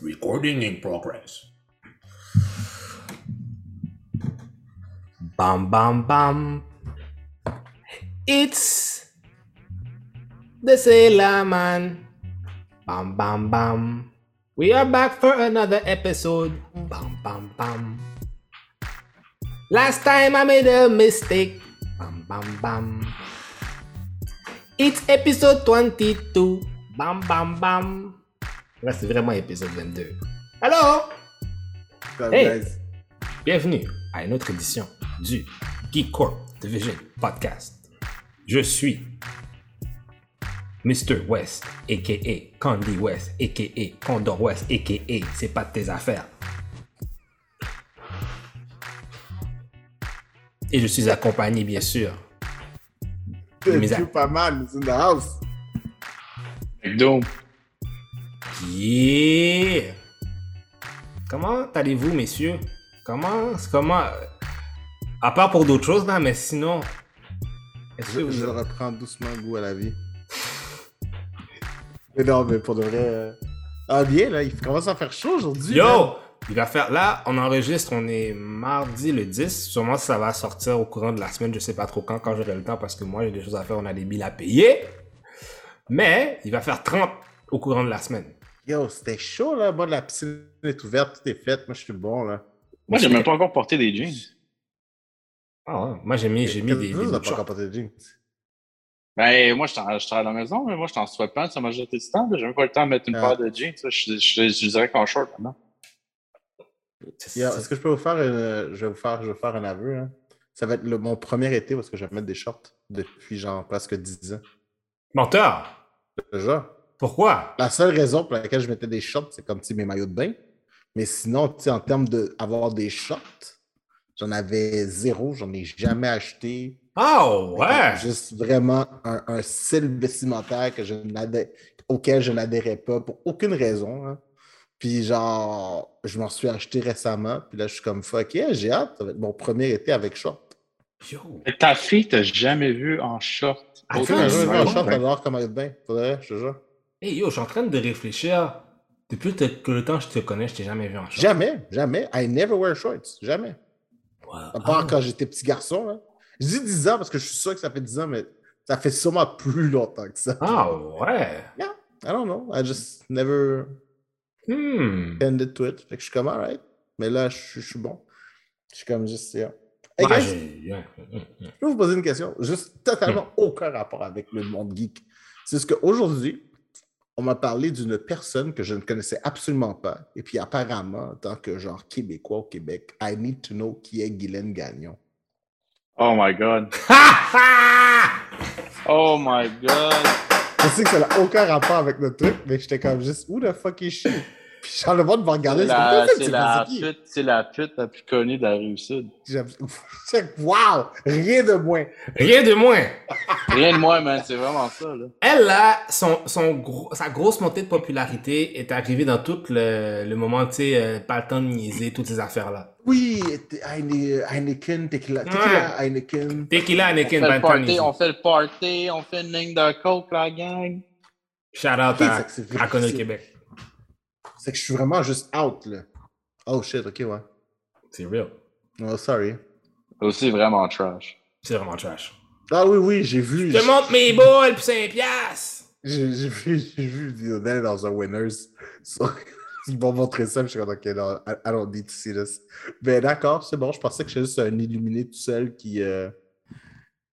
Recording in progress. Bam bam bam. It's the Sailor Man. Bam bam bam. We are back for another episode. Bam bam bam. Last time I made a mistake. Bam bam bam. It's episode 22. Bam bam bam. Là, c'est vraiment épisode 22. Allô? Hey. Bienvenue à une autre édition du Geek Corp Division Podcast. Je suis Mr. West, a.k.a. Candy West, a.k.a. Condor West, a.k.a. C'est pas de tes affaires. Et je suis accompagné, bien sûr. À- Superman is in the house. Yeah! Comment allez-vous, messieurs? Comment, comment, euh, à part pour d'autres choses, là, mais sinon, est-ce que vous... je reprends doucement goût à la vie. Mais non, mais pour de vrai. euh, Ah, bien, là, il commence à faire chaud aujourd'hui. man. Yo! Il va faire, là, on enregistre, on est mardi le 10, sûrement ça va sortir au courant de la semaine, je sais pas trop quand, quand j'aurai le temps, parce que moi j'ai des choses à faire, on a des billes à payer. Mais, il va faire 30 au courant de la semaine. Yo, c'était chaud, là. Moi, la piscine est ouverte, tout est fait. Moi, je suis bon, là. Moi, j'ai même pas encore porté des jeans. Ah ouais, moi j'ai mis, j'ai mis des, des de pas encore porté de jeans? Ben, moi, je travaille à la maison, mais moi, je suis en sweatpants, ça m'a jeté du temps. J'ai même pas le temps de mettre une Ah. paire de jeans. Je, je, je, je dirais qu'en short maintenant. Est-ce que je peux vous faire une... Je vais vous faire, je vais vous faire un aveu, hein? Ça va être le- mon premier été parce que je vais mettre des shorts depuis genre presque 10 ans. Menteur! Déjà. Pourquoi? La seule raison pour laquelle je mettais des shorts, c'est comme mes maillots de bain. Mais sinon, tu sais, en termes d'avoir des shorts, j'en avais zéro, j'en ai jamais acheté. Ah ouais! Juste vraiment un, un style vestimentaire que je n'adhé- auquel je n'adhérais pas pour aucune raison. hein. Puis genre, je m'en suis acheté récemment. Puis là, je suis comme fuck yeah, j'ai hâte. Ça va être mon premier été avec short. Yo! Ta fille t'a jamais vu en short? Vais que en short, ouais. alors comme maillot de bain. Faudrait, je te jure. Hey yo, je suis en train de réfléchir. Depuis que le temps que je te connais, je t'ai jamais vu en short. Jamais, jamais. I never wear shorts. Jamais. Ouais. À part Ah. quand j'étais petit garçon. Là. Je dis 10 ans parce que je suis sûr que ça fait 10 ans, mais ça fait sûrement plus longtemps que ça. Ah ouais! I don't know. I just never Hmm. tended to it. Fait que je suis comme, alright. Mais là, je, suis- je suis bon. Je suis comme juste, yeah. Hey, guys, ouais, ouais, ouais. je peux vous poser une question, juste totalement aucun rapport avec le monde geek. C'est ce qu'aujourd'hui, on m'a parlé d'une personne que je ne connaissais absolument pas. Et puis apparemment, en tant que genre Québécois au Québec, I need to know qui est Guylaine Gagnon. Oh my god. Ha ha! Oh my god. Je sais que ça n'a aucun rapport avec notre truc, mais j'étais comme juste, où the fuck is she? Puis va regarder, C'est c'est la, c'est c'est la pute, la pute la plus connue de la rive sud. Wow! Rien de moins. Rien de moins. Rien de moins, man. C'est vraiment ça, là. Elle, là, son, son gros, sa grosse montée de popularité est arrivée dans tout le, le moment, tu sais, euh, pas le temps de niaiser, toutes ces affaires-là. Oui, Heineken, Tequila, tequila Heineken. Tequila, On Anakin, fait, party, on fait le party, on fait une ligne de coke, la gang. Shout out à, à Québec. C'est que je suis vraiment juste out, là. Oh shit, ok, ouais. C'est real. Oh, sorry. Aussi vraiment trash. C'est vraiment trash. Ah oui, oui, j'ai vu. Je te montre mes balles pour 5 piastres. J'ai j'ai vu, j'ai vu Lionel dans un Winners. So, ils m'ont montré ça, je suis comme, ok, non, I, don't need to see this. Mais d'accord, c'est bon, je pensais que j'étais juste un illuminé tout seul qui. euh,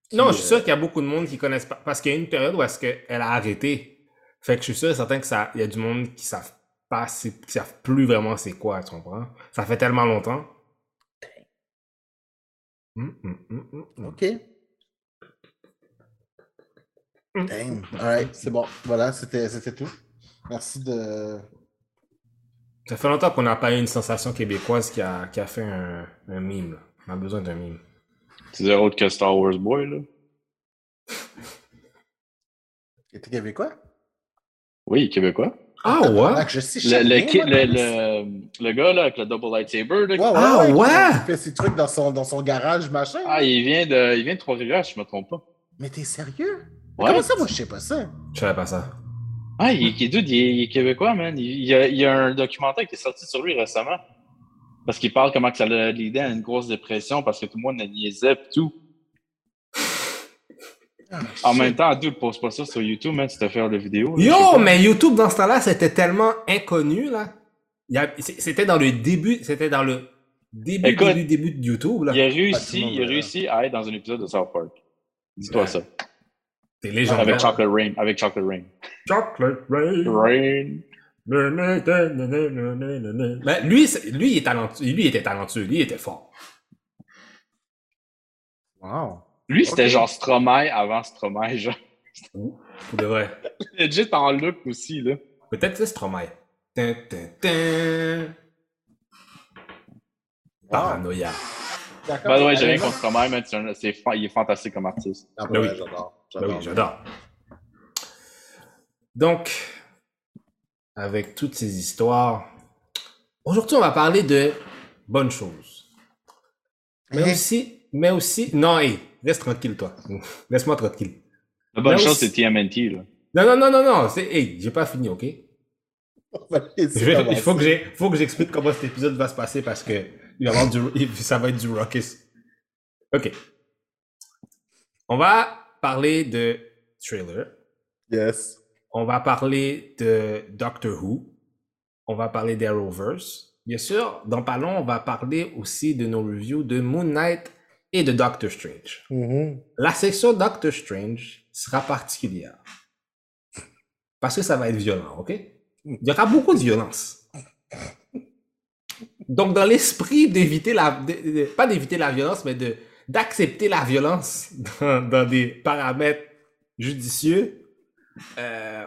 qui, Non, je suis euh, sûr qu'il y a beaucoup de monde qui connaissent pas. Parce qu'il y a une période où est-ce qu'elle a arrêté. Fait que je suis sûr et certain que ça, il y a du monde qui savent pas, c'est- qui savent plus vraiment c'est quoi, tu comprends? Ça fait tellement longtemps. Hum, hum, hum, hum, hum. Ok. Damn. Alright, c'est bon. Voilà, c'était c'était tout. Merci de. Ça fait longtemps qu'on n'a pas eu une sensation québécoise qui a, qui a fait un, un mime. là. On a besoin d'un mime. C'est zéro autre que Star Wars Boy, là. T'es québécois? Oui, québécois. Ah ouais? je sais, je Le, sais le, ki- le, le, le gars, là, avec le double lightsaber, là, Ouais, ouais, Ah, ouais? Il fait ses trucs dans son, dans son garage, machin. Ah, il vient de, il vient de Trois-Rivières, si je me trompe pas. Mais t'es sérieux? Ouais. Comment ça, moi, je sais pas ça? Je savais pas ça. Ah, il, est- dude, il est, il est québécois, man. Il, il y a, il y a un documentaire qui est sorti sur lui récemment. Parce qu'il parle comment que ça l'a aidé à une grosse dépression parce que tout le monde le niaisait et tout. En même temps, dude, pose pas ça sur YouTube, man, tu te faire de sais Yo, mais YouTube dans ce temps-là, c'était tellement inconnu, là. C'était dans le début, c'était dans le début, Écoute, début, début de YouTube, là. Il a Ah, réussi, monde, il a réussi à être dans un épisode de South Park. Dis-toi Ouais. ça. C'est légendaire. Avec Chocolate Rain. Avec Chocolate Rain. Chocolate Rain. Rain. Mais lui, c'est- lui, il est talentueux. Lui, il était talentueux. Lui, il était fort. Wow. Lui, c'était genre Stromae avant Stromae, genre. Pour de vrai. Legit en look aussi, là. Peut-être que c'est Stromae. Tin, tin, tin. Paranoïa. The way, j'ai rien contre Stromae, mais c'est fa- il est fantastique comme artiste. Ah, Ben ouais, oui. j'adore. Ben oui, j'adore. Donc, avec toutes ces histoires, aujourd'hui, on va parler de bonnes choses. Mais aussi, mais aussi, non, hey, reste tranquille, toi. Laisse-moi tranquille. La bonne chose, c'est TMNT, là. Non, non, non, non, non, c'est, hey, j'ai pas fini, ok? Il faut que j'ai, faut que j'explique comment cet épisode va se passer parce que il va y avoir du, ça va être du ruckus. Ok. On va parler de trailer. Yes. On va parler de Doctor Who. On va parler d'Arrowverse. Bien sûr, dans pas long, on va parler aussi de nos reviews de Moon Knight et de Doctor Strange. Mhm. La section Doctor Strange sera particulière. Parce que ça va être violent, ok? Il y aura beaucoup de violence. Donc, dans l'esprit d'éviter la... de- de- pas d'éviter la violence, mais de d'accepter la violence dans, dans des paramètres judicieux, euh,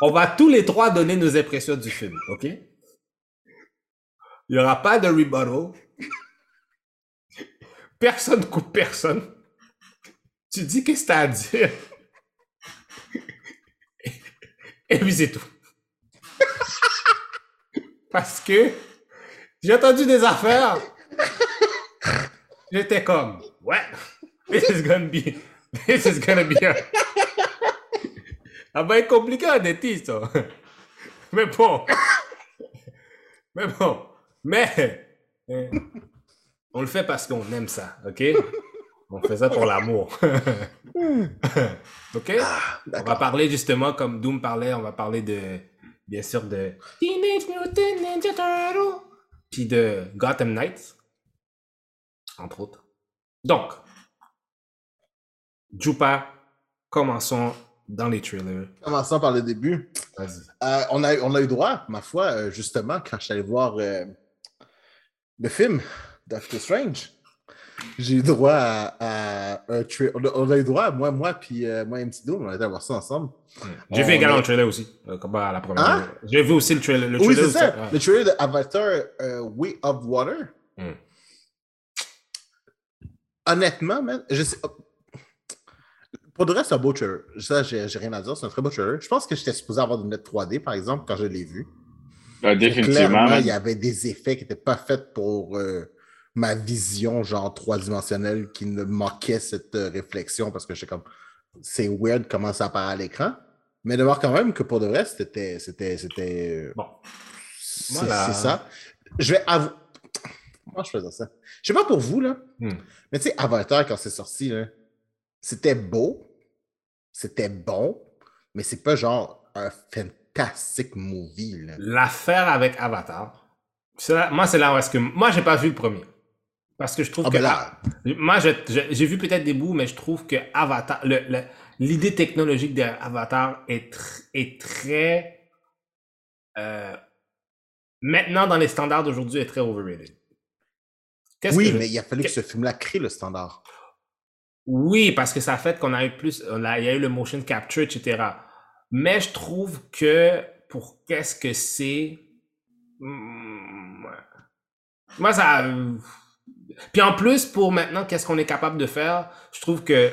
on va tous les trois donner nos impressions du film, ok? Il n'y aura pas de rebuttal. Personne coupe personne. Tu dis qu'est-ce que t'as à dire? Et puis tout. Parce que j'ai entendu des affaires. J'étais comme, ouais, this is gonna be, this is gonna be. Ça va être compliqué été, ça. Mais bon. Mais bon. Mais, euh, on le fait parce qu'on aime ça, ok? On fait ça pour l'amour. ok? Ah, On va parler justement, comme Doom parlait, on va parler de, bien sûr, de Teenage Mutant Ninja Turtle, puis de Gotham Knights, entre autres. Donc, Jupa, commençons dans les trailers. Commençons par le début. Euh, on, a, on a eu droit, ma foi, euh, justement, quand je suis allé voir euh, le film Doctor Strange, j'ai eu droit à, à un tra- on, a, a eu droit, moi, moi, puis euh, moi et Doom, on a été voir ça ensemble. J'ai vu également est- le trailer aussi, euh, comme à la première. Hein? J'ai vu aussi le trailer. Le Oui, trailer c'est ça. aussi. Le trailer de Avatar euh, Way of Water. Hmm. Honnêtement, man, je sais. Pour de vrai, c'est un beau trailer. Ça, j'ai rien à dire. C'est un très beau trailer. Je pense que j'étais supposé avoir une lettre 3D, par exemple, quand je l'ai vu. Définitivement, Clairement, man. il y avait des effets qui n'étaient pas faits pour euh, ma vision, genre trois-dimensionnelle, qui ne manquait cette euh, réflexion parce que j'étais comme. C'est weird comment ça apparaît à l'écran. Mais de voir quand même que pour de vrai, c'était. C'était. C'était. euh, Bon. c'est Voilà. c'est ça. Je vais avouer. Moi, je faisais ça? Je sais pas pour vous, là. Hmm. Mais tu sais, Avatar, quand c'est sorti, là, c'était beau. C'était bon. Mais c'est pas genre un fantastic movie, là. L'affaire avec Avatar, là- moi, c'est là où est-ce que. Moi, j'ai pas vu le premier. Parce que je trouve Ah, que. ben là. Moi, j'ai vu peut-être des bouts, mais je trouve que Avatar. L'idée technologique d'Avatar est, tr- est très. euh, maintenant, dans les standards d'aujourd'hui, est très overrated. Oui, que mais il a fallu que que- ce film-là crée le standard. Oui, parce que ça a fait qu'on a eu plus, on a, il y a eu le motion capture, etc. Mais je trouve que pour qu'est-ce que c'est, hmm, moi ça. Puis en plus, pour maintenant, qu'est-ce qu'on est capable de faire, je trouve que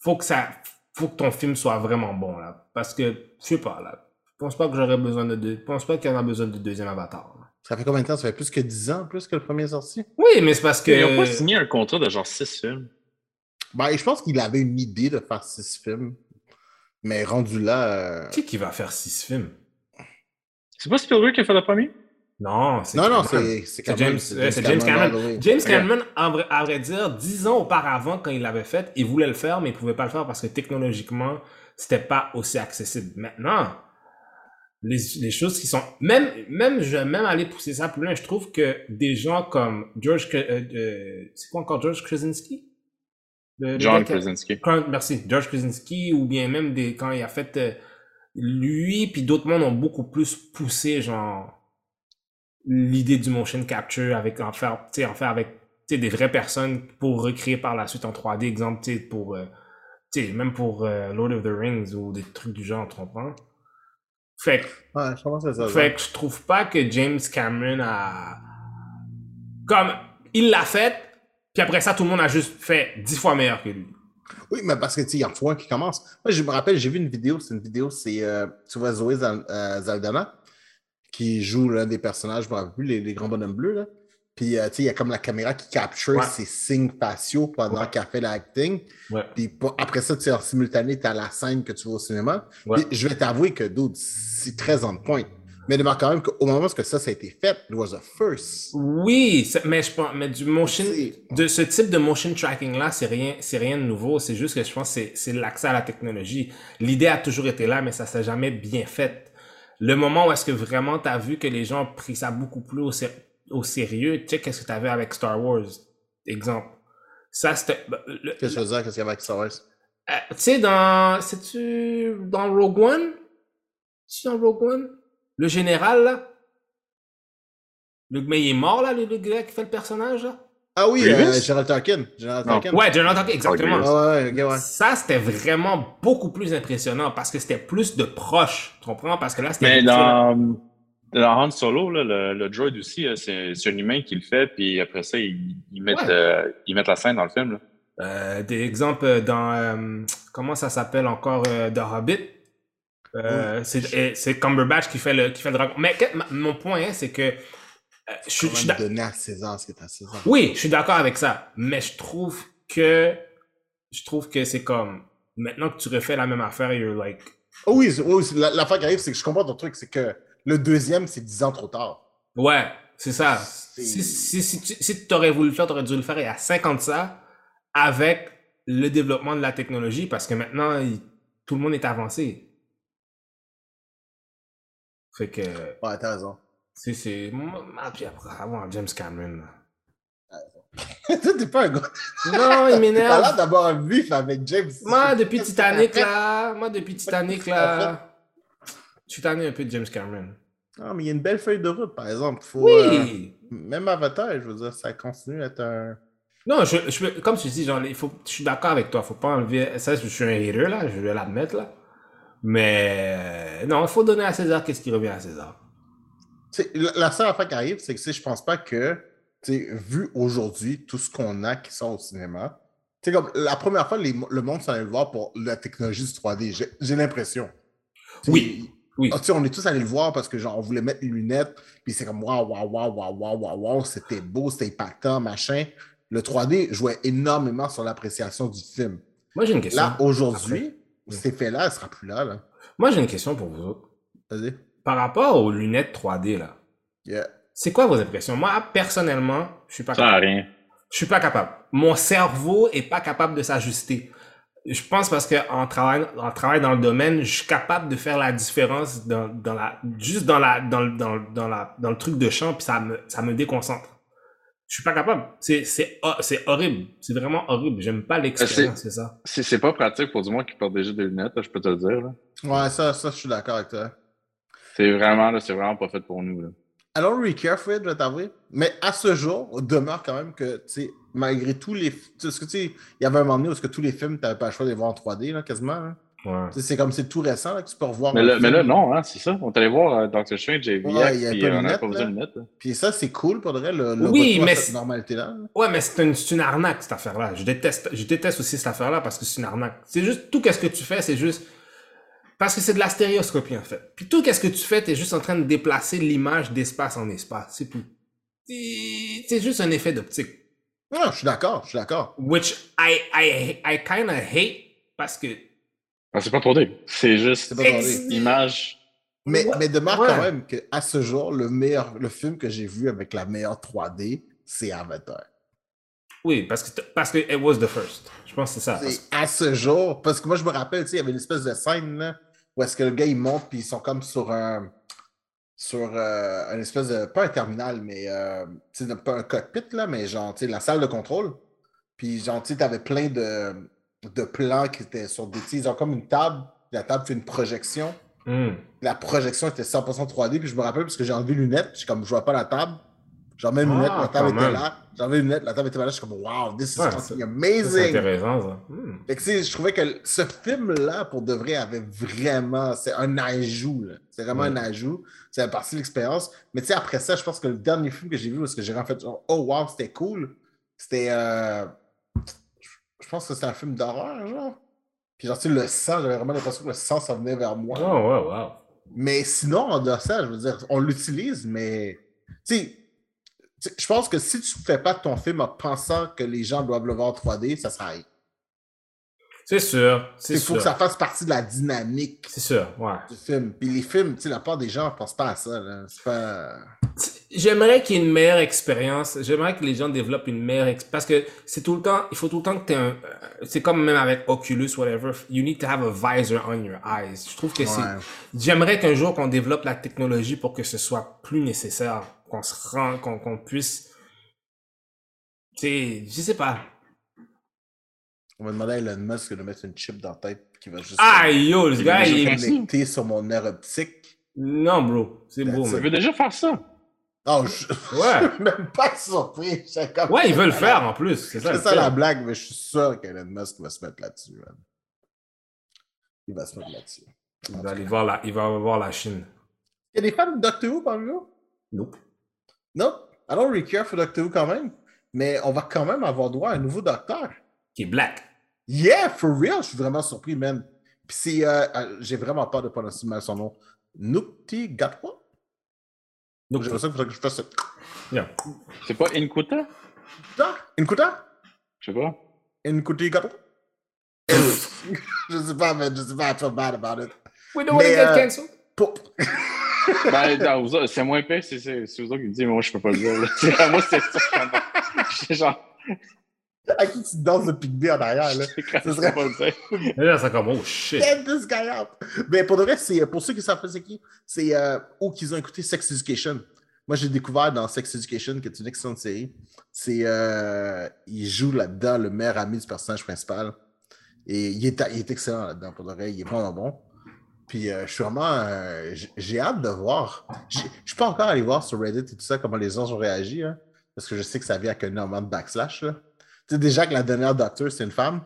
faut que ça, faut que ton film soit vraiment bon là, parce que je sais pas là, je pense pas que j'aurais besoin de deux, je pense pas qu'il y en a besoin de deuxième Avatar. là. Ça fait combien de temps? Ça fait plus que 10 ans, plus que le premier sorti? Oui, mais c'est parce que. Ils n'ont pas signé un contrat de genre 6 films. Ben, je pense qu'il avait une idée de faire six films. Mais rendu là. euh, Qui qui va faire six films? C'est pas Spielberg qui a fait le premier? Non, c'est Non, c'est James, c'est euh, c'est James Cameron. James. Cameron, à vrai, à vrai dire, dix ans auparavant, quand il l'avait fait, il voulait le faire, mais il pouvait pas le faire parce que technologiquement, c'était pas aussi accessible. Maintenant, les, les choses qui sont, même, même, je vais même aller pousser ça plus loin, je trouve que des gens comme George, euh, euh, c'est quoi encore, George Krasinski? John Krasinski. quand- merci, George Krasinski, ou bien même des, quand il a fait, euh, lui puis d'autres mondes ont beaucoup plus poussé, genre, l'idée du motion capture avec, en faire, tu sais, en faire avec, tu sais, des vraies personnes pour recréer par la suite en 3D, exemple, tu sais, pour, euh, tu sais, même pour euh, Lord of the Rings ou des trucs du genre, tu comprends? Fait que, Ouais, je pense que ça. fait que je trouve pas que James Cameron a. Comme, il l'a fait, puis après ça, tout le monde a juste fait dix fois meilleur que lui. Oui, mais parce que, tu il y en faut un qui commence. Moi, je me rappelle, j'ai vu une vidéo, c'est une vidéo, c'est, euh, tu vois, Zoé Zal- Zaldana, qui joue l'un des personnages, je me rappelle plus, les, les grands bonhommes bleus, là. Puis, euh, tu sais, il y a comme la caméra qui capture Ouais. ses signes faciaux pendant Ouais. qu'elle fait l'acting. Ouais. Puis, après ça, tu sais, en simultané, tu as la scène que tu vois au cinéma. Puis, je vais t'avouer que, dude, c'est très on point. Mais demeure quand même qu'au moment où ça, ça a été fait, it was a first. Oui, mais je pense, mais du motion, de ce type de motion tracking là, c'est rien, c'est rien de nouveau. C'est juste que je pense que c'est, c'est l'accès à la technologie. L'idée a toujours été là, mais ça s'est jamais bien fait. Le moment où est-ce que vraiment t'as vu que les gens ont pris ça beaucoup plus au, sé- au sérieux, tu sais, qu'est-ce que t'avais avec Star Wars, exemple. Ça, c'était, bah, le- Qu'est-ce que je veux dire? Qu'est-ce qu'il y avait avec Star Wars? Euh, tu sais, dans. C'est-tu dans Rogue One? Tu dans Rogue One? Le général, là? Le, mais il est mort, là, le, le gars qui fait le personnage, là? Ah oui, euh, Gerald Tarkin. Gerald Non. Tarkin. Ouais, Jonathan, exactement. Ouais, ouais, ouais. Ça, c'était vraiment beaucoup plus impressionnant parce que c'était plus de proche. Tu comprends? Parce que là, c'était. Mais dans, dans Han Solo, là, le, le droid aussi, c'est c'est un humain qui le fait, puis après ça, ils, ils mettent, Ouais. euh, ils mettent la scène dans le film. Là. Euh, des exemples euh, dans. euh, comment ça s'appelle encore? euh, The Hobbit? Euh, c'est- Cumberbatch qui fait le, qui fait le dragon. Mais que- ma- mon point, hein, c'est que. Euh, je suis- donné à César ce qui est à César. Oui, je suis d'accord avec ça. Mais je trouve que. Je trouve que c'est comme. Maintenant que tu refais la même affaire, you're like. Oh oui, oui, l'affaire qui arrive, c'est que je comprends ton truc, c'est que le deuxième, c'est 10 ans trop tard. Ouais, c'est ça. Si, si, si, tu si t'aurais voulu le faire, t'aurais dû le faire il y a 50 ça avec le développement de la technologie parce que maintenant, il- tout le monde est avancé. Fait que. Ouais, t'as raison. C'est. c'est- Ah, puis après, avoir James Cameron. Toi, t'es pas un gars. Non, il T'as l'air m'énerve. d'avoir un bif avec James. Moi, depuis Titanic, là. Moi, depuis Titanic, là. Je suis tanné un peu de James Cameron. Non, mais il y a une belle feuille de route, par exemple. Faut, euh, Oui! même Avatar, je veux dire, ça continue à être un. Non, je, je, comme tu dis, genre, il faut, je suis d'accord avec toi. Faut pas enlever. Ça, je suis un hater, là. Je vais l'admettre, là. Mais. Non, il faut donner à César qu'est-ce qui revient à César. La, la seule affaire qui arrive, c'est que je pense pas que, vu aujourd'hui tout ce qu'on a qui sort au cinéma, tu sais, comme la première fois, les- le monde s'en allait le voir pour la technologie du 3D. J'ai- l'impression. Oui. Oui. Ah, on est tous allés le voir parce que genre on voulait mettre les lunettes, puis c'est comme waouh, waouh, waouh, waouh, waouh, c'était beau, c'était impactant, machin. Le 3D jouait énormément sur l'appréciation du film. Moi, j'ai une question. Là, aujourd'hui, cet effet-là, elle sera plus là. là. Moi, j'ai une question pour vous autres. Vas-y. Par rapport aux lunettes 3D, là. Yeah. C'est quoi vos impressions? Moi, personnellement, je suis pas Ça a capable. rien. Je suis pas capable. Mon cerveau est pas capable de s'ajuster. Je pense parce qu'en travaillant, en travaillant dans le domaine, je suis capable de faire la différence dans, dans la, juste dans la, dans, le- dans, le- dans la, dans le truc de champ, puis ça me, ça me déconcentre. Je suis pas capable. C'est, c'est, ho- c'est horrible. C'est vraiment horrible. J'aime pas l'expérience, c'est ça. C'est c'est pas pratique pour du monde qui porte déjà des lunettes, je peux te le dire. là. Ouais, ça, ça, je suis d'accord avec toi. C'est vraiment, là, c'est vraiment pas fait pour nous. Là. Alors, Recare, Fred, je vais t'avouer. Mais à ce jour, on demeure quand même que, tu sais, malgré tous les. Tu sais, ce que, tu sais, il y avait un moment donné où que tous les films, tu n'avais pas le choix de les voir en 3D, là, quasiment. hein. Ouais. C'est comme c'est tout récent là, que tu peux revoir. Mais là, mais là, non, hein, c'est ça. On est allé voir euh, Doctor Strange et VX, Ouais, il y a euh, on n'avait lunettes, pas besoin de lunettes. Puis ça, c'est cool pour vrai, le, le Oui, retour à mais cette normalité-là. Ouais, mais c'est une, c'est une arnaque, cette affaire-là. Je déteste, je déteste aussi cette affaire-là parce que c'est une arnaque. C'est juste, tout qu'est-ce que tu fais, c'est juste, parce que c'est de la stéréoscopie, en fait. Puis tout qu'est-ce que tu fais, t'es juste en train de déplacer l'image d'espace en espace. C'est tout. C'est juste un effet d'optique. Non, je suis d'accord, je suis d'accord. Which I, I, I kind of hate parce que Ah, c'est pas 3D. C'est juste C'est pas 3D. image. Mais, mais demeure Ouais. quand même qu'à ce jour, le meilleur, le film que j'ai vu avec la meilleure 3D, c'est Avatar. Oui, parce que, parce que it was the first. Je pense que c'est ça. parce- à ce jour, parce que moi je me rappelle, tu sais, il y avait une espèce de scène là, où est-ce que le gars il monte puis ils sont comme sur un sur euh, une espèce de pas un terminal mais euh, pas un cockpit là, mais genre tu sais la salle de contrôle. Puis genre tu sais t'avais plein de de plans qui étaient sur des ils ont comme une table, la table fait une projection. Hmm. La projection était 100% 3D puis je me rappelle parce que j'ai enlevé les lunettes, puis comme je vois pas la table. Les Ah, lunettes, la table était là. J'enlève les lunettes, la table était là. Je suis comme, wow, this is fucking Ça, C'est amazing. intéressant, ça. Hmm. Fait que, tu sais, je trouvais que ce film-là, pour de vrai, avait vraiment. C'est un ajout. là. C'est vraiment un ajout. C'est partie de l'expérience. Mais tu sais, après ça, je pense que le dernier film que j'ai vu, parce que j'ai en fait, genre, oh wow, c'était cool. C'était. euh, Je pense que c'était un film d'horreur, genre. Puis genre, tu sais, le sang, j'avais vraiment l'impression que le sang, ça venait vers moi. Oh, ouais, wow. Mais sinon, en dehors de ça, je veux dire, on l'utilise, mais. Tu sais, je pense que si tu ne fais pas ton film en pensant que les gens doivent le voir en 3D, ça rien. C'est sûr. C'est Il faut sûr. que ça fasse partie de la dynamique C'est sûr, ouais. du film. Puis les films, tu sais, la part des gens ne pensent pas à ça. pas. J'aimerais qu'il y ait une meilleure expérience. J'aimerais que les gens développent une meilleure expérience. Parce que c'est tout le temps, il faut tout le temps que tu un. euh, C'est comme même avec Oculus, whatever. You need to have a visor on your eyes. Je trouve que c'est. J'aimerais qu'un jour qu'on développe la technologie pour que ce soit plus nécessaire. Qu'on se rend, qu'on qu'on puisse. Tu sais, je sais pas. On va demander à Elon Musk de mettre une chip dans la tête qui va juste Aïe yo, ce gars, il est. ça. connecter sur mon nerf optique. Non, bro. C'est beau, man. veux déjà faire ça? Oh, je, Ouais. je suis même pas surpris. Comme- Ouais, ils veulent le faire en plus. C'est ça. Le ça la blague, mais je suis sûr qu'Elon Musk va se mettre là-dessus. man. Il va se mettre là-dessus. Il va aller voir la, il va voir la Chine. Il y a des fans de Doctor Who parmi vous? Nope. Non, I don't really care for Doctor Who quand même, mais on va quand même avoir droit à un nouveau docteur. Qui est black. Yeah, for real, je suis vraiment surpris, man. Puis c'est, euh, euh, j'ai vraiment peur de prononcer mal son nom. Nukti Gatwa? Donc, J'ai l'impression que je fasse ça. yeah. C'est pas Inkuta? Inkuta? Je sais pas. Nkuti Gatwa? je sais pas, man, je sais pas, I feel bad about it. We don't want to get euh, cancelled. Pour- Ben, c'est moins pire, c'est c'est- c'est vous autres qui me dites, mais moi, je peux pas le dire. moi, c'est ça. C'est genre, à qui tu danses le pygmée en arrière, là? Ce serait- peux pas le dire. Et là, c'est comme, oh shit. Get this guy out! Mais pour de vrai, c'est, pour ceux qui savent pas c'est qui, c'est euh, où qu'ils ont écouté Sex Education. Moi, j'ai découvert dans Sex Education, qui est une excellente série. C'est, euh, il joue là-dedans le meilleur ami du personnage principal. Et il est, il est excellent là-dedans, pour de vrai. Il est vraiment bon. Puis euh, je suis vraiment. euh, j'ai- hâte de voir. Je suis pas encore allé voir sur Reddit et tout ça comment les gens ont réagi. hein, parce que je sais que ça vient avec énormément de backslash. là. Tu sais, déjà que la dernière docteur, c'est une femme.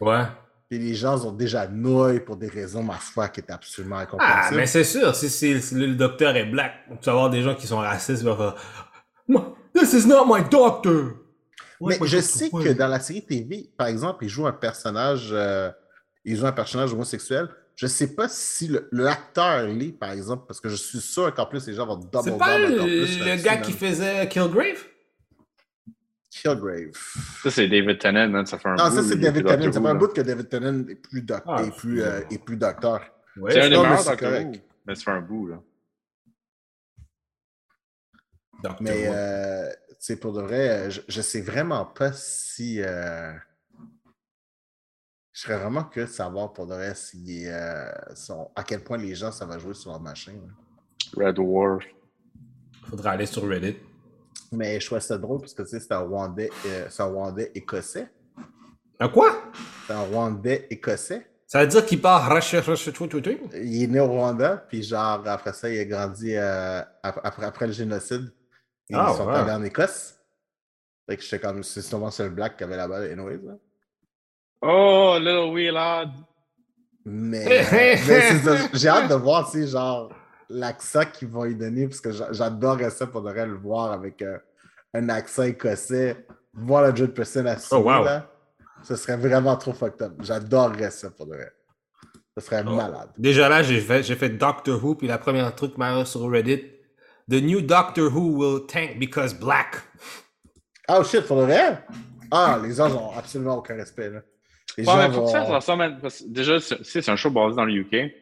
Ouais. Et les gens ont déjà noué pour des raisons, ma foi, qui est absolument Ah, incompréhensible. mais c'est sûr, si, si- si le docteur est black, tu vas avoir des gens qui sont racistes, ils This is not my doctor! Mais je sais que dans la série TV, par exemple, il joue un personnage, euh, il joue un personnage homosexuel. Je sais pas si le- l'acteur l'est, par exemple, parce que je suis sûr qu'en plus les gens vont double C'est pas le, plus gars qui faisait Killgrave? Killgrave. Ça, c'est David Tennant, man, ça fait un Non, bout, ça c'est David Tennant. Ça fait un bout que David Tennant est plus, doc- Ah, est plus, euh, est plus docteur. Ouais. C'est un des Non, mais meilleurs c'est Doctor correct. Who. Mais ça fait un bout, là. Doctor Mais euh, c'est pour de vrai, euh, je, je sais vraiment pas si. euh, je serais vraiment curieux de savoir pour de vrai si, euh, à quel point les gens ça va jouer sur leur machine. Red Dwarf. Faudra aller sur Reddit. Mais je trouvais ça drôle parce que tu sais, c'est un Rwandais, euh, c'est un Rwandais écossais. Un quoi? C'est un Rwandais écossais. Ça veut dire qu'il part rache, rache, tout, tout, tout? Il est né au Rwanda, puis genre après ça, il a grandi euh, ap- après, après le génocide. Ils Ah, sont ouais. allés en Écosse. Fait que j'étais comme, c'est sûrement seul black qui avait la balle, anyways. là. Oh, Little Wee Lad. Mais, mais j'ai hâte de voir, tu sais, genre, l'accent qu'ils vont lui donner, parce que j'a- j'adorerais ça pour de vrai le voir avec euh, un accent écossais, voir la Jude Person assis Oh, wow. là. Ce serait vraiment trop fucked up. J'adorerais ça pour de vrai. Ce serait Oh. malade. Déjà là, j'ai fait, j'ai fait Doctor Who, puis la première truc m'a sur Reddit. The new Doctor Who will tank because black. Oh shit, pour de vrai? Ah, les gens ont absolument aucun respect, là. Les Ouais, mais gens faut que ça, ressemble à- parce que déjà, c'est un show basé dans le UK.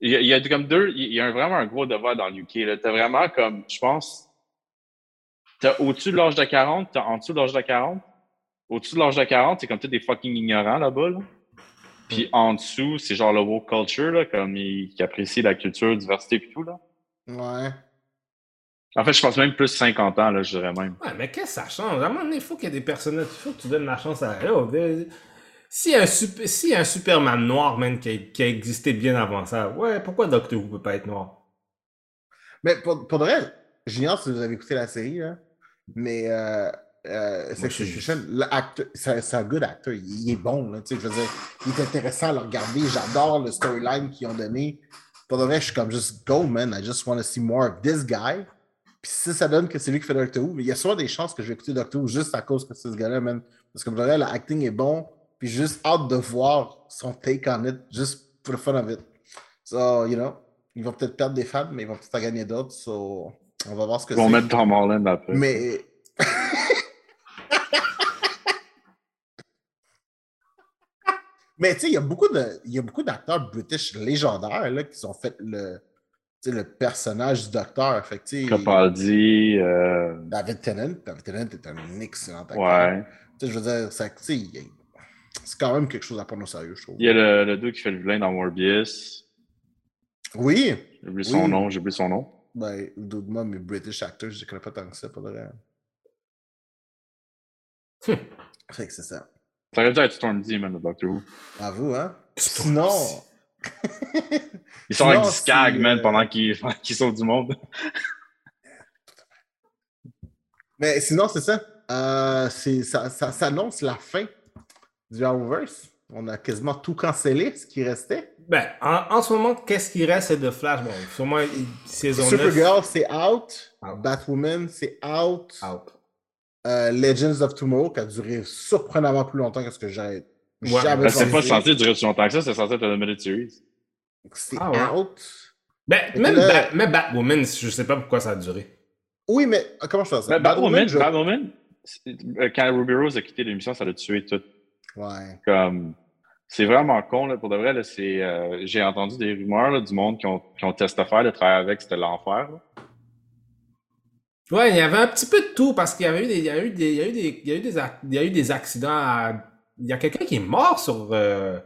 Il y a, il y a comme deux, il y a un- vraiment un gros devoir dans le UK. T'as vraiment comme, je pense, t'as au-dessus de l'âge de 40, t'as en dessous de l'âge de 40. Au-dessus de l'âge de 40, c'est comme tous des fucking ignorants là-bas. Là. Puis en dessous, c'est genre le woke culture, là, comme ils, qui apprécient la culture, diversité et tout. Là. Ouais. En fait, je pense même plus 50 ans, là, je dirais même. Ouais, mais qu'est-ce que ça change? À un moment donné, il faut qu'il y ait des personnages. Il faut que tu donnes la chance à. Yo, a un super... a un Superman noir, man, qui a, qui a existé bien avant ça, ouais, pourquoi Doctor Who peut pas être noir? Mais pour, pour de vrai, j'ignore si vous avez écouté la série, là, mais euh, euh, c'est un good acteur. Il, il est bon, là, tu sais, je veux dire, il est intéressant à le regarder. J'adore le storyline qu'ils ont donné. Pour de vrai, je suis comme juste go, man. I just want to see more of this guy. Puis si ça donne que c'est lui qui fait Doctor Who, mais il y a souvent des chances que je vais écouter Doctor Who juste à cause que c'est ce gars-là, man. Parce que pour de vrai, l'acting est bon. Puis juste hâte de voir son take on it, juste pour le fun of it. So, you know, ils vont peut-être perdre des fans, mais ils vont peut-être en gagner d'autres. So, on va voir ce que Ils vont c'est. mettre Tom Holland après. Mais. Mais tu sais, il y a beaucoup de, il y a beaucoup d'acteurs british légendaires là, qui ont fait le, le personnage du docteur. Fait que, Capaldi, euh, David Tennant, David Tennant est un excellent acteur. ouais. Tu sais, je veux dire, ça- c'est quand même quelque chose à prendre au sérieux, je trouve. Il y a le, le dude qui fait le vilain dans Morbius. Oui, J'ai oublié son Oui. nom, j'ai oublié son nom. ben, d'autres moi, mes british actors, je ne connais pas tant que ça, pour le vrai. Fait que c'est ça. Ça aurait dû être Stormzy, man, le Doctor Who. À vous, hein? Sinon. Ils sont avec du skag, c'est, man, euh, pendant qu'ils qu'ils sauvent du monde. Mais sinon, c'est ça. Euh, c'est- ça, ça s'annonce la fin du Arrowverse. On a quasiment tout cancellé, ce qui restait. Ben, en, en ce moment, qu'est-ce qui reste c'est de Flash? Bon, sûrement saison 9. Supergirl, c'est out. Out. Batwoman, c'est out. Out. Euh, Legends of Tomorrow, qui a duré surprenamment plus longtemps que ce que j'avais Ouais, jamais Ben, c'est pas censé durer aussi longtemps que ça, c'est censé être une minute series. C'est Ah ouais. out. Ben, même, là- Bat- même Batwoman, je sais pas pourquoi ça a duré. Oui, mais comment je fais ça? Ben, Batwoman, je- Batwoman, c'est- euh, quand Ruby Rose a quitté l'émission, ça l'a tué tout. Ouais. Comme, c'est vraiment con, là, pour de vrai. Là, c'est, euh, j'ai entendu des rumeurs là, du monde qui ont, qui ont testé faire, de travailler avec, c'était l'enfer. Ouais, il y avait un petit peu de tout parce qu'il y avait eu des, il y a eu des, il y a eu des, il y a eu des, ac- il y a eu des accidents. à- Il y a quelqu'un qui est mort sur euh,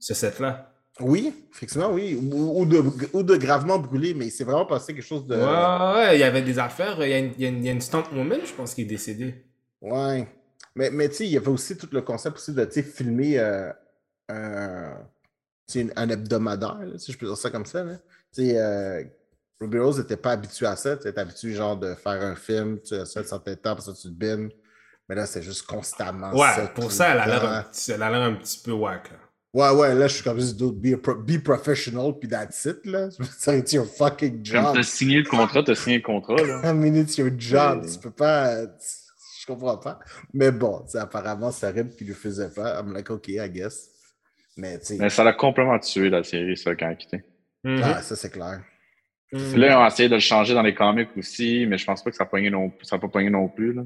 ce set-là. Oui, effectivement, oui. Ou, ou de, ou de gravement brûlé, mais c'est vraiment passé quelque chose de. Ouais, ouais, il y avait des affaires. Il y a une, il y a une, il y a une stunt woman, je pense, qui est décédée. Ouais. Mais, mais tu sais, il y avait aussi tout le concept aussi de tu sais, filmer euh, un, tu un hebdomadaire, là, si je peux dire ça comme ça. Là. Tu sais, euh, Ruby Rose n'était pas habitué à ça. Tu es habitué genre de faire un film, tu as ça un certain temps, ça tu te bines. Mais là, c'est juste constamment Ouais, ça. pour ça, elle a l'air un, petit- elle a l'air un petit peu whack. là. Ouais, ouais, là, je suis comme juste d'autres. Be, a pro- be professional, puis that's it, là. C'est it's your fucking job. t'as signé le contrat, t'as signé le contrat. Là. I mean, it's your job. Ouais. Tu peux pas. tu- Je comprends pas. Mais bon, apparemment, c'est Rib qui le faisait pas. I'm like, OK, I guess. Mais Mais ça l'a complètement tué, la série, ça, quand elle a quitté. Mhm. ah, ça, c'est clair. Mhm. Là, ils ont essayé de le changer dans les comics aussi, mais je pense pas que ça a pogné non, ça a pas pogné non plus. Là.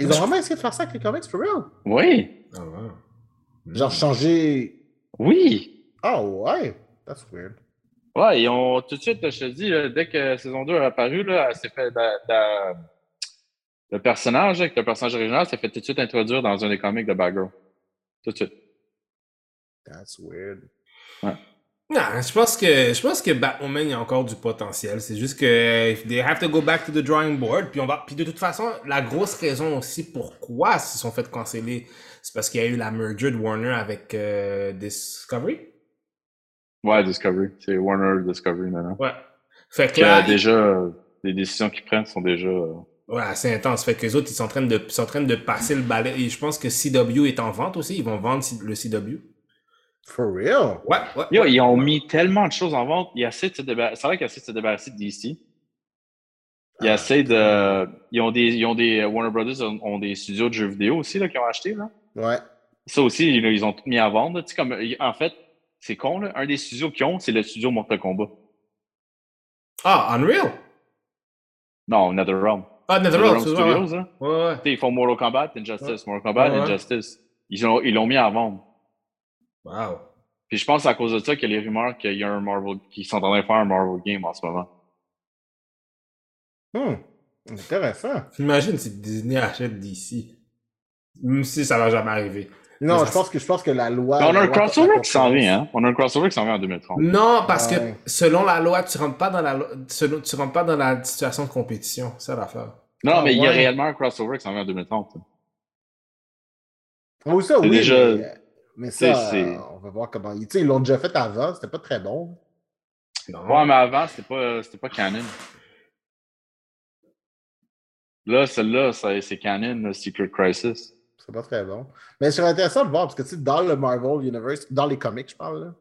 Ils ont vraiment essayé de faire ça avec les comics, for real? Oui, Ah ouais. Genre changer. oui. Oh, ouais. That's weird. Ouais, ils ont tout de suite, je te dis, là, dès que saison 2 est apparu, là, elle s'est fait da- da- le personnage, avec le personnage original, s'est fait tout de suite introduire dans un des comics de Batgirl. Tout de suite. That's weird. Non, je pense que je pense que Batwoman il y a encore du potentiel. C'est juste que they have to go back to the drawing board. Puis on va. Puis de toute façon, la grosse raison aussi pourquoi ils se sont fait canceller, c'est parce qu'il y a eu la merger de Warner avec euh, Discovery. Ouais, Discovery. C'est Warner Discovery maintenant. Ouais. Fait que Que, là, déjà, euh, les décisions qu'ils prennent sont déjà. euh, ouais, c'est intense. Fait que les autres ils sont en train de sont en train de passer le balai. Et je pense que CW est en vente aussi. Ils vont vendre le CW. For real? Ouais, ouais. Yo, ils ont mis tellement de choses en vente. Ils essaient de se débarrasser. C'est vrai qu'ils essaient de se débarrasser de DC. Ils Ah, essaient de. Ils ont des. Ils ont des. Warner Brothers ont, ont des studios de jeux vidéo aussi là, qu'ils ont acheté. Là. Ouais. Ça aussi, ils, ils ont tout mis à vendre. Tu sais, comme, en fait, c'est con, là. Un des studios qu'ils ont, c'est le studio Mortal Kombat. Ah, Unreal? Non, NetherRealm. Ah, NetherRealm, vrai, ouais. Studios, là. Ouais, ouais. Ils font Mortal Kombat, Injustice. Mortal Kombat, Ouais, ouais. Injustice. Ils l'ont ils l'ont mis à vendre. Wow. Puis je pense à cause de ça qu'il y a les rumeurs qu'il y a un Marvel, qu'ils sont en train de faire un Marvel game en ce moment. Hmm. Intéressant. Imagine si Disney achète DC. Même si ça va jamais arriver. Non, je ça- pense que je pense que la loi. Mais on a un crossover qui s'en vient, hein? On a un crossover qui s'en vient en 2030. Non, parce Ouais. que selon la loi, tu rentres pas dans la, tu rentres pas dans la situation de compétition. C'est ça l'affaire. Non, Ah, mais il y a réellement un crossover qui s'en vient en 2030. Oui, ça, oui. déjà- Mais, mais ça, euh, on va voir comment. Ils l'ont déjà fait avant, c'était pas très bon. Non. Ouais, mais avant, c'était pas, c'était pas canon. Là, celle-là, ça- c'est canon, le Secret Crisis. C'est pas très bon. Mais c'est intéressant de voir parce que tu sais, dans le Marvel Universe, dans les comics, je parle, là,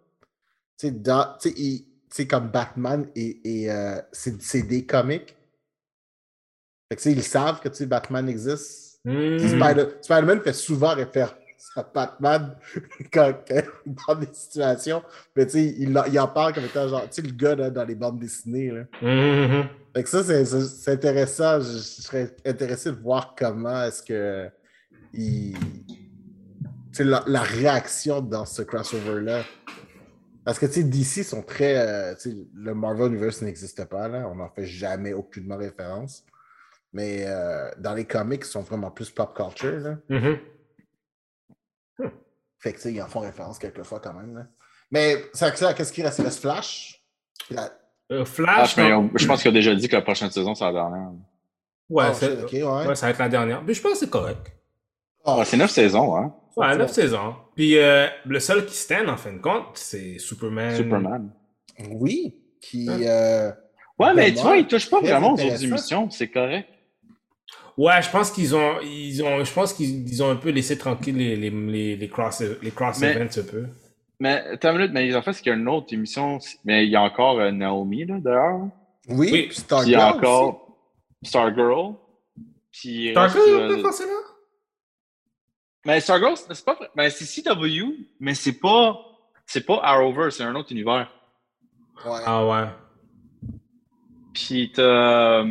tu sais, dans- tu sais, il- tu sais, comme Batman et, et euh, c'est c'est des comics. Fait que, ils savent que tu sais, Batman existe. Hmm. Spider- Spider-Man fait souvent référence à Batman quand, dans des situations. Mais tu sais, il, en- il en parle comme étant genre, tu sais, le gars là, dans les bandes dessinées. Là. Mhm. Fait que ça, c'est- c'est c'est intéressant. Je, je serais intéressé de voir comment est-ce que il... la, la réaction dans ce crossover-là. Parce que tu sais, DC sont très. euh, le Marvel Universe n'existe pas, là. On n'en fait jamais aucunement référence. Mais euh, dans les comics, ils sont vraiment plus pop culture. Là. Fait que tu sais, ils en font référence quelquefois quand même. Là. Mais c'est ça, qu'est-ce qui reste? Il reste Flash? La- Euh, Ah, Flash, on- je pense qu'il a déjà dit que la prochaine saison, c'est la dernière. ouais, Oh, c'est- ok, ouais. ouais, ça va être la dernière. Mais je pense que c'est correct. Oh, Ah, c'est neuf saisons, hein? Ouais, 9 saisons. Puis euh, le seul qui stand, en fin de compte, c'est Superman. Superman. Oui. Qui. Hein? Ouais, mais tu vois, il touche pas vraiment aux autres émissions, c'est correct. Ouais, je pense qu'ils ont, ils ont, je pense qu'ils ils ont un peu laissé tranquille les, les, les, les cross, les cross Mais- events un peu. Mais, attends une minute, mais en fait, c'est qu'il y a une autre émission, mais il y a encore euh, Naomi, là, d'ailleurs. Oui, Oui. puis Stargirl. Puis il y a encore Stargirl. Puis. Stargirl, euh, pas forcément? Mais Stargirl, c'est c'est pas. Ben, c'est CW, mais c'est pas. C'est pas Arrowverse, c'est un autre univers. Ouais. Ah ouais. Puis t'as.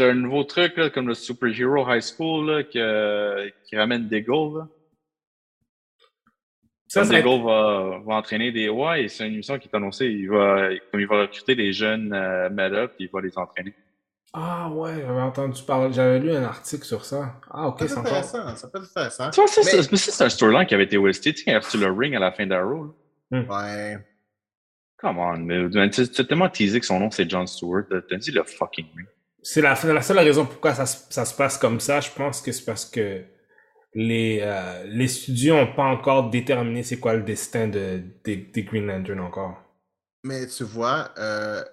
T'as un nouveau truc, là, comme le Superhero High School, là, qui ramène Deagle, là. Ça, c'est Deagle va, va entraîner des. Ouais, et c'est une émission qui est annoncée. Il va, comme il va recruter des jeunes euh, meta, puis il va les entraîner. Ah ouais, j'avais entendu parler, j'avais lu un article sur ça. Ah ok, Ça c'est encore. intéressant. Ça peut être intéressant. Tu vois, ça, Mais- c'est ça, c'est un storyline qui avait été OST, tu sais, quand il a reçu le ring à la fin d'Arrow. là. Ouais. Come on, mais mais as tellement teasé que son nom c'est John Stewart. T'as dit le fucking ring. C'est la, la seule raison pourquoi ça, se- ça se passe comme ça. Je pense que c'est parce que les, euh, les studios n'ont pas encore déterminé c'est quoi le destin de, des, Green Lantern encore. Mais tu vois, euh,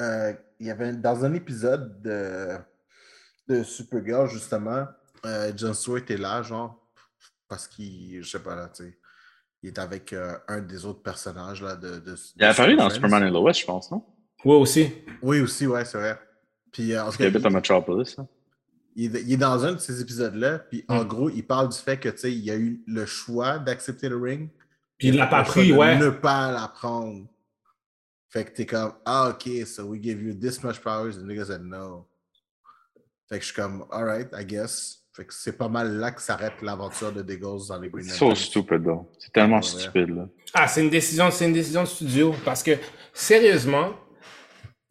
euh, il y avait dans un épisode de, de Supergirl, justement, euh, John Stewart est là, genre, parce qu'il, je sais pas, là, tu sais, il est avec euh, un des autres personnages, là, de. de Il a de apparu dans. Superman et Lois, je pense, non? Ouais, aussi. Oui, aussi, ouais, c'est vrai. Puis, euh, en tout Il habite à Metropolis. hein. il, est- il est dans un de ces épisodes-là, puis en Mm. gros, il parle du fait que, tu sais, il y a eu le choix d'accepter le ring. Puis il l'a pas pris, de ouais. Ne pas la prendre. Fait que t'es comme, ah, ok, so we give you this much powers, and the nigga said no. Fait que je suis comme, alright, I guess. Fait que c'est pas mal là que s'arrête l'aventure de Deagles dans les Green So Lanterns. stupid, though. C'est tellement Ouais. stupide, là. Ah, c'est une décision, c'est une décision de studio. Parce que, sérieusement,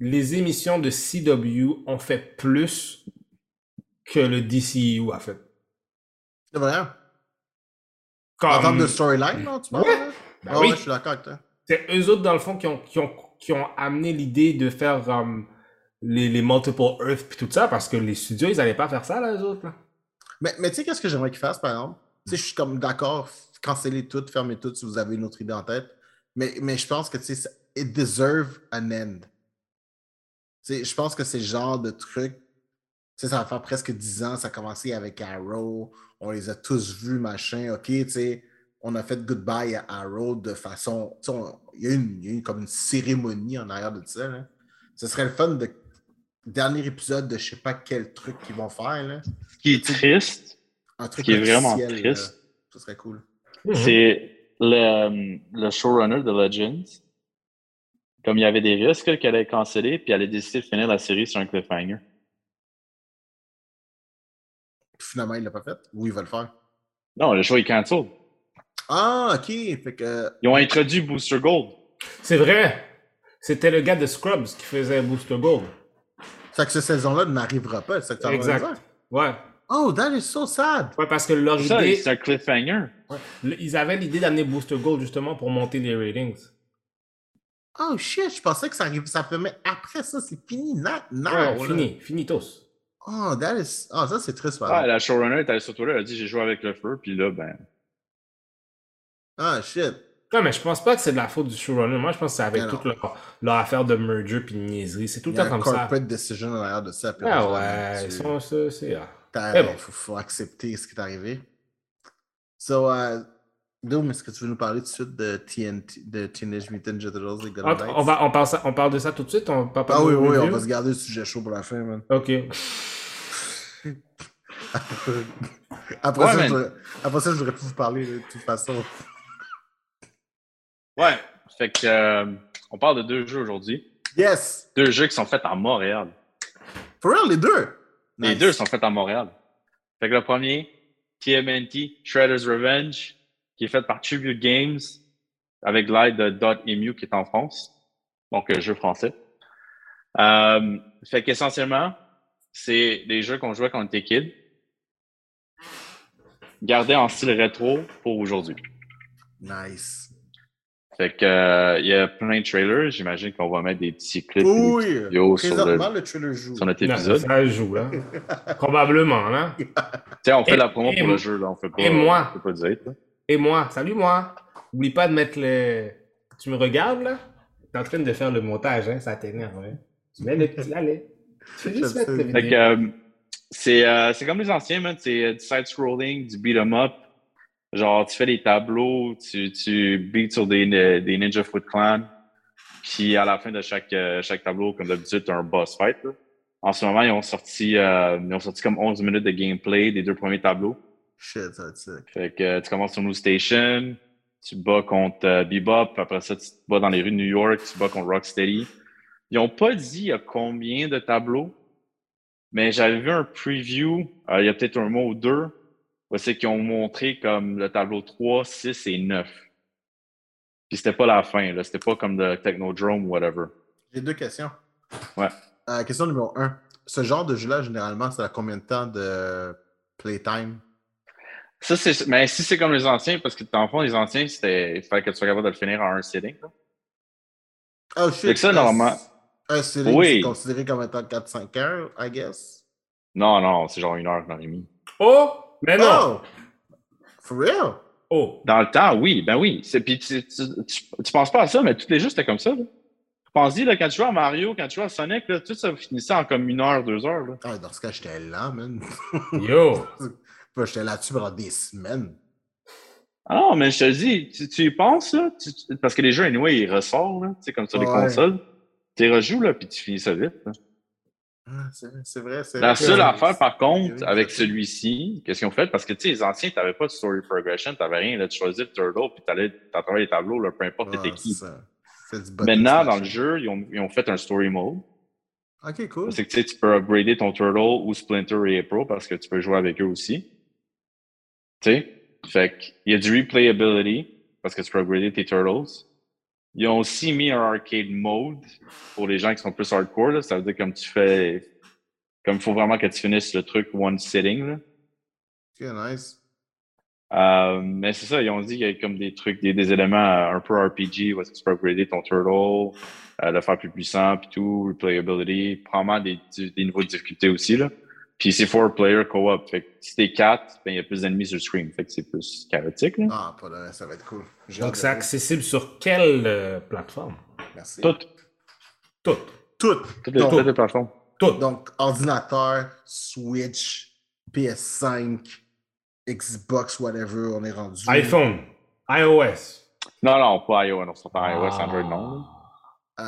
les émissions de CW ont fait plus que le DCU a fait. C'est vrai? hein? Comme, En termes de storyline, non, tu parles? Ouais. là? Ben Ah oui. ouais, je suis d'accord avec toi. c'est eux autres, dans le fond, qui ont, qui ont, qui ont amené l'idée de faire um, les, les multiple Earth puis tout ça, parce que les studios, ils allaient pas faire ça, là, eux autres. Là. Mais, mais tu sais, qu'est-ce que j'aimerais qu'ils fassent, par exemple? Tu sais, je suis comme d'accord, cancellez tout, fermez tout si vous avez une autre idée en tête. Mais, mais je pense que, tu sais, it deserve an end. Tu sais, je pense que c'est le genre de truc. Tu sais, ça va faire presque 10 ans, ça a commencé avec Arrow, on les a tous vus, machin, ok, tu sais, on a fait goodbye à Arrow de façon. tu sais, on- Il y, a une- il y a eu comme une cérémonie en arrière de ça. Là. Ce serait le fun de. Dernier épisode de je sais pas quel truc qu'ils vont faire. Là. Ce qui est triste, Un truc qui est vraiment triste. là. Ce serait cool. Mhm. c'est le, le showrunner de Legends. Comme il y avait des risques qu'elle allait canceller, puis elle a décidé de finir la série sur un cliffhanger. finalement, il l'a pas fait? Ou il va le faire? Non, le show est cancelled. Ah, ok. Fait que. Ils ont introduit Booster Gold. C'est vrai. C'était le gars de Scrubs qui faisait Booster Gold. Fait que cette saison-là n'arrivera pas. C'est ça que? Exact. Ouais. Oh, that is so sad. Ouais, parce que leur Ça, idée, c'est un cliffhanger. le- ils avaient l'idée d'amener Booster Gold justement pour monter les ratings. Oh shit, je pensais que ça arrive, ça permet après ça, c'est fini. Not now. Ouais, fini, finitos. Oh, that is. Oh, ça c'est triste. Ah, la showrunner est allée sur Twitter, elle a dit j'ai joué avec le feu, puis là, ben. Ah shit. Non, mais je pense pas que c'est de la faute du showrunner. Moi, je pense que c'est avec toute leur, leur affaire de merger puis de niaiserie. C'est tout Il le y a temps un comme ça. corporate decision en arrière de ça. Ah ouais, ils sont, c'est, c'est, ah. T'as- faut, faut accepter ce qui est arrivé. So, uh, Doom, est-ce que tu veux nous parler tout de suite de TNT, de Teenage Mutant Ninja Turtles et Golden On, va, on, parle ça- on parle de ça tout de suite? On parle Ah oui, oui, on va se garder le sujet chaud pour la fin, man. Ok. après, Ouais, ça, je voudrais- après ça, je voudrais plus vous parler de toute façon. Ouais. Fait que, euh, on parle de deux jeux aujourd'hui. Yes! Deux jeux qui sont faits à Montréal. For real, les deux! Les Nice. deux sont faits à Montréal. Fait que le premier, TMNT, Shredder's Revenge, qui est fait par Tribute Games, avec l'aide de Dot.emu qui est en France. Donc, euh, jeu français. Euh, fait qu'essentiellement, c'est des jeux qu'on jouait quand on était kid, gardés en style rétro pour aujourd'hui. Nice. Fait que, euh, il y a plein de trailers. J'imagine qu'on va mettre des petits clips des Oui! petites vidéos sur, le- le trailer joue. sur notre Non, épisode. ça joue, là. Probablement, là. Tiens, on fait Et- la promo pour moi- le jeu, là. On fait pas, et moi. on peut pas dire. là. Et moi, salut moi. Oublie pas de mettre le. Tu me regardes là? T'es en train de faire le montage, hein? Ça t'énerve, hein? Tu mets le petit. Allez. Tu fais juste mettre le euh, c'est euh, c'est comme les anciens, man. C'est euh, du side-scrolling, du beat-em-up. Genre, tu fais des tableaux, tu, tu beats sur des, des Ninja Foot Clan. Puis à la fin de chaque, euh, chaque tableau, comme d'habitude, tu as un boss fight. là. En ce moment, ils ont sorti euh, ils ont sorti comme 11 minutes de gameplay des deux premiers tableaux. Shit, ça va être sick. Fait que euh, tu commences sur New Station, tu bats contre euh, Bebop, après ça, tu te bats dans les rues de New York, tu bats contre Rocksteady. Ils ont pas dit il y a combien de tableaux, mais j'avais vu un preview, euh, il y a peut-être un mois ou deux, où c'est qu'ils ont montré comme le tableau 3, 6 et 9. Puis c'était pas la fin, là. C'était pas comme de Technodrome ou whatever. J'ai deux questions. Ouais. Euh, question numéro un. Ce genre de jeu-là, généralement, c'est à combien de temps de playtime? Ça, c'est, mais si c'est comme les anciens, parce que dans le fond, les anciens, c'était, il fallait que tu sois capable de le finir en un sitting, là. Oh shit! Fait que ça, un- normalement- Un sitting, Oui. c'est considéré comme étant 4-5 heures, I guess. Non, non, c'est genre une heure, une heure et demie. Oh! Mais non! Oh! For real? Oh! Dans le temps, oui, ben oui. C'est, puis tu, tu, tu, tu penses pas à ça, mais tous les jeux, c'était comme ça. Là. Pense-y, là, quand tu jouais à Mario, quand tu jouais à Sonic, là, tout ça finissait en comme une heure, deux heures. Là. Ah, dans ce cas, j'étais là, man. Yo! Puis j'étais là-dessus pendant des semaines. Ah non, mais je te dis, tu, tu y penses, là, tu- tu- parce que les jeux, anyway, ils ressortent, là, tu sais, comme sur les Ouais. consoles. Tu les rejoues, là, puis tu finis ça vite. là. Ah, c'est c'est vrai, La seule affaire, par contre, avec celui-ci, qu'est-ce qu'ils ont fait? Parce que, tu sais, les anciens, t'avais pas de story progression, t'avais rien, là, tu choisissais le turtle, puis t'allais, t'as travaillé les tableaux, là, peu importe Ah, t'étais qui. du button Maintenant, dans le jeu, ils ont, ils ont fait un story mode. Ok, cool. C'est que tu tu peux upgrader ton Turtle ou Splinter et April parce que tu peux jouer avec eux aussi. Tu sais? Fait qu'il y a du replayability parce que tu peux upgrader tes Turtles. Ils ont aussi mis un arcade mode pour les gens qui sont plus hardcore. Là. Ça veut dire comme tu fais. Comme il faut vraiment que tu finisses le truc one sitting. Là. Ok, nice. Euh, mais c'est ça, ils ont dit qu'il y a comme des trucs, des, des éléments euh, un peu RPG où est-ce que tu peux upgrader ton turtle, euh, le faire plus puissant, puis tout, replayability, probablement des, des niveaux de difficulté aussi, là. Puis c'est four player co-op. Fait que si t'es 4, ben il y a plus d'ennemis sur le screen. Fait que c'est plus chaotique, là. Ah, pas de ça va être cool. Donc c'est accessible sur quelle euh, plateforme? Merci. Toutes, Toutes. Tout. toutes les, Donc- toutes les plateformes. Toutes. Donc, ordinateur, Switch, PS5, Xbox, whatever, on est rendu. iPhone. iOS. Non, non, pas iOS, non, c'est pas iOS, Ah. Android, non.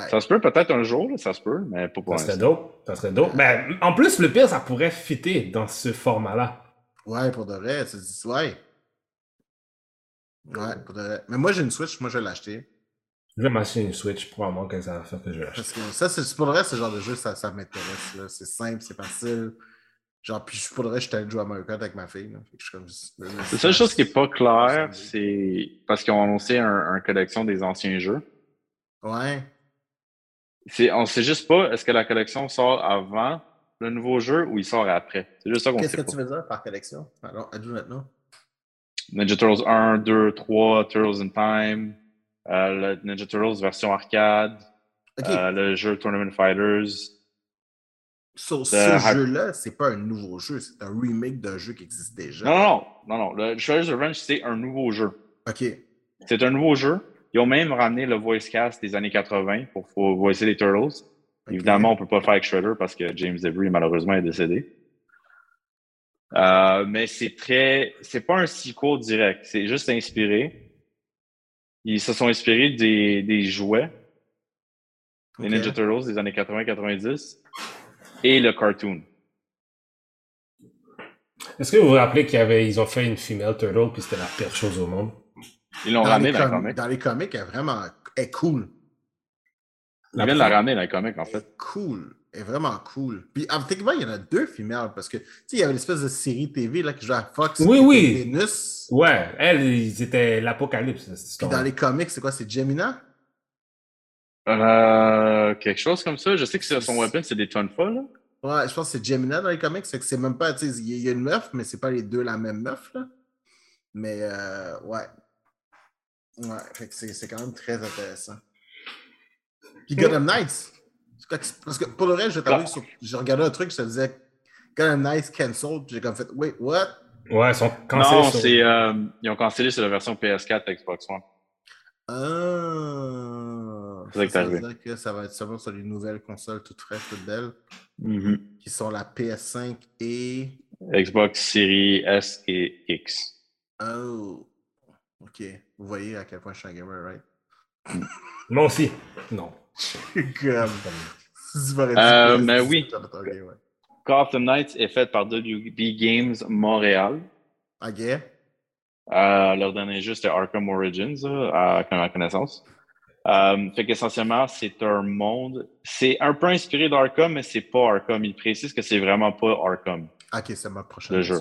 Ça se peut peut-être un jour, là, ça se peut, mais pas pour Ça serait dope. Ça serait dope. Ben, en plus, le pire, ça pourrait fitter dans ce format-là. Ouais, pour de vrai. c'est- Ouais. Ouais, pour de vrai. Mais moi, j'ai une Switch, moi, je vais l'acheter. Je vais m'acheter une Switch, probablement que ça va faire que je vais l'acheter. Parce que ça, c'est pour le reste, ce genre de jeu, ça, ça m'intéresse. là. C'est simple, c'est facile. Genre, puis je pourrais, j'étais allé jouer à Mario Kart avec ma fille. Là. Fait que je suis comme, La seule chose qui n'est pas claire, c'est parce qu'ils ont annoncé un, un collection des anciens jeux. Ouais. C'est, on sait juste pas, est-ce que la collection sort avant le nouveau jeu ou il sort après? C'est juste ça qu'on Qu'est-ce sait que pas. tu veux dire par collection? Alors, ajoute maintenant? Ninja Turtles 1, 2, 3, Turtles in Time, euh, le Ninja Turtles version arcade, euh, le jeu Tournament Fighters. so, ce jeu-là, c'est pas un nouveau jeu, c'est un remake d'un jeu qui existe déjà. Non, non, non, non, non. Le Shredder's Revenge, c'est un nouveau jeu. Ok. C'est un nouveau jeu. Ils ont même ramené le voice cast des années 80 pour, pour voicer les Turtles. Évidemment, on peut pas le faire avec Shredder parce que James Avery, malheureusement, est décédé. Euh, mais c'est très. C'est pas un sequel direct. C'est juste inspiré. Ils se sont inspirés des, des jouets, Ok. Ninja Turtles des années 80-90 et le cartoon. Est-ce que vous vous rappelez qu'ils ils ont fait une female turtle puis c'était la pire chose au monde? Ils l'ont ramené les, dans le com- comic. dans les comics, elle est vraiment elle est cool. Ils viennent de la ramener dans le comic, en Elle fait. est cool. Elle est vraiment cool. Puis, en techniquement, il y en a deux femelles parce que, tu sais, il y avait l'espèce de série TV là, qui jouait à Fox. Oui, oui. Vénus. Ouais, elle, ils étaient l'apocalypse. cette Puis dans les comics, c'est quoi? C'est Gemina? Euh, quelque chose comme ça. Je sais que c'est- son weapon, c'est des tonfa, là. Ouais, je pense que c'est Gemina dans les comics. C'est que c'est même pas, tu sais, il y a- il y a une meuf, mais c'est pas les deux la même meuf, là. Mais, euh, ouais. Ouais, fait que c'est c'est quand même très intéressant. Puis Gotham Knights. Parce que pour le reste, je t'avoue, Ah. j'ai regardé un truc, je te disais Gotham Knights cancelled. puis J'ai comme fait, wait, what? Ouais, ils sont cancellés Non, sur- euh, ils ont cancellé sur la version PS4 Xbox One. Ah. C'est ça veut dire que ça va être seulement sur les nouvelles consoles toutes fraîches, toutes belles, Mhm. qui sont la PS5 et. Xbox Series S et X. Oh. Ok. Vous voyez à quel point je suis un gamer, right? Moi aussi. Non. Comme. Si dit Euh, mais si oui. un gamer. Gotham Knights est fait par WB Games Montréal. Ok. Euh, leur dernier jeu, c'était Arkham Origins, à ma connaissance. Euh, fait qu'essentiellement, c'est un monde. C'est un peu inspiré d'Arkham, mais c'est pas Arkham. Il précise que c'est vraiment pas Arkham. Ok, c'est ma prochaine. Le jeu.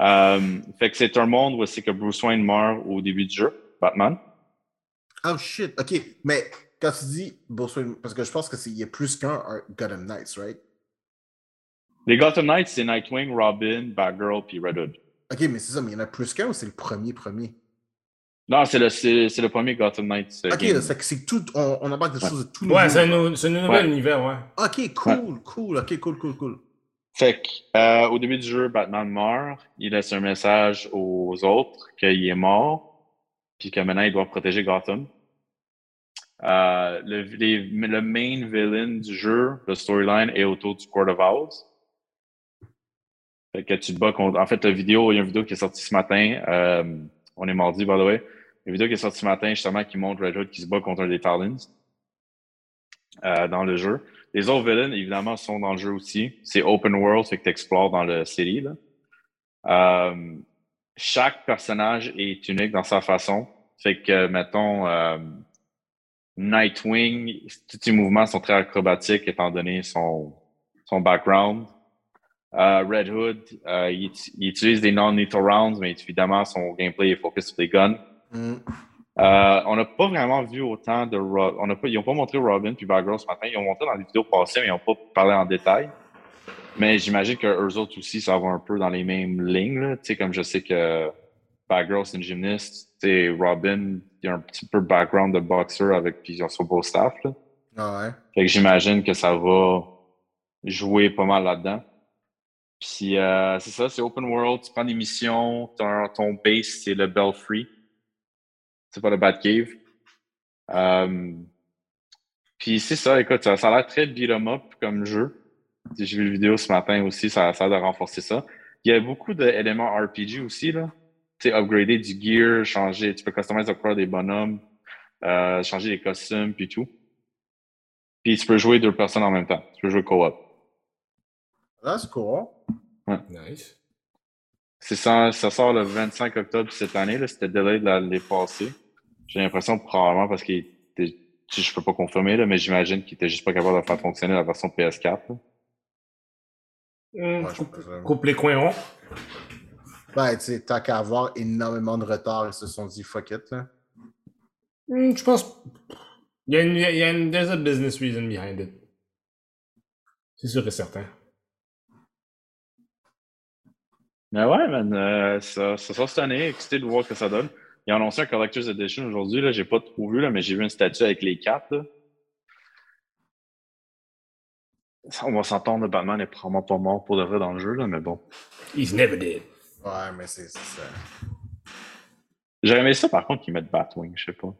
Euh, fait que c'est un monde où c'est que Bruce Wayne meurt au début du jeu, Batman. Oh shit. Ok. Mais quand tu dis Bruce Wayne, parce que je pense qu'il y a plus qu'un Gotham Knights, right? Les Gotham Knights, c'est Nightwing, Robin, Batgirl, puis Red Hood. Ok, mais c'est ça, mais il y en a plus qu'un ou c'est le premier premier? Non, c'est le, c'est, c'est le premier Gotham Knights. euh, Ok, game. c'est que c'est tout. On, on embarque des Ouais. choses de tout Ouais, nouveau. c'est un, nou- c'est un nouvel Ouais. univers, ouais. Ok, cool, cool. Ok, cool, cool, cool. Fait euh, au début du jeu, Batman meurt. Il laisse un message aux autres qu'il est mort, puis que maintenant il doit protéger Gotham. Euh, le, le main villain du jeu, le storyline, est autour du Court of Owls. Fait que tu te bats contre. En fait, la vidéo, il y a une vidéo qui est sortie ce matin. euh, on est mardi, by the way. Une vidéo qui est sortie ce matin, justement, qui montre Red Hood qui se bat contre un des Talons euh, dans le jeu. Les autres villains, évidemment, sont dans le jeu aussi. C'est open world, fait que tu explores dans le. Là. Euh, chaque personnage est unique dans sa façon. Fait que, mettons, euh, Nightwing, tous ses mouvements sont très acrobatiques étant donné son, son background. Euh, Red Hood, il, il utilise des non-lethal rounds, mais évidemment, son gameplay est focus sur les guns. Hmm. Euh, on n'a pas vraiment vu autant de Ro- on n'a pas, ils n'ont pas montré Robin puis Batgirl ce matin. Ils ont montré dans les vidéos passées, mais ils n'ont pas parlé en détail. Mais j'imagine que eux autres aussi, ça va un peu dans les mêmes lignes. Là. Tu sais, comme je sais que Batgirl, c'est une sais, Robin, il y a un petit peu background de boxer avec puis ils ont son beau staff. Là. Ah ouais. Fait que j'imagine que ça va jouer pas mal là-dedans. Puis euh, c'est ça, c'est open world, tu prends des missions, ton, ton base, c'est le Belfry. C'est pas le Batcave. Euh, puis c'est ça, écoute, ça, ça a l'air très beat 'em up comme jeu. J'ai vu la vidéo ce matin aussi, ça, ça a l'air de renforcer ça. Il y a beaucoup d'éléments RPG aussi, là. Tu sais, upgrader du gear, changer, tu peux customiser corps des bonhommes, euh, changer les costumes, puis tout. Puis tu peux jouer deux personnes en même temps. Tu peux jouer co-op. C'est cool. Nice. C'est ça, ça sort le 25 octobre cette année. C'était delay de l'année passée. J'ai l'impression probablement parce qu'il était, je peux pas confirmer, là, mais j'imagine qu'il était juste pas capable de faire fonctionner la version PS4. là. Hmm, Ouais, je coupe, les coins ronds. Ben, tu sais, tant qu'à avoir énormément de retard, ils se sont dit fuck it, là. Hmm, je pense. Il y a une, il y a une, there's a business reason behind it. C'est sûr et certain. Mais ouais, man, euh, ça, ça sort cette année, excité de voir ce que ça donne. Ils ont annoncé un Collector's Edition aujourd'hui, là, j'ai pas trop vu, là, mais j'ai vu une statue avec les quatre, là. On va s'entendre, Batman est probablement pas mort pour de vrai dans le jeu, là, mais bon. He's never dead. Ouais, mais c'est ça. J'aurais aimé ça, par contre, qu'ils mettent Batwing, je sais pas.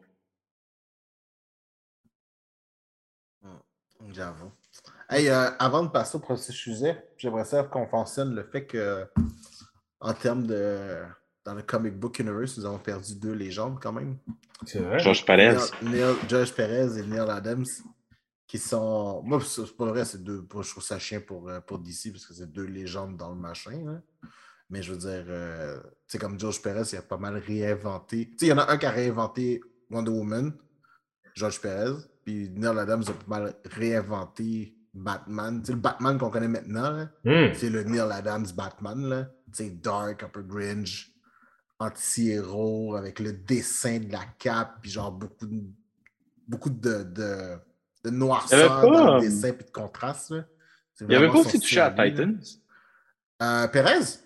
J'avoue. Hey, euh, avant de passer au prochain sujet, j'aimerais savoir qu'on mentionne le fait que, en termes de. Dans le comic book universe, nous avons perdu deux légendes quand même. C'est vrai. George Perez. Neil, Neil- George Perez et Neil Adams, qui sont. Moi, c'est c'est pas vrai, c'est deux. moi, je trouve ça chien pour, euh, pour DC parce que c'est deux légendes dans le machin. là. Mais je veux dire, euh, tu sais, comme George Perez, il a pas mal réinventé. Tu sais, il y en a un qui a réinventé Wonder Woman, George Perez, puis Neil Adams a pas mal réinventé Batman. Tu sais, le Batman qu'on connaît maintenant, Hmm. c'est le Neil Adams Batman, là. Dark, un peu Grinch, anti-héros, avec le dessin de la cape, puis genre beaucoup de, beaucoup de, de, de noirceur avait pas, dans euh, le dessin, puis de contraste, là. Il avait vraiment pas aussi touché à. Titans? Euh, Perez?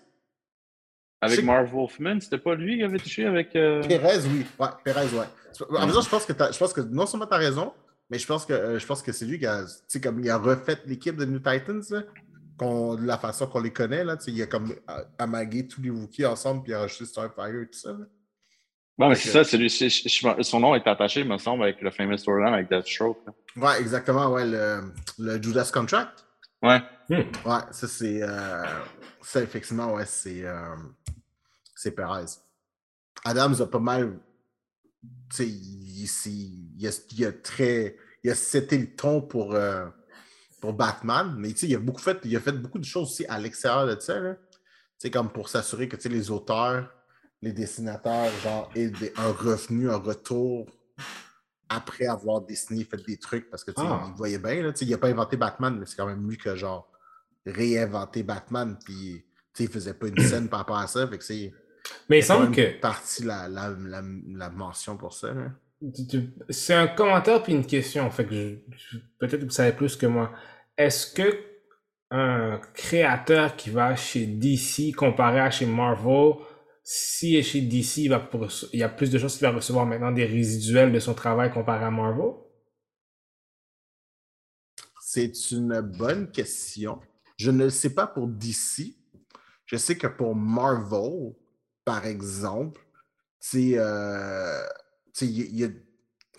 Avec Marv Wolfman, c'était pas lui qui avait touché avec. euh, Perez, oui. Ouais, Perez, ouais. En faisant, je pense que je pense que non seulement tu as raison, mais je pense que euh, je pense que c'est lui qui a, comme il a refait l'équipe de New Titans, là, de la façon qu'on les connaît, là, il a comme euh, amagué tous les Wookiees ensemble puis il a rajouté Starfire et tout ça. là. Mais c'est ça, c'est lui. c'est- je- je- Son nom est attaché, me semble, avec le famous storyline avec Deathstroke. là. Ouais, exactement, ouais, le, le Judas Contract. Ouais. Ouais, ça c'est. euh, ça, effectivement, ouais, c'est. euh, c'est Perez. Adams a pas mal. Tu sais, il, il a, il a très. Il a seté le ton pour, euh, pour Batman, mais tu sais, il a, beaucoup fait, il a fait beaucoup de choses aussi à l'extérieur de ça. là. Comme pour s'assurer que les auteurs, les dessinateurs, genre, aient des- un revenu, un retour après avoir dessiné, fait des trucs, parce que tu Ah. il voyait bien, là, tu sais, il n'a pas inventé Batman, mais c'est quand même lui qui a genre réinventé Batman, puis tu sais, il faisait pas une scène par rapport à ça, fait que c'est Mais il semble que. partie la, la, la, la mention pour ça. C'est un commentaire puis une question. Fait que peut-être que vous savez plus que moi. Est-ce que un créateur qui va chez DC comparé à chez Marvel, si est chez DC, il, va pour- il y a plus de choses qu'il va recevoir maintenant des résiduels de son travail comparé à Marvel? C'est une bonne question. Je ne le sais pas pour DC. Je sais que pour Marvel, par exemple, c'est. euh, il y y a.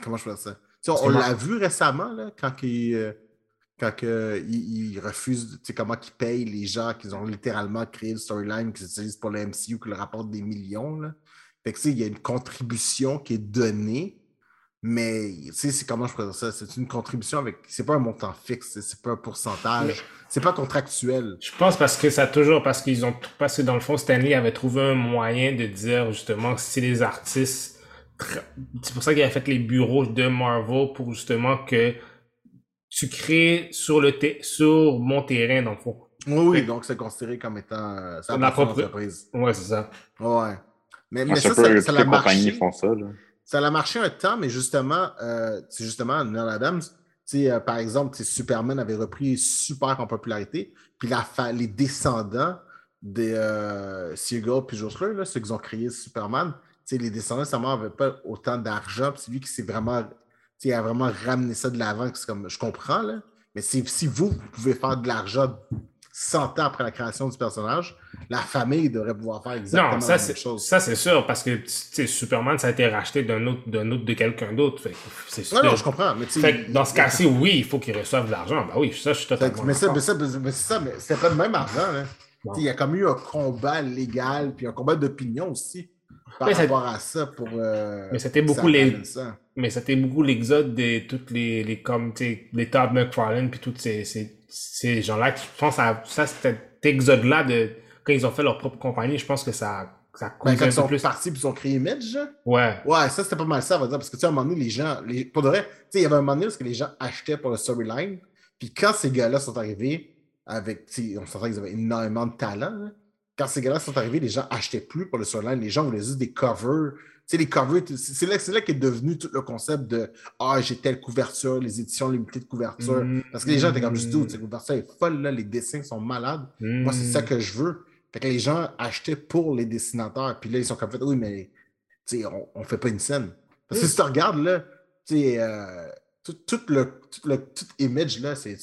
Comment je peux dire ça? On l'a vu récemment, là, quand il. Quand que, il, il refuse, tu sais, comment ils payent les gens qu'ils ont littéralement créé le storyline qu'ils utilisent pour le MCU, qui leur rapporte des millions. Là. Fait que, tu sais, il y a une contribution qui est donnée, mais, tu sais, c'est comment je dire ça? C'est une contribution avec. C'est pas un montant fixe, c'est- pas un pourcentage, c'est pas contractuel. Je pense parce que ça a toujours, parce qu'ils ont, parce que dans le fond, Stanley avait trouvé un moyen de dire justement si les artistes, c'est pour ça qu'il a fait les bureaux de Marvel pour justement que tu crées sur le te- sur mon terrain dans le fond. Oui, oui, Fait- donc c'est considéré comme étant. Euh, à propre- l'entreprise. Ouais, c'est ça. Ouais. Mais, Ah, mais ça, ça, ça l'a marché. font ça. Là. Ça a marché un temps, mais justement, euh, c'est justement Neil Adams, euh, par exemple, Superman avait repris super en popularité, puis la fa- les descendants des euh, Siegel puis Jossler, là, ceux qui ont créé Superman, les descendants, ça n'avaient pas autant d'argent, puis c'est lui qui s'est vraiment, a vraiment ramené ça de l'avant, comme, je comprends, là, mais si, vous, vous pouvez faire de l'argent 100 ans après la création du personnage, la famille devrait pouvoir faire exactement Non, ça la même c'est chose. ça c'est sûr parce que Superman ça a été racheté d'un autre d'un autre de quelqu'un d'autre. C'est sûr. Non, non, je comprends, mais Fait que dans ce cas-ci, oui, il faut qu'ils reçoivent de l'argent. Bah oui, ça je suis totalement. mais ça, d'accord. mais ça, mais c'est ça, mais c'était pas le même argent. Il y a comme eu un combat légal, puis un combat d'opinion aussi par rapport à ça pour. euh, Mais c'était beaucoup les- ça. Mais c'était beaucoup l'exode de toutes les, les comme, tu sais, les Todd McFarlane puis tous ces, ces, ces gens-là. Je pense à ça, c'était cet exode-là de, quand ils ont fait leur propre compagnie, je pense que ça, ça Ben, quand ils sont plus. partis puis ils ont créé Image. Ouais. ouais, ça c'était pas mal ça, on va dire, parce que tu sais, à un moment donné, les gens, les, pour de vrai, tu sais, il y avait un moment donné que les gens achetaient pour le storyline, puis quand ces gars-là sont arrivés, avec, on sentait qu'ils avaient énormément de talent. Quand ces gars-là sont arrivés, les gens achetaient plus pour le storyline. Les gens voulaient juste des covers. Sais, les covers, c'est là, là qu'est devenu tout le concept de Ah, j'ai telle couverture, les éditions limitées de couverture. Mm. Parce que les gens étaient comme juste Mm. Dude, cette couverture est folle, là, les dessins sont malades. Moi, c'est ça que je veux. Fait que les gens achetaient pour les dessinateurs. Puis là, ils sont comme fait, oui, mais on, on fait pas une scène. Parce que Mm. si tu regardes, là, tu sais, euh, tout, tout le, tout le tout image, là, c'est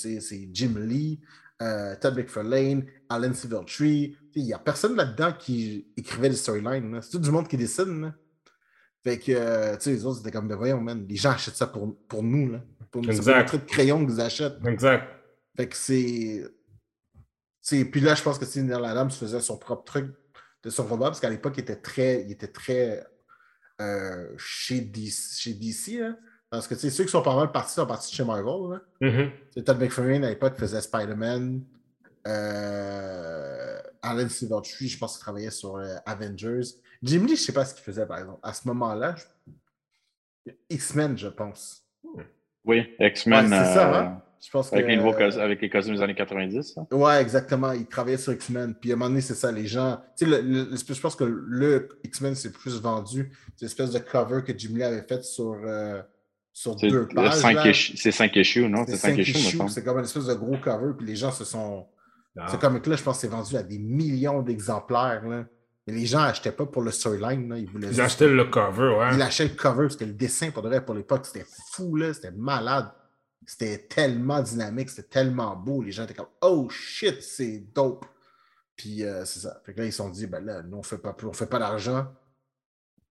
Jim Lee, euh, Todd McFarlane, Alan Silvertree. Il n'y a personne là-dedans qui écrivait des storylines. C'est tout du monde qui dessine. là. Fait que, euh, tu sais, les autres, c'était comme, ben voyons, man, les gens achètent ça pour, pour nous, là. Pour Exact. le truc de crayon qu'ils achètent. Exact. Fait que c'est. Puis là, je pense que c'est Neil Adams faisait son propre truc de son robot, parce qu'à l'époque, il était très, il était très euh, chez DC. Chez DC là. Parce que tu sais, ceux qui sont pas mal partis sont partis de chez Marvel. Là. C'est Todd McFarlane à l'époque faisait Spider-Man. Euh, Alan Silvertree, je pense qu'il travaillait sur euh, Avengers. Jim Lee, je sais pas ce qu'il faisait, par exemple. À ce moment-là, je- X-Men, je pense. Oui, X-Men. Ouais, c'est ça, euh, hein? Je pense avec, que- les nouveaux cos- avec les costumes des années 90. hein. Ouais, exactement. Il travaillait sur X-Men. Puis à un moment donné, c'est ça, les gens. Tu sais, le- le- je pense que le X-Men, c'est plus vendu. C'est l'espèce de cover que Jim Lee avait fait sur, euh, sur C'est deux euh, pages. là. c'est 5 issues, non? C'est C'est 5 cinq issues. C'est comme une espèce de gros cover. Puis les gens se sont. Ah. Ce comic-là, je pense que c'est vendu à des millions d'exemplaires. Mais les gens n'achetaient pas pour le storyline. Ils voulaient Ils achetaient le cover, ouais. il achetait le cover parce que le dessin, pour de vrai, pour l'époque, c'était fou, là, c'était malade. C'était tellement dynamique, c'était tellement beau. Les gens étaient comme Oh shit, c'est dope. Puis euh, c'est ça. Fait que là, ils se sont dit, ben là, nous, on fait pas plus, on fait pas d'argent.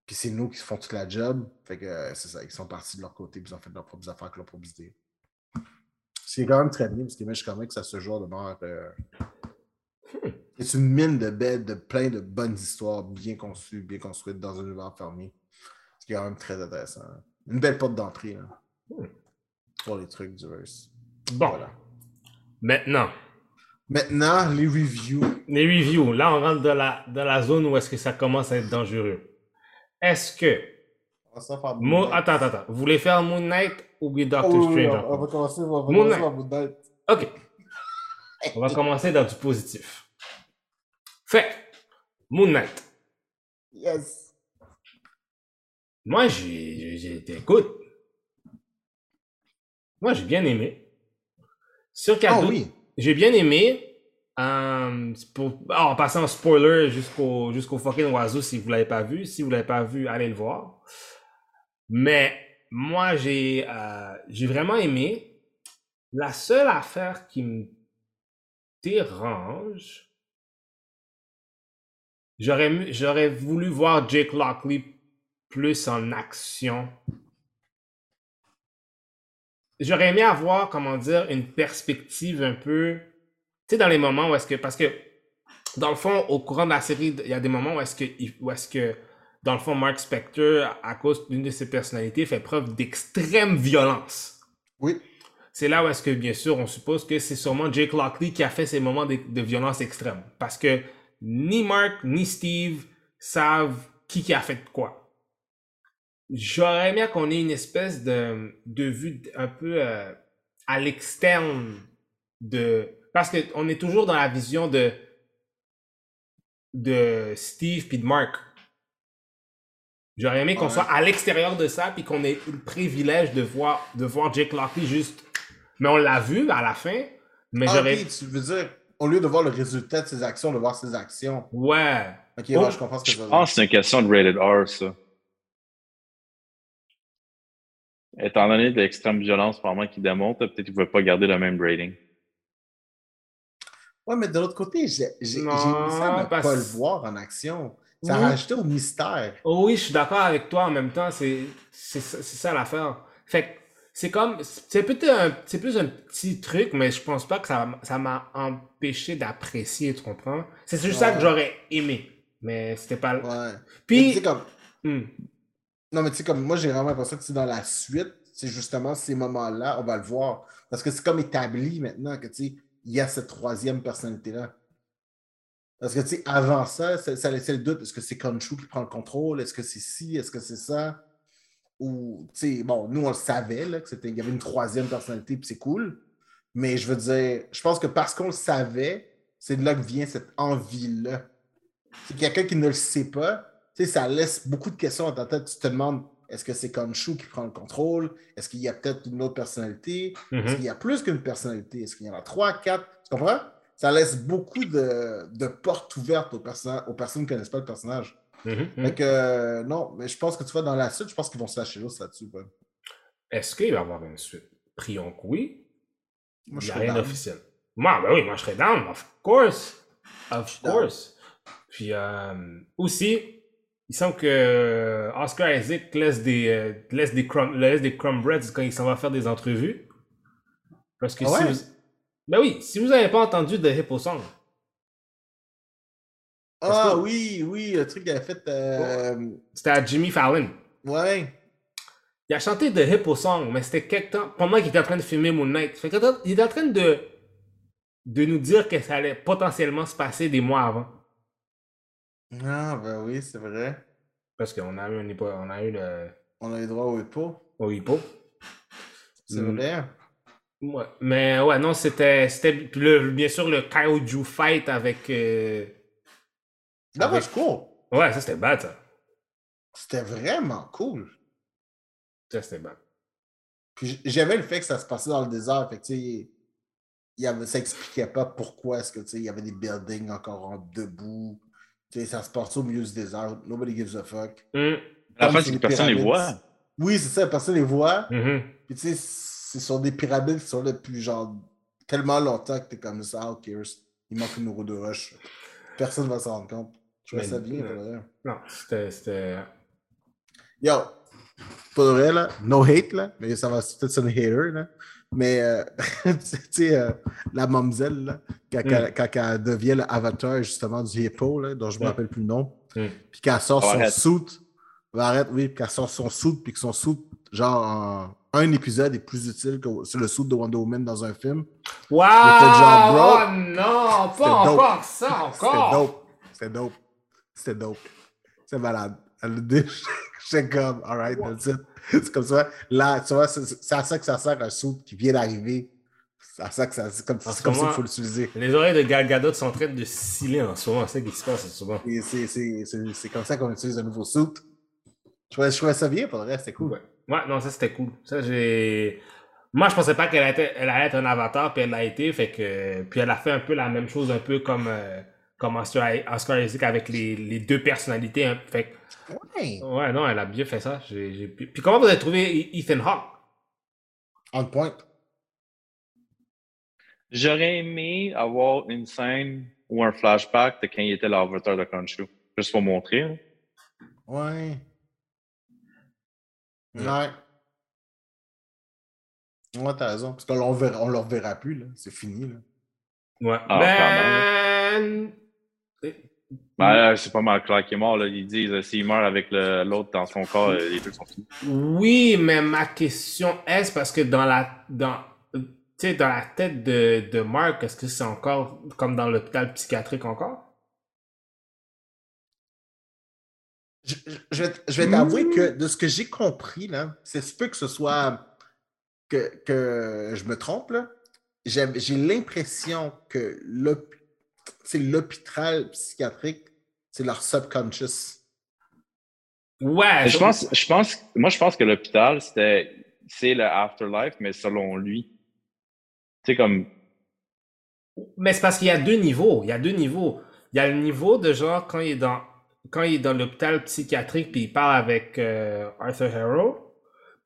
Puis c'est nous qui font toute la job. Fait que euh, c'est ça. Ils sont partis de leur côté, puis ils ont fait leurs propres affaires avec leur propre idée. C'est quand même très bien, parce qu'Image Comics, ça se joue demeure. Euh... C'est une mine de bêtes, de plein de bonnes histoires bien conçues, bien construites dans un univers fermé. Ce qui est quand même très intéressant. Une belle porte d'entrée hein, Hmm. pour les trucs du verse. Bon. Voilà. Maintenant, Maintenant, les reviews. les reviews. Là, on rentre dans la, dans la zone où est-ce que ça commence à être dangereux. Est-ce que... On va faire Moon. Attends, attends, attends. Vous voulez faire Moon Knight ou bien Doctor Oh, Strange on, va commencer, on va Moon Knight. Moon Knight. Ok. On va commencer dans du positif. Fait, Moon Knight. Yes. Moi, j'ai j'ai- écoute. Moi, j'ai bien aimé. Sur Ah cadeau, oui. j'ai bien aimé. Euh, pour, ah, en passant spoiler jusqu'au jusqu'au fucking oiseau si vous l'avez pas vu. Si vous l'avez pas vu, allez le voir. Mais moi, j'ai euh, j'ai vraiment aimé. La seule affaire qui me dérange, j'aurais voulu voir Jake Lockley plus en action. J'aurais aimé avoir, comment dire, une perspective un peu, tu sais, dans les moments où est-ce que, parce que, dans le fond, au courant de la série, il y a des moments où est-ce que, où est-ce que, dans le fond, Mark Spector, à cause d'une de ses personnalités, fait preuve d'extrême violence. Oui. C'est là où est-ce que, bien sûr, on suppose que c'est sûrement Jake Lockley qui a fait ces moments de, de violence extrême. Parce que ni Mark ni Steve savent qui qui a fait quoi. J'aurais aimé qu'on ait une espèce de, de vue un peu euh, à l'externe de... Parce qu'on est toujours dans la vision de, de Steve puis de Mark. J'aurais aimé qu'on Ouais. soit à l'extérieur de ça puis qu'on ait le privilège de voir, de voir Jake Lockley juste... Mais on l'a vu à la fin, mais Ah, j'aurais... ok, tu veux dire, au lieu de voir le résultat de ses actions, de voir ses actions. Ouais. Ok, Oh, ouais, je comprends ce que Je tu veux dire. pense que c'est une question de rated R, ça. Étant donné de l'extrême violence par moment qu'il démontre, peut-être qu'il ne pouvait pas garder le même rating. Ouais, mais de l'autre côté, j'ai aimé ça de ne parce- pas le voir en action. Ça Oui. rajoutait au mystère. Oh oui, je suis d'accord avec toi en même temps, c'est c'est ça c'est ça l'affaire. Fait que c'est comme c'est peut-être un c'est plus un petit truc mais je pense pas que ça ça m'a empêché d'apprécier, tu comprends? C'est juste ça que j'aurais aimé, mais c'était pas le- Ouais. Puis comme, hmm, Non, mais tu sais, comme moi, j'ai vraiment l'impression que c'est dans la suite, c'est justement ces moments-là, on va le voir. Parce que c'est comme établi maintenant que, tu sais, il y a cette troisième personnalité-là. Parce que, tu sais, avant ça, ça, ça laissait le doute. Est-ce que c'est Conchu qui prend le contrôle? Est-ce que c'est ci? Est-ce que c'est ça? Ou, tu sais, bon, nous, on le savait, là, que c'était, il y avait une troisième personnalité, puis c'est cool. Mais je veux dire, je pense que parce qu'on le savait, c'est de là que vient cette envie-là. C'est quelqu'un qui ne le sait pas, tu sais, ça laisse beaucoup de questions dans ta tête. Tu te demandes, est-ce que c'est Chou qui prend le contrôle? Est-ce qu'il y a peut-être une autre personnalité? Est-ce Mhm. qu'il y a plus qu'une personnalité? Est-ce qu'il y en a trois, quatre? Tu comprends? Ça laisse beaucoup de, de portes ouvertes aux, perso- aux personnes qui ne connaissent pas le personnage. Fait que, euh, non, mais je pense que tu vois, dans la suite, je pense qu'ils vont se lâcher là-dessus. quoi. Est-ce qu'il va y avoir une suite? Prions que oui. Moi, Il je n'y a rien d'officiel. Moi, ben oui, moi je serais down, of course. Of course. Puis euh, aussi, il semble que euh, Oscar Isaac laisse des, euh, laisse des, crumb, laisse des crumbreads quand il s'en va faire des entrevues. Parce que Ah si vous. Ben oui, si vous n'avez pas entendu de Hippo Song, Ah que- oui, oui, le truc qu'il avait fait. euh, c'était à Jimmy Fallon. Ouais. Il a chanté de Hippo Song, mais c'était quelque temps pendant qu'il était en train de filmer Moon Knight. Fait il était en train de, de nous dire que ça allait potentiellement se passer des mois avant. Ah, ben oui, c'est vrai. Parce qu'on a eu, hypo- on a eu le, On a les droits au hippo. au hippo. C'est Mm. vrai. Ouais. Mais ouais, non, c'était. bien sûr, le Kaiju fight avec. euh, That Avec- was cool. Ouais, ça c'était bad, ça. C'était vraiment cool. Ça c'était bad. Puis j- j'aimais le fait que ça se passait dans le désert. Fait que, tu sais, il y avait, ça expliquait pas pourquoi est-ce que, tu sais, il y avait des buildings encore en debout. Tu sais, ça se passait au milieu du désert. Nobody gives a fuck. La Comme fin, sur c'est que personne ne les voit. Oui, c'est ça, personne les voit. mhm. Puis tu sais, c'est sur des pyramides qui sont là depuis genre tellement longtemps que t'es comme ça, ah, ok, il manque une euro de rush. Personne va s'en rendre compte. Je vois Mais- ça bien, ouais. pour vrai. Non, c'était. Yo, pour de vrai, là, no hate, là, mais ça va peut-être sonner hater, là. Mais, euh, tu sais, euh, la mamzelle, là, quand, quand- quand elle devient l'avatar, justement, du hippo, là, dont je me Mm. rappelle plus le nom, Mm. puis qu'elle sort Oh, son arrête. suit, Ben, arrête, oui, puis qu'elle sort son suit, puis que son suit, genre, en un épisode est plus utile que sur le suit de Wonder Woman dans un film. Waouh! fait genre, bro, Oh non, pas encore ça, C'était encore! dope. C'était dope. C'était dope. C'est malade. Elle le dit, j'étais comme, alright, that's it. C'est comme ça. Là, tu vois, c'est à ça que ça sert un saut qui vient d'arriver. C'est à ça que ça, comme, ça qu'il faut l'utiliser. Les oreilles de Gal Gadot sont en train de sciller en ce moment, c'est qui se passe souvent. C'est- comme ça qu'on utilise un nouveau suit. Je trouvais, je trouvais ça bien, pour le reste, c'était cool. Ouais. ouais, non, ça c'était cool. Ça, j'ai. Moi, je pensais pas qu'elle allait être un avatar, puis elle l'a été, fait que. Puis elle a fait un peu la même chose, un peu comme, euh, comme Oscar, Oscar Isaac avec les, les deux personnalités. hein. Fait Ouais. ouais, non, elle a bien fait ça. J'ai- j'ai- Puis comment vous avez trouvé Ethan Hawke? On point. J'aurais aimé avoir une scène ou un flashback de quand il était l'avatar de Khonshu. Juste pour montrer. hein. Ouais. Ouais. Ouais. Ouais, t'as raison. Parce qu'on ne verra, on le reverra plus, là. C'est fini, là. Ouais. Ah, ben... Ben, là, c'est pas mal clair qu'il est mort. Là. Ils disent euh, s'il meurt avec le- l'autre dans son corps, euh, les deux sont finis. Oui, mais ma question est parce que dans la dans tu sais dans la tête de, de Mark, est-ce que c'est encore comme dans l'hôpital psychiatrique encore? Je, je- je vais, t- je vais t'avouer que de ce que j'ai compris, là, c'est se peut que ce soit que, que je me trompe, là. J'ai j'ai l'impression que l'hôp- c'est l'hôpital psychiatrique, c'est leur subconscious. Ouais, Je pense, je pense, moi, je pense que l'hôpital, c'était, c'est le afterlife, mais selon lui. Tu sais, comme, mais c'est parce qu'il y a deux niveaux. Il y a deux niveaux. Il y a le niveau de genre quand il est dans quand il est dans l'hôpital psychiatrique puis il parle avec euh, Arthur Harrow.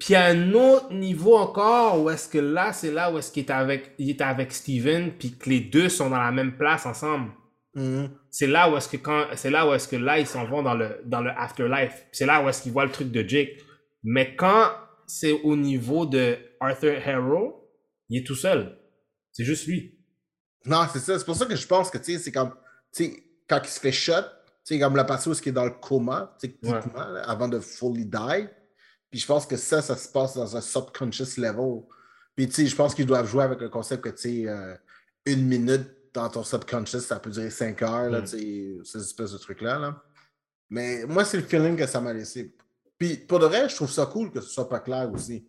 Puis a un autre niveau encore où est-ce que là, c'est là où est-ce qu'il est avec il est avec Steven puis que les deux sont dans la même place ensemble. Mhm. c'est là où est-ce que quand c'est là où est-ce que là ils s'en vont dans le dans le afterlife c'est là où est-ce qu'ils voient le truc de Jake mais quand c'est au niveau de Arthur Harrow il est tout seul c'est juste lui Non, c'est ça. C'est pour ça que je pense que, tu sais, c'est comme, tu sais, quand il se fait shot, tu sais, comme la personne qui est dans le coma, techniquement, là, avant de fully die. Puis je pense que ça, ça se passe dans un subconscious level. Puis, tu sais, je pense qu'ils doivent jouer avec le concept que, tu sais, euh, une minute dans ton subconscious, ça peut durer cinq heures, là, Mm. tu sais, ces espèces de trucs-là, là. Mais moi, c'est le feeling que ça m'a laissé. Puis, pour de vrai, je trouve ça cool que ce soit pas clair aussi.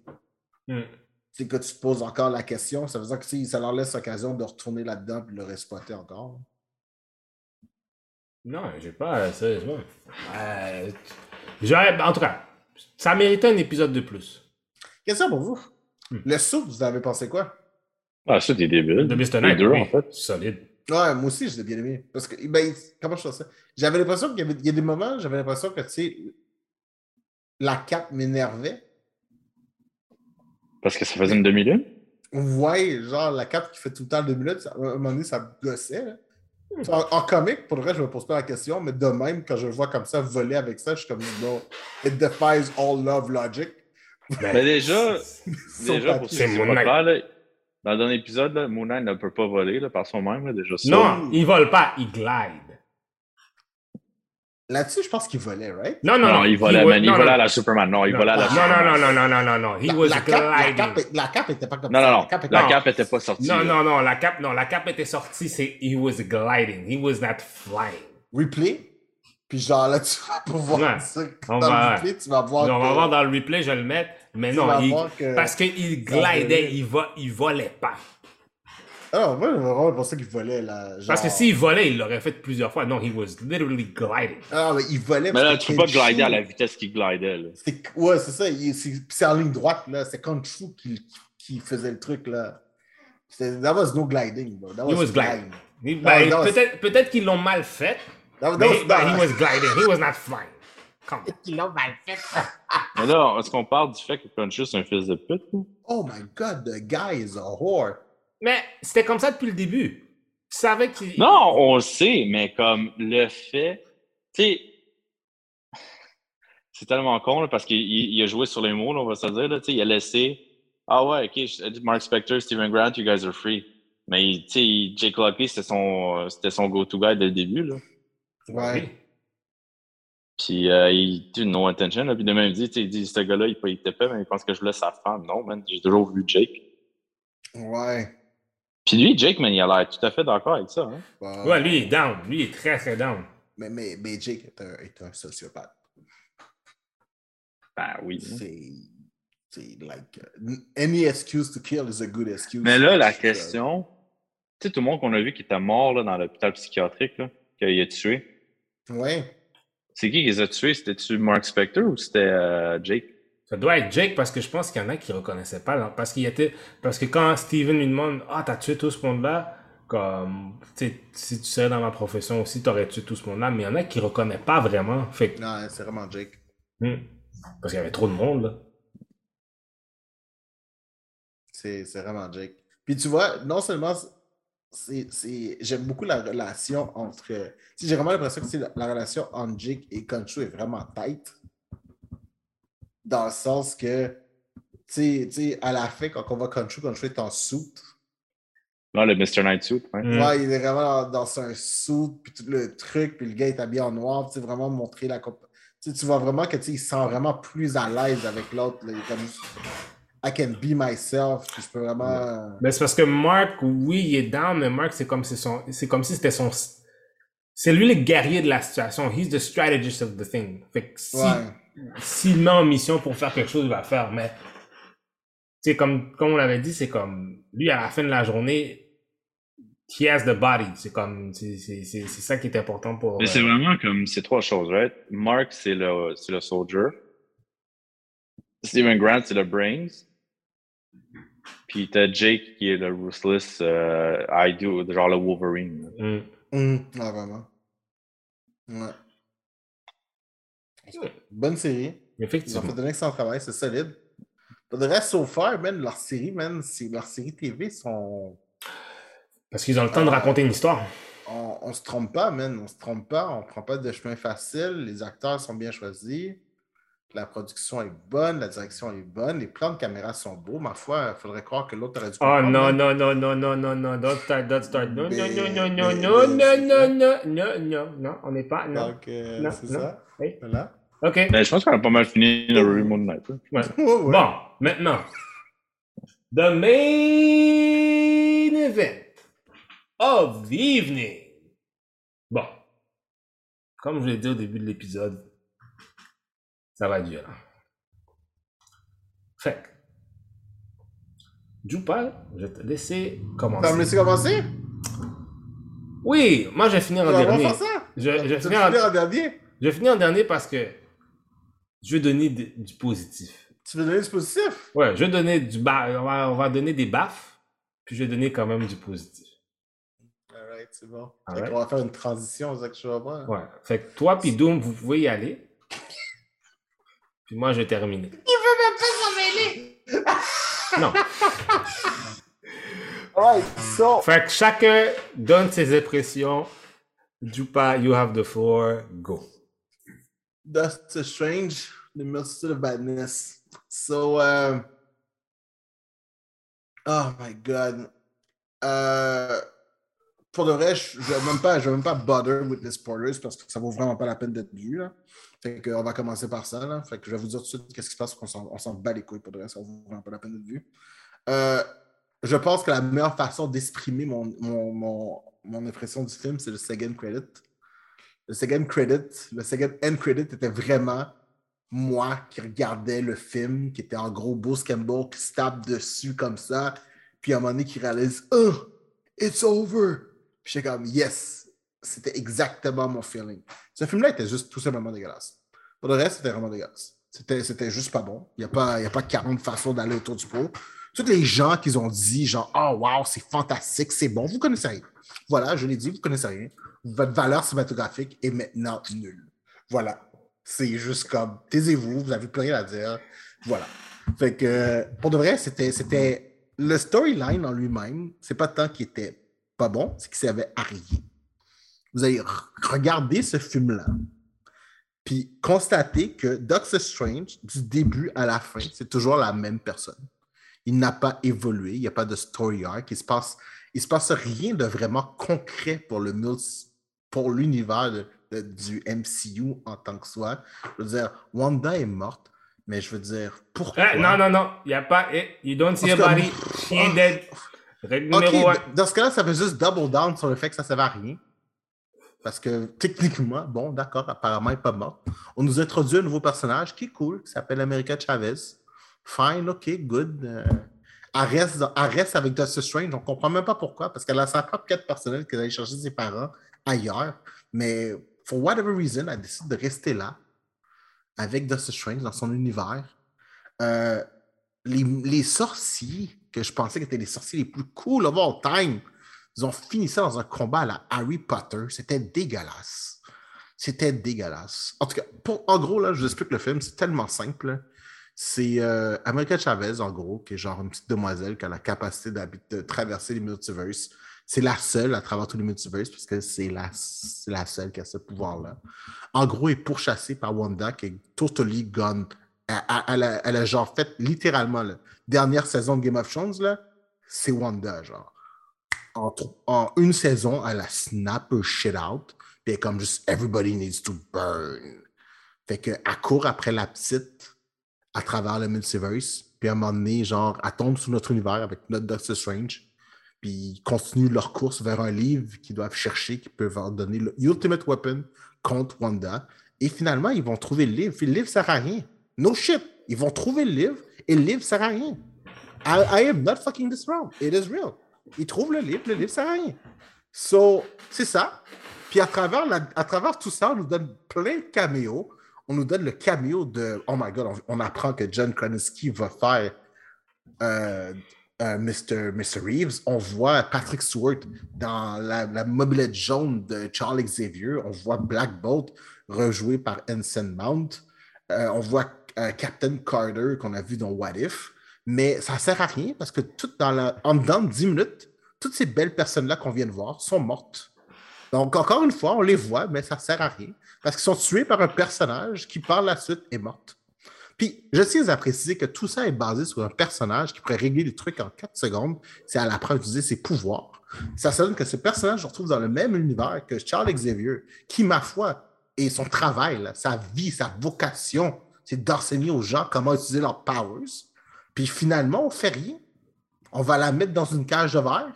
Hmm. c'est que tu te poses encore la question. Ça veut dire que tu sais, ça leur laisse l'occasion de retourner là-dedans et de le respotter encore. Non, j'ai pas, sérieusement. Euh, en tout cas, ça méritait un épisode de plus. Question pour vous. Hmm. Le saut, vous avez pensé quoi? Ah, ça, t'es débile. De Mr. Les Knight, deux, oui, en fait. solide. Ouais, moi aussi, je l'ai bien aimé. Parce que, ben, comment je fais ça? J'avais l'impression qu'il y avait il y a des moments, j'avais l'impression que, tu sais, la cape m'énervait. Parce que ça faisait une demi-lune? Ouais, genre, la cape qui fait tout le temps deux minutes, ça- à un moment donné, ça me gossait. là. En, en comique, pour le reste, je me pose pas la question, mais de même, quand je le vois comme ça, voler avec ça, je suis comme, non, it defies all love logic. Ben, Mais déjà, déjà, pour. C'est clairs, là, dans le dernier épisode, là, Moon Knight ne peut pas voler là, par soi-même. là, Déjà, ça. Non, il vole pas, il glide. Là-dessus, je pense qu'il volait, right? Non, non, Non, non. il volait, man, il non, volait non. à la Superman. Non, il Non, volait à la non, Superman. non, non, non, non, non, non, He La, was la cape, la, gliding. cape, la cape était pas comme Non, ça. non, La non. cape était La Non. cape était pas sortie. Non, non, non, la cape, non, la cape était sortie, c'est he was gliding. He was not flying. replay? Puis genre là, tu vas pouvoir On dans va- le replay, tu vas voir. on va voir dans le replay, je vais le mettre. Mais tu non, parce qu'il Ça glidait, il volait pas. Ah, moi, j'ai vraiment pensé qu'il volait là. Genre... Parce que s'il volait, il l'aurait fait plusieurs fois. Non, he was literally gliding. Ah, mais il volait. Mais là, tu peux pas glider à la vitesse qu'il glidait. Là. C'est- Ouais, c'est ça. il- C'est en ligne droite, là. C'est Conchu qui, qui faisait le truc, là. C'était- That was no gliding, bro. That He was flying. gliding. Non, ben, non, Peut-être peut-être qu'ils l'ont mal fait, That, that mais was, he was gliding. He was not flying. Ils l'ont mal fait. Mais est-ce qu'on parle du fait que Conchus c'est un fils de pute? Oh my god, the guy is a whore. Mais c'était comme ça depuis le début. Tu savais qu'il. Non, on le sait, mais comme le fait. Tu sais. C'est tellement con là, parce qu'il il- il a joué sur les mots, là, on va se dire. Là, tu sais, il a laissé. Ah ouais, ok, Mark Spector, Steven Grant, you guys are free. Mais tu sais, il- Jake Lockley, c'était son, c'était son go-to guy dès le début. Là. Ouais. Puis euh, il dit no intention. Là, puis de même dit, tu sais, il dit, ce gars-là, il, il était pas, mais il pense que je voulais sa femme. Non, man, j'ai toujours vu Jake. Ouais. Puis lui, Jake, man, il a l'air tout à fait d'accord avec ça. Hein? Ouais. Ouais, lui il est down. Lui il est très très down. Mais, mais, mais Jake est un, est un sociopathe. Ben oui. C'est. C'est like. uh, any excuse to kill is a good excuse. Mais là, la Euh, question, tu sais, tout le monde qu'on a vu qui était mort là, dans l'hôpital psychiatrique, là, qu'il a tué, Ouais. c'est qui qui les a tués? C'était-tu Mark Spector ou c'était euh, Jake? Ça doit être Jake parce que je pense qu'il y en a qui reconnaissaient pas. là. Parce qu'il était. Parce que quand Steven lui demande Ah, t'as tué tout ce monde-là, comme si tu serais dans ma profession aussi, t'aurais tué tout ce monde-là. Mais il y en a qui reconnaissent pas vraiment. Fait que- Non, c'est vraiment Jake. Hmm. Parce qu'il y avait trop de monde là. C'est vraiment Jake. Puis tu vois, non seulement j'aime beaucoup la relation entre. J'ai vraiment l'impression que la, la relation entre Jake et Conchu est vraiment tight. Dans le sens que, tu sais- à la fin, quand on voit Conchu, Conchu est en soute. Non, le Mr. Night Suit. Ouais. Hmm. Ouais, il est vraiment dans, dans un soute, puis tout le truc, puis le gars est habillé en noir, tu sais, vraiment montrer la. comp- Tu vois vraiment que tu sais, il se sent vraiment plus à l'aise avec l'autre. Il est comme I can be myself, puis je peux vraiment. Mais c'est parce que Mark, oui, il est down, mais Mark, c'est comme, c'est son, c'est comme si c'était son. C'est lui le guerrier de la situation. He's the strategist of the thing. Fait que si, Ouais. S'il met en mission pour faire quelque chose, il va faire. Mais, tu sais, comme, comme on l'avait dit, c'est comme, lui, à la fin de la journée, he has the body. C'est comme, c'est, c'est, c'est, c'est ça qui est important pour. Mais c'est euh, vraiment comme, c'est trois choses, right? Mark, c'est le, c'est le soldier. Steven Grant, c'est le brains. Puis t'as Jake qui est le ruthless euh, I do, genre le Wolverine. hmm. Hum, ouais, vraiment. Ouais. Bonne série. Ils ont Effectivement. fait un excellent travail, c'est solide. Pour le reste, so far, man, leur série, man, c'est- leur série TV sont. Parce qu'ils ont le temps de raconter une histoire. On, on se trompe pas, man. On se trompe pas. On prend pas de chemin facile. Les acteurs sont bien choisis. La production est bonne. La direction est bonne. Les plans de caméra sont beaux. Ma foi, il faudrait croire que l'autre aurait dû. Oh non, non, non, non, non, non, non, don't start, don't start. Non, non, non, non, non, non, non, non, non, non, non, non, on n'est pas, non. Donc, euh, Non, c'est non. ça. Voilà. Ok, je pense qu'on a pas mal fini le review Moon Knight. hein. Bon, maintenant. The main event of the evening. Bon. Comme je l'ai dit au début de l'épisode, ça va violent. Fait que, Jupa, je vais te laisser Tu vas me commencer. laisser commencer? Oui, moi je vais finir Tu en dernier. faire ça? Je, je vais finir en, en dernier? je vais finir en dernier parce que je vais donner de- du positif. Tu veux donner du positif? Ouais, je vais donner du ba- on, va, on va donner des baffes, puis je vais donner quand même du positif. Alright, c'est bon. Fait qu'on va faire une transition, voir. Ouais. Fait que toi puis Doom, vous pouvez y aller. Puis moi, je vais terminer. Non. Alright, so. Fait que chacun donne ses impressions. Jupa, you have the floor. Go. Doctor Strange, The Multitude of Badness. So, uh, oh my god. Euh, pour de vrai, je ne vais même pas, je vais même pas bother with the spoilers parce que ça vaut vraiment pas la peine d'être vu. Là. Fait que, on va commencer par ça. Fait que je vais vous dire tout de suite qu'est-ce qui se passe qu'on on s'en bat les couilles pour de vrai, ça vaut vraiment pas la peine d'être vu. Euh, je pense que la meilleure façon d'exprimer mon, mon, mon, mon impression du film, c'est le second credit. Le second credit, le second end credit était vraiment moi qui regardais le film, qui était en gros Bruce Campbell qui se tape dessus comme ça, puis à un moment donné qui réalise Oh, it's over! Puis j'étais comme Yes! C'était exactement mon feeling. Ce film-là était juste tout simplement dégueulasse. Pour le reste, c'était vraiment dégueulasse. C'était, c'était juste pas bon. Il n'y a, pas- a pas 40 façons d'aller autour du pot. Tous les gens qui ont dit genre Oh wow, c'est fantastique, c'est bon, vous connaissez rien. Voilà, je l'ai dit, vous connaissez rien. Votre valeur cinématographique est maintenant nulle. Voilà. C'est juste comme, taisez-vous, vous n'avez plus rien à dire. Voilà. Fait que, pour de vrai, c'était, c'était le storyline en lui-même, c'est pas tant qu'il était pas bon, c'est qu'il servait à rien. Vous allez re- regarder ce film-là, puis constater que Doctor Strange, du début à la fin, c'est toujours la même personne. Il n'a pas évolué, il n'y a pas de story arc, il se passe, il se passe rien de vraiment concret pour le multi- pour l'univers de- de- du MCU en tant que soi. Je veux dire, Wanda est morte, mais je veux dire, pourquoi? Eh, non, non, non. Il n'y a pas. eh, you don't see a body. She ain't dead. Règle Ok, numéro 1. d- dans ce cas-là, ça fait juste double down sur le fait que ça ne servait à rien. Parce que techniquement, bon, d'accord, apparemment, elle n'est pas morte. On nous introduit un nouveau personnage qui est cool, qui s'appelle America Chavez. Fine, ok, good. Euh, elle, reste avec Doctor Strange. On ne comprend même pas pourquoi, parce qu'elle a sa propre quête personnelle qu'elle allait chercher ses parents ailleurs. Mais, for whatever reason, elle décide de rester là, avec Doctor Strange, dans son univers. Euh, les, sorciers, que je pensais que étaient les sorciers les plus cool of all time, ils ont fini ça dans un combat à la Harry Potter. C'était dégueulasse. C'était dégueulasse. En tout cas, pour- en gros, je vous explique le film, c'est tellement simple. C'est euh, America Chavez, en gros, qui est genre une petite demoiselle qui a la capacité de traverser les multiverses. C'est la seule à travers tous les multiverses parce que c'est la, la seule qui a ce pouvoir-là. En gros, elle est pourchassée par Wanda qui est totally gone. Elle, elle- a, elle genre fait littéralement la dernière saison de Game of Thrones, c'est Wanda, genre. En, une saison, elle a snap her shit out. Puis comme juste everybody needs to burn. Fait qu'elle court après la petite à travers le multiverse. Puis à un moment donné, genre, elle tombe sous notre univers avec notre Doctor Strange. Puis ils continuent leur course vers un livre qu'ils doivent chercher, qui peut leur donner le Ultimate Weapon contre Wanda. Et finalement, ils vont trouver le livre. Puis le livre sert à rien. No shit. Ils vont trouver le livre et le livre sert à rien. I, I am not fucking this wrong. It is real. Ils trouvent le livre, le livre à rien. So, c'est ça. Puis à travers, à travers tout ça, on nous donne plein de caméos. On nous donne le caméo de. Oh my god, on, apprend que John Krasinski va faire euh, euh, Mr. Mr. Reeves. On voit Patrick Stewart dans la, la mobilette jaune de Charles Xavier. On voit Black Bolt rejoué par Ensign Mount. Euh, on voit euh, Captain Carter qu'on a vu dans What If. Mais ça ne sert à rien parce que tout dans la, en dedans de 10 minutes, toutes ces belles personnes-là qu'on vient de voir sont mortes. Donc, encore une fois, on les voit, mais ça ne sert à rien parce qu'ils sont tués par un personnage qui, par la suite, est morte. Puis, je tiens à préciser que tout ça est basé sur un personnage qui pourrait régler les trucs en 4 secondes si elle apprend à utiliser ses pouvoirs. Ça sonne que ce personnage se retrouve dans le même univers que Charles Xavier, qui, ma foi, et son travail, sa vie, sa vocation, c'est d'enseigner aux gens comment utiliser leurs powers. Puis finalement, on fait rien. On va la mettre dans une cage de verre,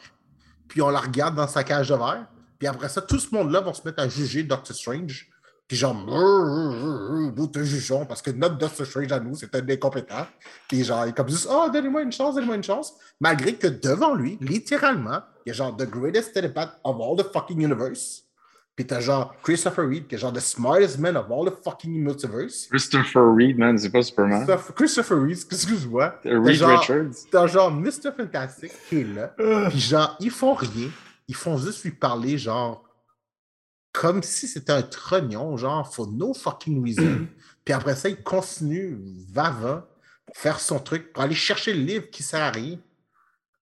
puis on la regarde dans sa cage de verre. Puis après ça, tout ce monde-là va se mettre à juger Doctor Strange Puis genre, nous te jugeons parce que notre Doctor Strange à nous, c'est un incompétent. Puis genre, il est comme juste, oh, donnez-moi une chance, donnez-moi une chance. Malgré que devant lui, littéralement, il y a genre the greatest telepath of all the fucking universe. Puis t'as genre Christopher Reed, qui est genre the smartest man of all the fucking multiverse. Christopher Reed, man, c'est pas Superman. Christopher- Christopher Reed, excuse-moi. Reed genre- Richards. T'as genre Mr. Fantastic qui est là. Puis genre, ils font rien. Ils font juste lui parler, genre, comme si c'était un trognon, genre, for no fucking reason. Puis après ça, il continue, va-va, pour faire son truc, pour aller chercher le livre qui sert à rien.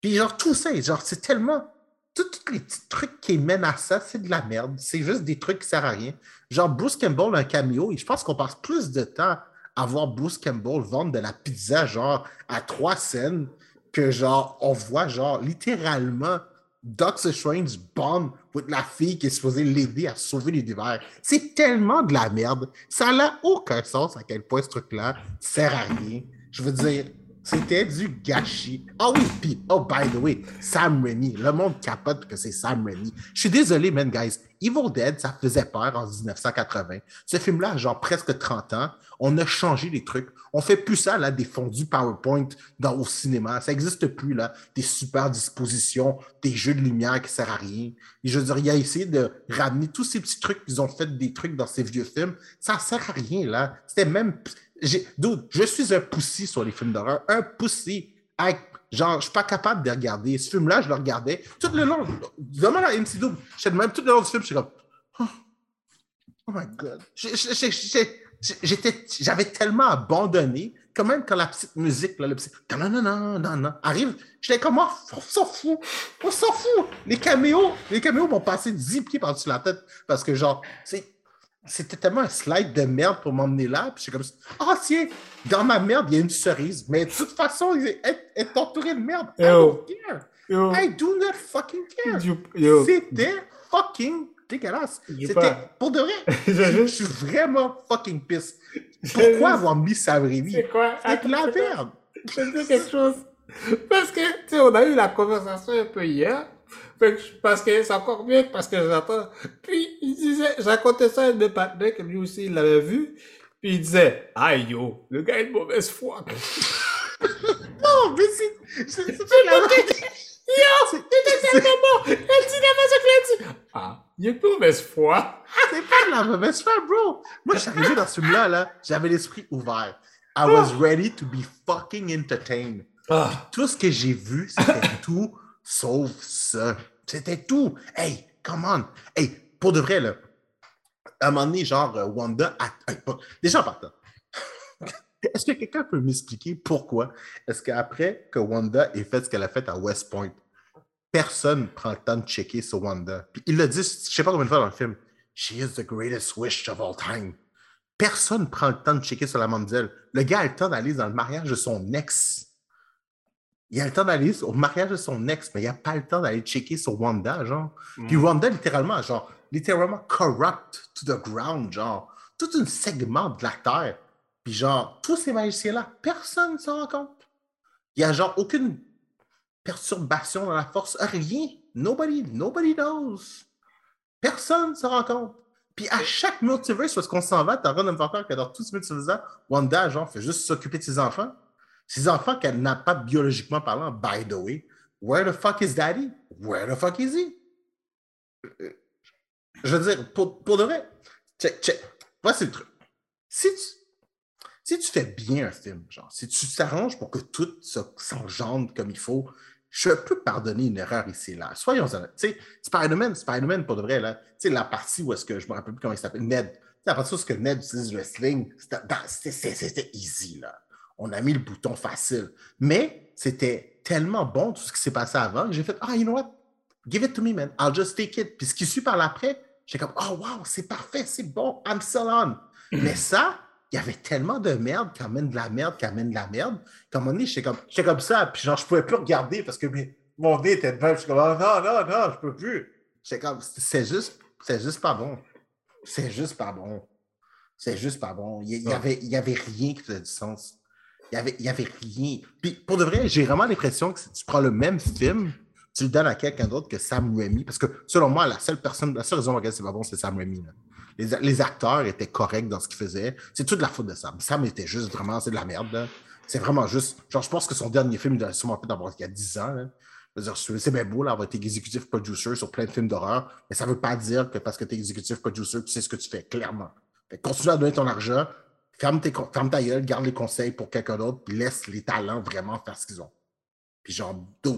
Puis genre, tout ça, genre, c'est tellement. Tous les petits trucs qui mènent à ça, c'est de la merde. C'est juste des trucs qui servent à rien. Genre, Bruce Campbell, un cameo, et je pense qu'on passe plus de temps à voir Bruce Campbell vendre de la pizza, genre, à trois scènes, que genre, on voit, genre, littéralement, Doctor Strange bond with la fille qui est supposée l'aider à sauver l'univers. C'est tellement de la merde. Ça n'a aucun sens à quel point ce truc-là sert à rien. Je veux dire, c'était du gâchis. Ah oui, puis, oh, by the way, Sam Raimi. Le monde capote que c'est Sam Raimi. Je suis désolé, man, guys. Evil Dead, ça faisait peur en 1980. Ce film-là genre presque 30 ans. On a changé les trucs. On fait plus ça, là, des fondus PowerPoint dans, au cinéma. Ça n'existe plus, là. Des super dispositions, des jeux de lumière qui ne servent à rien. Je veux dire, il a essayé de ramener tous ces petits trucs qu'ils ont fait des trucs dans ces vieux films. Ça ne sert à rien, là. C'était même. Dude, je suis un poussi sur les films d'horreur. Un poussi. Genre, je suis pas capable de regarder. Ce film-là, je le regardais tout le long. Demande à MC Double. De même tout le long du film, je suis comme. Oh, oh my God. J'avais tellement abandonné que même quand la petite musique, là, le petit. Non, non, non, non, non, arrive, j'étais comme, oh, on s'en fout. On s'en fout. Les caméos, les caméos m'ont passé 10 pieds par-dessus la tête parce que, genre, c'est. C'était tellement un slide de merde pour m'emmener là. Puis suis comme, ah tiens, dans ma merde, il y a une cerise. Mais de toute façon, il est, est entouré de merde. I don't care. Yo, I do not fucking care. C'était fucking dégueulasse. C'était, pour de vrai, je suis vraiment fucking pisse. Pourquoi avoir mis Raimi? C'est quoi? C'est de la merde. Je te dis quelque chose. Parce que, tu sais, on a eu la conversation un peu hier. Parce que c'est encore mieux parce que j'entends. Puis, il disait, j'ai raconté ça à un de mes partenaires que lui aussi, il l'avait vu. Puis il disait, aïe yo, le gars est de mauvaise foi. Non, mais c'est, c'est, la Yo, C'est- tellement bon. Elle dit la a dit. Ah, il est de mauvaise foi. C'est pas de la mauvaise foi, bro. Moi, je suis arrivé dans ce film-là, là, j'avais l'esprit ouvert. I was ready to be fucking entertained. Ah, Tout ce que j'ai vu, c'était tout sauf ça. C'était tout. Hey, come on. Hey, pour de vrai, là, à un moment donné, genre, euh, Wanda. a- Déjà, partant. Est-ce que quelqu'un peut m'expliquer pourquoi est-ce qu'après que Wanda ait fait ce qu'elle a fait à West Point, personne prend le temps de checker sur Wanda? Puis il l'a dit, je sais pas combien de fois dans le film, She is the greatest wish of all time. Personne prend le temps de checker sur la mamzelle. Le gars a le temps d'aller dans le mariage de son ex. Il a le temps d'aller au mariage de son ex, mais il n'a pas le temps d'aller checker sur Wanda, genre. Puis Wanda, littéralement, genre, littéralement corrupt to the ground, genre. Tout un segment de la Terre. Puis genre, tous ces magiciens-là, personne ne s'en rend compte. Il n'y a genre aucune perturbation dans la force, rien. Nobody, nobody knows. Personne ne s'en rend compte. Puis à chaque multiverse, parce qu'on s'en va, t'es en train de me faire croire que dans tous ces multivers, Wanda, genre, fait juste s'occuper de ses enfants. Ses enfants qu'elle n'a pas biologiquement parlant, by the way. Where the fuck is daddy? Where the fuck is he? Euh, Je veux dire, pour, pour de vrai, check, check. Voici le truc. Si tu, si tu fais bien un film, genre, si tu t'arranges pour que tout se- s'engendre comme il faut, je peux pardonner une erreur ici et là. Soyons honnêtes. Tu sais, Spider-Man, Spider-Man, pour de vrai, là, tu sais, la partie où est-ce que je me rappelle plus comment il s'appelle, Ned. Tu sais, la partie est-ce que Ned utilise le c'était c'était easy, là. On a mis le bouton facile. Mais c'était tellement bon tout ce qui s'est passé avant que j'ai fait, ah, you know what? Give it to me, man. I'll just take it. Puis ce qui suit par l'après, j'étais comme, oh, wow, c'est parfait, c'est bon, I'm still on. Mais ça, il y avait tellement de merde qui amène de la merde, qui amène de la merde, qu'à un moment donné, j'étais comme, comme ça, puis genre, je pouvais plus regarder parce que mon nez était devant, j'étais comme, oh, non, non, non, je peux plus. J'étais comme, c'est juste, c'est juste pas bon. C'est juste pas bon. C'est juste pas bon. Il y, il y Ouais. avait, il y avait rien qui faisait du sens. Il y avait, y avait rien. Puis pour de vrai, j'ai vraiment l'impression que si tu prends le même film, tu le donnes à quelqu'un d'autre que Sam Raimi. Parce que selon moi, la seule personne, la seule raison pour laquelle c'est pas bon, c'est Sam Raimi. Les, les acteurs étaient corrects dans ce qu'ils faisaient. C'est toute la faute de Sam. Sam était juste vraiment, c'est de la merde. C'est vraiment juste. Genre, je pense que son dernier film, il a sûrement fait d'abord il y a 10 ans. c'est bien beau, là, avoir été executive producer sur plein de films d'horreur, mais ça ne veut pas dire que parce que tu es executive producer, tu sais ce que tu fais, clairement. Fait continue à donner ton argent, ferme, tes, ferme ta gueule, garde les conseils pour quelqu'un d'autre, puis laisse les talents vraiment faire ce qu'ils ont. Puis genre,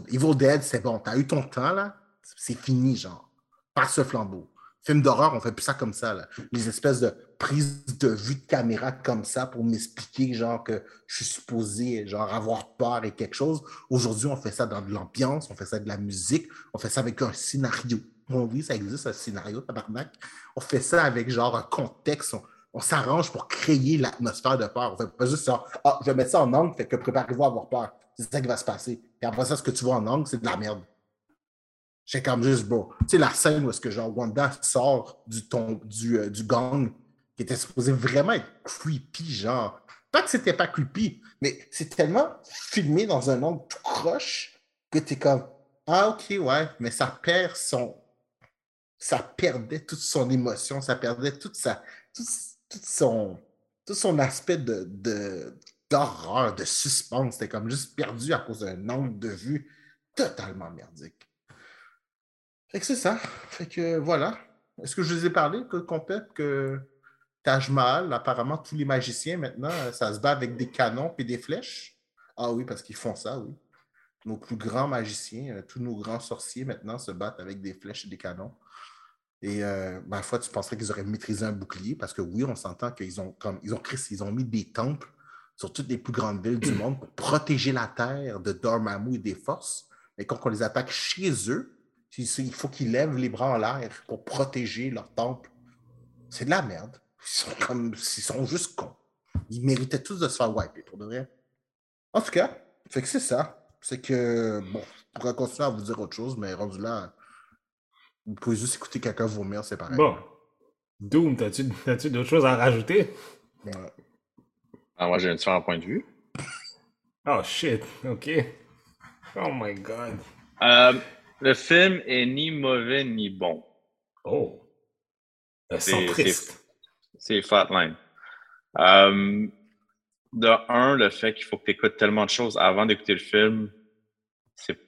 Evil Dead, c'est bon, t'as eu ton temps, là, c'est fini, genre. Passe ce flambeau. Film d'horreur, on fait plus ça comme ça, là. Les espèces de prises de vue de caméra comme ça pour m'expliquer, genre, que je suis supposé, genre, avoir peur et quelque chose. Aujourd'hui, on fait ça dans de l'ambiance, on fait ça de la musique, on fait ça avec un scénario. Bon, oui, ça existe, un scénario, tabarnak. On fait ça avec, genre, un contexte. On, on s'arrange pour créer l'atmosphère de peur. On fait pas juste ça. Ah, je vais mettre ça en angle, fait que préparez-vous à avoir peur. C'est ça qui va se passer. Et après ça, ce que tu vois en angle, c'est de la merde. J'ai comme juste beau. Tu sais, la scène où est-ce que genre Wanda sort du, ton, du, euh, du gang qui était supposé vraiment être creepy, genre. Pas que c'était pas creepy, mais c'est tellement filmé dans un angle tout croche que t'es comme Ah ok, ouais, mais ça perd son. Ça perdait toute son émotion, ça perdait toute sa. Tout son. Aspect de, d'horreur, de suspense. C'était comme juste perdu à cause d'un angle de vue totalement merdique. Fait que c'est ça. Fait que voilà. Est-ce que je vous ai parlé que compète que Taj Mahal, apparemment tous les magiciens maintenant, euh, ça se bat avec des canons et des flèches? Ah oui, parce qu'ils font ça, oui. Nos plus grands magiciens, euh, tous nos grands sorciers maintenant se battent avec des flèches et des canons. Et euh, ma foi, tu penserais qu'ils auraient maîtrisé un bouclier? Parce que oui, on s'entend qu'ils ont comme ils ont créé, ils ont mis des temples sur toutes les plus grandes villes du monde pour protéger la terre de Dormammu et des forces. Mais quand on les attaque chez eux, il il faut qu'ils lèvent les bras en l'air pour protéger leur temple. C'est de la merde. Ils sont, comme, ils sont juste cons. Ils méritaient tous de se faire wiper, pour de vrai. En tout cas, fait que c'est ça. C'est que, bon, je pourrais continuer à vous dire autre chose, mais rendu là, vous pouvez juste écouter quelqu'un vomir, c'est pareil. Bon. Doom, t'as-tu t'as-tu d'autres choses à rajouter? Ouais. Ah, moi, j'ai un différent point de vue. Oh shit, ok. Oh my god. Euh, le film est ni mauvais ni bon. Oh. C'est- centriste. C'est Flatline. Euh, de un, le fait qu'il faut que tu écoutes tellement de choses avant d'écouter le film, c'est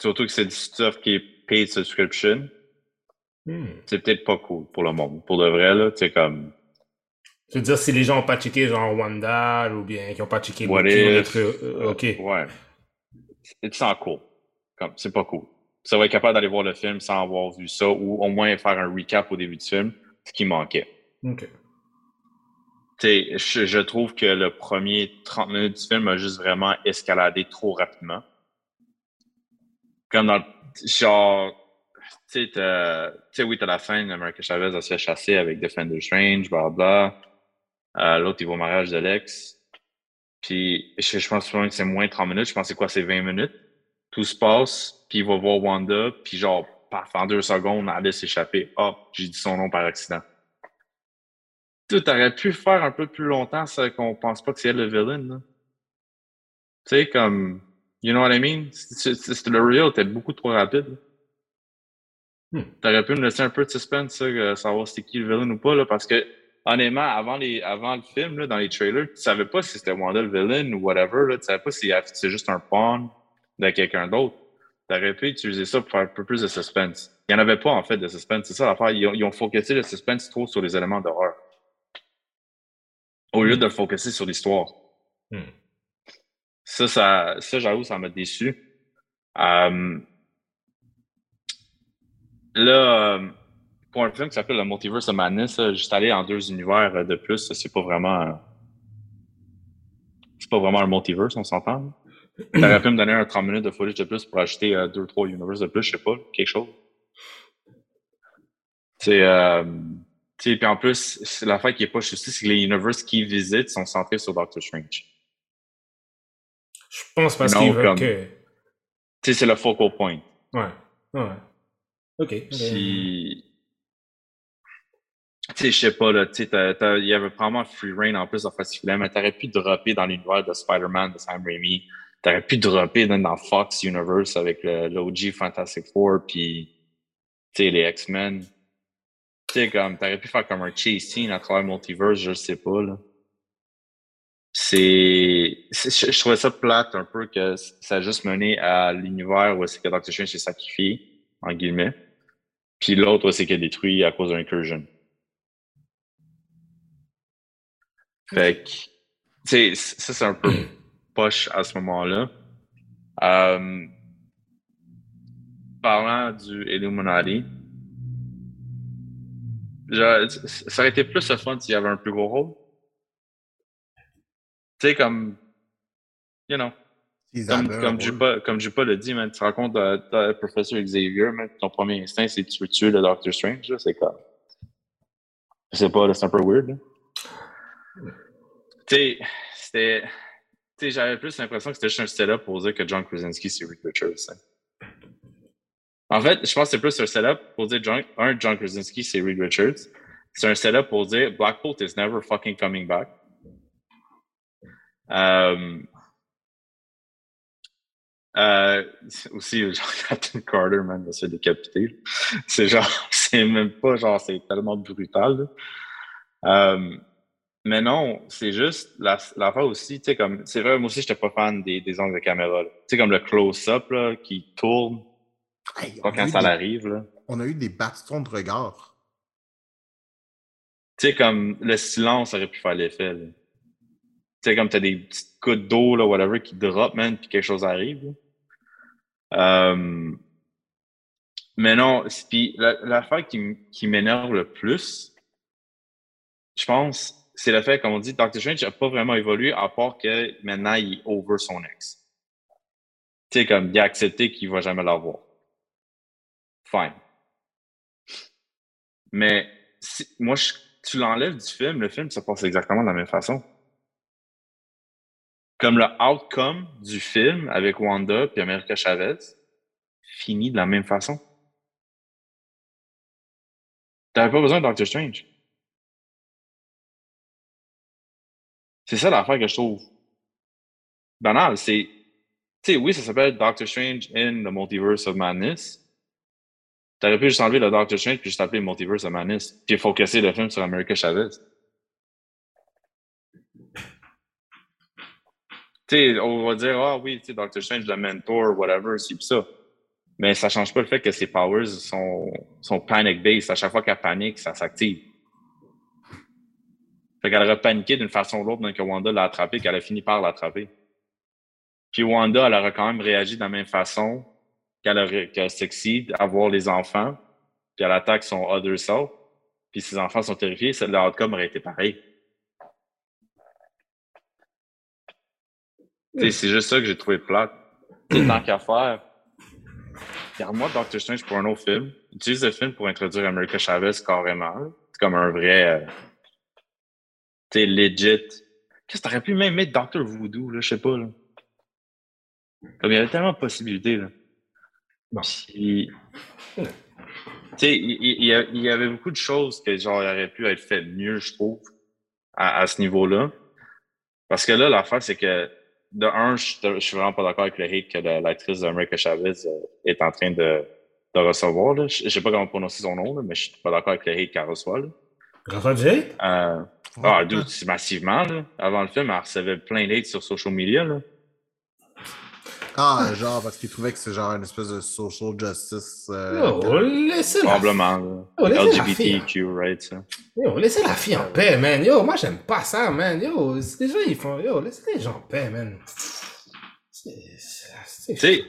surtout que c'est du stuff qui est paid subscription, Hmm. c'est peut-être pas cool pour le monde. Pour de vrai, là, c'est comme. Je veux dire, si les gens n'ont pas checké genre Wanda ou bien qui n'ont pas checké What if? euh, ok. Ouais. C'est sans cool. Comme, c'est pas cool. Ça va être capable d'aller voir le film sans avoir vu ça ou au moins faire un recap au début du film, ce qui manquait. Ok. Tu sais, je, je trouve que le premier 30 minutes du film a juste vraiment escaladé trop rapidement. Comme dans le. Genre. Tu sais, oui, t'as la fin, America Chavez elle se fait chasser avec Defender Strange, blablabla. Euh, L'autre, il va au mariage de Lex. Puis, je, je pense que c'est moins de 30 minutes. Je pense c'est quoi, c'est 20 minutes? Tout se passe, puis il va voir Wanda, puis genre, paf, en deux secondes, Alice s'échapper. Hop, j'ai dit son nom par accident. Tu aurais pu faire un peu plus longtemps, ça, qu'on pense pas que c'est elle le villain. Tu sais, comme, you know what I mean? Le real était beaucoup trop rapide. Hmm. T'aurais pu me laisser un peu de suspense, ça, que savoir c'était qui le villain ou pas, là, parce que, honnêtement, avant, les, avant le film, là, dans les trailers, tu savais pas si c'était Wanda le villain ou whatever, là, tu savais pas si c'est juste un pawn de quelqu'un d'autre. T'aurais pu utiliser ça pour faire un peu plus de suspense. Il n'y en avait pas, en fait, de suspense. C'est ça l'affaire. Ils ont, ils ont focusé le suspense trop sur les éléments d'horreur. Au lieu de le focuser sur l'histoire. Hmm. Ça, ça, ça j'avoue, ça m'a déçu. Là, pour un film qui s'appelle Le Multiverse of Madness, juste aller en deux univers euh, de plus, c'est pas vraiment. c'est pas vraiment un multiverse, on s'entend. T'aurais pu me donner un 30 minutes de footage de plus pour ajouter euh, deux, trois universes de plus, je sais pas, quelque chose. C'est. Euh, puis en plus, c'est l'affaire qui est pas juste, c'est que les universes qu'ils visitent sont centrés sur Doctor Strange. Je pense parce qu'ils veulent comme- que. Tu sais, c'est le focal point. Ouais. Ouais. Ok. Puis, tu sais, je sais pas, là, tu sais, il y avait probablement free reign en plus dans Fast mais t'aurais pu dropper dans l'univers de Spider-Man de Sam Raimi. T'aurais pu dropper dans, Fox Universe avec le- l'OG Fantastic Four, puis, tu sais, les X-Men. Tu sais, comme, t'aurais pu faire comme un chase scene à travers Multiverse, je sais pas, là. C'est. Je, je trouvais ça plate un peu que ça a juste mené à l'univers où c'est que Doctor Strange s'est sacrifié, en guillemets. Puis l'autre, où c'est qu'il a détruit à cause d'un incursion. Fait que, tu sais, ça, c'est un peu poche à ce moment-là. Euh, parlant du Illuminati, ça aurait été plus le fun s'il y avait un plus gros rôle. Tu sais, comme, you know, comme, comme. Jupa, comme Jupa l'a dit, man, tu te rends compte de, de- de professeur Xavier, man, ton premier instinct, c'est de tuer, tuer le Doctor Strange, c'est comme. Je sais pas, c'est un peu weird. Tu sais, c'était. Tu sais, j'avais plus l'impression que c'était juste un setup pour dire que John Krasinski, c'est Reed Richards. hein. En fait, je pense que c'est plus un setup pour dire, John, un, John Krasinski, c'est Reed Richards. C'est un setup pour dire, Black Bolt is never fucking coming back. Euh, euh, aussi, genre, Captain Carter, va se faire décapiter. C'est genre, c'est même pas genre, c'est tellement brutal. Euh, mais non, c'est juste la- l'affaire aussi, tu sais, comme, c'est vrai, moi aussi, j'étais pas fan des, des angles de caméra. Tu sais, comme le close-up, là, qui tourne, Hey, pas quand ça des, là. on a eu des bastons de regard. Tu sais, comme, le silence aurait pu faire l'effet, sais, comme t'as des petites gouttes d'eau, là, whatever, qui drop, man, puis quelque chose arrive. Euh, mais non, puis la- l'affaire qui, m'énerve le plus, je pense, c'est le fait, comme on dit, Doctor Strange n'a pas vraiment évolué, à part que maintenant, il est over son ex. Tu sais, comme, il a accepté qu'il va jamais l'avoir. Fine. Mais, si, moi, je- tu l'enlèves du film, le film se passe exactement de la même façon. Comme le outcome du film avec Wanda puis America Chavez finit de la même façon. T'avais pas besoin de Doctor Strange. C'est ça l'affaire que je trouve banal. C'est, tu sais, oui, ça s'appelle Doctor Strange in the Multiverse of Madness. T'aurais pu juste enlever le Doctor Strange puis juste appeler Multiverse of Madness puis focuser le film sur America Chavez. On va dire, ah oui, tu sais, Doctor Strange, le mentor, whatever, c'est ça. Mais ça change pas le fait que ses powers sont, sont panic-based. À chaque fois qu'elle panique, ça s'active. Fait qu'elle aurait paniqué d'une façon ou l'autre, donc que Wanda l'a attrapé, qu'elle a fini par l'attraper. Puis Wanda, elle aurait quand même réagi de la même façon qu'elle aurait, qu'elle succède à voir les enfants, puis elle attaque son other self, puis ses enfants sont terrifiés, le outcome aurait été pareil. Tu sais, C'est juste ça que j'ai trouvé plate. Tant qu'à faire, garde-moi Doctor Strange pour un autre film. Utilise le film pour introduire America Chavez carrément. C'est comme un vrai. euh, sais, legit. Qu'est-ce que t'aurais pu même mettre Doctor Voodoo, là, je sais pas, là. Comme il y avait tellement de possibilités, là. Bon. Puis, tu sais, il, y a- il y avait beaucoup de choses que, genre, il aurait pu être fait mieux, je trouve, à, à ce niveau-là. Parce que là, l'affaire, c'est que, de un, je, suis vraiment pas d'accord avec le hate que la- l'actrice d'America Chavez euh, est en train de, de recevoir. Là. Je, je sais pas comment prononcer son nom, là, mais je suis pas d'accord avec le hate qu'elle reçoit. Là. Rafa J? Euh, ah, dude, c'est massivement. Là. Avant le film, elle recevait plein d'hate sur social media. Là. Ah, genre, parce qu'ils trouvaient que c'est genre une espèce de social justice. euh, la, Probablement. LGBTQ, right? Ça. yo, laissez la fille en paix, man. Yo, moi, j'aime pas ça, man. Yo, c'est- les gens, ils font. Yo, laissez les gens en paix, man. C'est- c'est- Tu sais,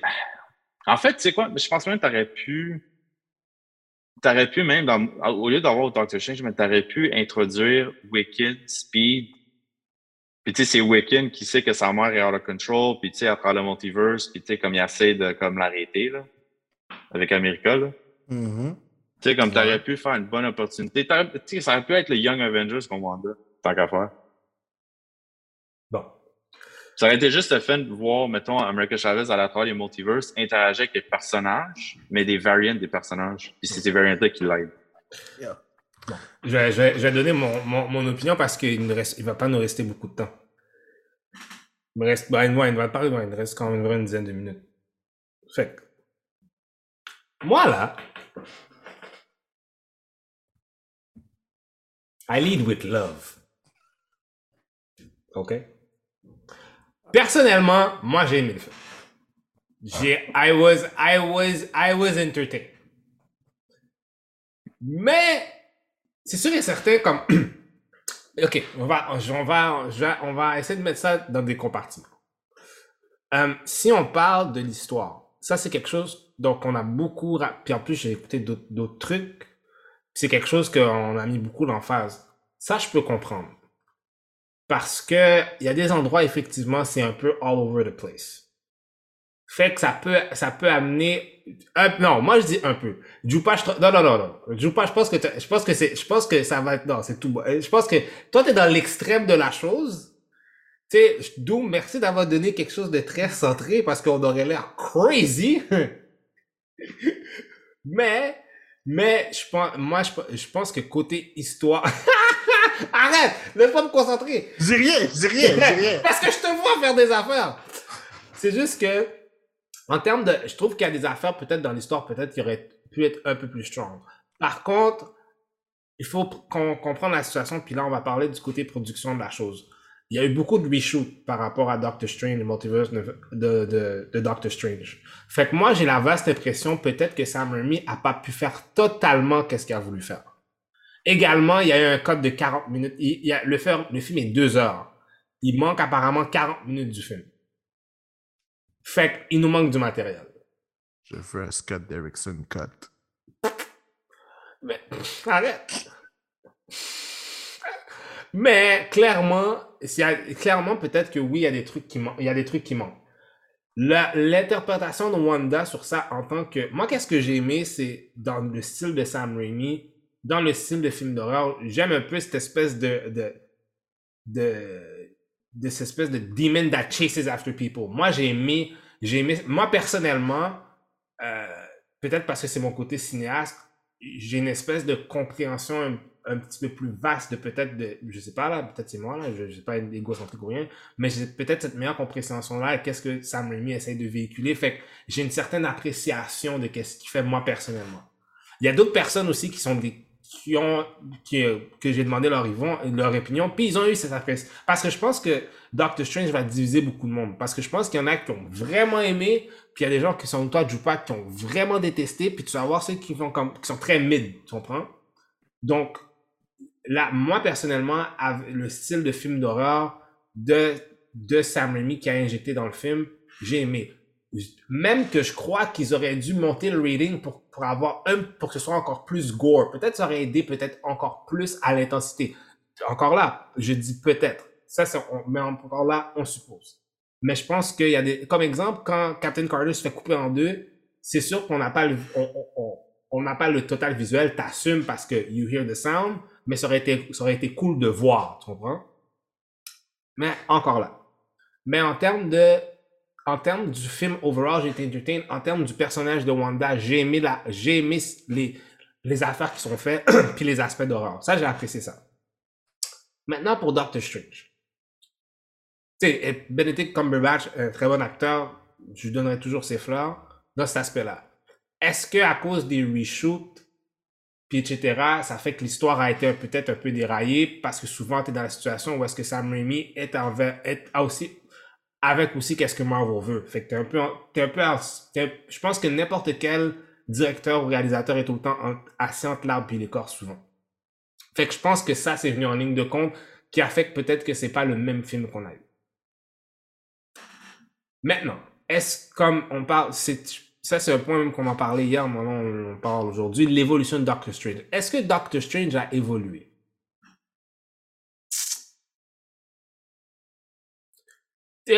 en fait, tu sais quoi? Je pense même que t'aurais pu. T'aurais pu même, dans- au lieu d'avoir Doctor Strange, mais t'aurais pu introduire Wiccan, Speed. Puis tu sais, c'est Wiccan qui sait que sa mère est out of control, puis tu sais, à travers le multiverse, puis tu sais, comme il essaie de comme l'arrêter, là, avec America, là. mhm. Tu sais, comme Ouais. t'aurais pu faire une bonne opportunité. Tu sais, ça aurait pu être le Young Avengers qu'on Wanda, tant qu'à faire. Bon. Ça aurait été juste le fun de voir, mettons, America Chavez à la travers les multiverses interagir avec les personnages, mais des variants des personnages. Puis c'est ces variants-là qui l'aident. Yeah. Je vais, donner mon, mon, mon opinion parce qu'il ne reste, il va pas nous rester beaucoup de temps. Il me reste, ouais, il va parler, ouais, il reste quand même une dizaine de minutes. Fait moi là, I lead with love. OK? Personnellement, moi, j'ai aimé le film. J'ai, I was, I was, I was entertained. Mais, c'est sûr et certain, comme, ok, on va, on va, on va essayer de mettre ça dans des compartiments. Euh, si on parle de l'histoire, ça c'est quelque chose donc on a beaucoup, puis en plus j'ai écouté d'autres trucs, c'est quelque chose qu'on a mis beaucoup d'emphase. Ça je peux comprendre. Parce que il y a des endroits effectivement c'est un peu all over the place. Fait que ça peut, ça peut amener, non, moi je dis un peu. Jupa, je, non, non, non, non. Jupa, je pense que, je pense que c'est, je pense que ça va être, non, c'est tout. Je pense que toi t'es dans l'extrême de la chose. Tu sais, Doom, merci d'avoir donné quelque chose de très centré parce qu'on aurait l'air crazy. mais, mais, je pense, moi, je, pense que côté histoire. Arrête! Laisse pas me concentrer! J'ai rien, j'ai rien, j'ai rien. Parce que je te vois faire des affaires. C'est juste que, en termes de. Je trouve qu'il y a des affaires, peut-être dans l'histoire, peut-être qui auraient pu être un peu plus strong. Par contre, il faut qu'on comprenne la situation, puis là, on va parler du côté production de la chose il y a eu beaucoup de reshoots par rapport à Doctor Strange, le multiverse de, Doctor Strange. Fait que moi, j'ai la vaste impression peut-être que Sam Raimi a pas pu faire totalement qu'est-ce qu'il a voulu faire. Également, il y a eu un code de 40 minutes. Le film est deux heures. Il manque apparemment 40 minutes du film. Fait qu'il nous manque du matériel. Je ferai un Scott Derrickson cut. Mais, arrête. Mais clairement, clairement peut-être que oui, il y a des trucs qui manquent. Il y a des trucs qui manquent. L'interprétation de Wanda sur ça en tant que... Moi, qu'est-ce que j'ai aimé, c'est dans le style de Sam Raimi, dans le style de film d'horreur, j'aime un peu cette espèce de... de, de, de cette espèce de demon that chases after people. Moi, j'ai aimé... J'ai aimé... Moi, personnellement, euh, peut-être parce que c'est mon côté cinéaste, j'ai une espèce de compréhension un petit peu plus vaste de peut-être de, je sais pas là, peut-être c'est moi là, je, je sais pas égocentrique ou rien, mais j'ai peut-être cette meilleure compréhension là, qu'est-ce que Sam Raimi essaye de véhiculer, fait que j'ai une certaine appréciation de qu'est-ce qu'il fait moi personnellement. Il y a d'autres personnes aussi qui sont des, qui ont, que j'ai demandé leur, leur opinion, puis ils ont eu cette appréciation. Parce que je pense que Doctor Strange va diviser beaucoup de monde. Parce que je pense qu'il y en a qui ont vraiment aimé, puis il y a des gens qui sont toi, Jupak, qui ont vraiment détesté, puis tu vas voir ceux qui, font comme, qui sont très mid, tu comprends? Donc, là, moi personnellement, le style de film d'horreur de, de Sam Raimi qui a injecté dans le film, j'ai aimé. Même que je crois qu'ils auraient dû monter le rating pour, pour avoir un, pour que ce soit encore plus gore. Peut-être ça aurait aidé peut-être encore plus à l'intensité. Encore là, je dis peut-être. Ça, c'est, mais encore là, on suppose. Mais je pense qu'il y a des, comme exemple, quand Captain Carter se fait couper en deux, c'est sûr qu'on n'a pas le, on n'a pas le total visuel, t'assumes parce que you hear the sound, mais ça aurait été, ça aurait été cool de voir, tu comprends? Mais encore là. Mais en termes de, en termes du film overall, j'ai été entertained. En termes du personnage de Wanda, j'ai aimé la, j'ai aimé les, les affaires qui sont faites, puis les aspects d'horreur. Ça, j'ai apprécié ça. Maintenant, pour Doctor Strange. Tu sais, Benedict Cumberbatch, un très bon acteur, je lui donnerai toujours ses fleurs dans cet aspect-là. Est-ce que à cause des reshoots, etc., ça fait que l'histoire a été peut-être un peu déraillée parce que souvent tu es dans la situation où est-ce que Sam Raimi est, envers, est aussi avec aussi qu'est-ce que Marvel veut. Fait que t'es un peu, t'es un peu, je pense que n'importe quel directeur ou réalisateur est le temps assis entre l'arbre et l'écorce souvent. Fait que je pense que ça, c'est venu en ligne de compte qui a fait que peut-être que c'est pas le même film qu'on a eu. Maintenant, est-ce comme on parle, c'est, ça, c'est un point même qu'on en parlait hier, mais on, parle aujourd'hui, l'évolution de Doctor Strange. Est-ce que Doctor Strange a évolué?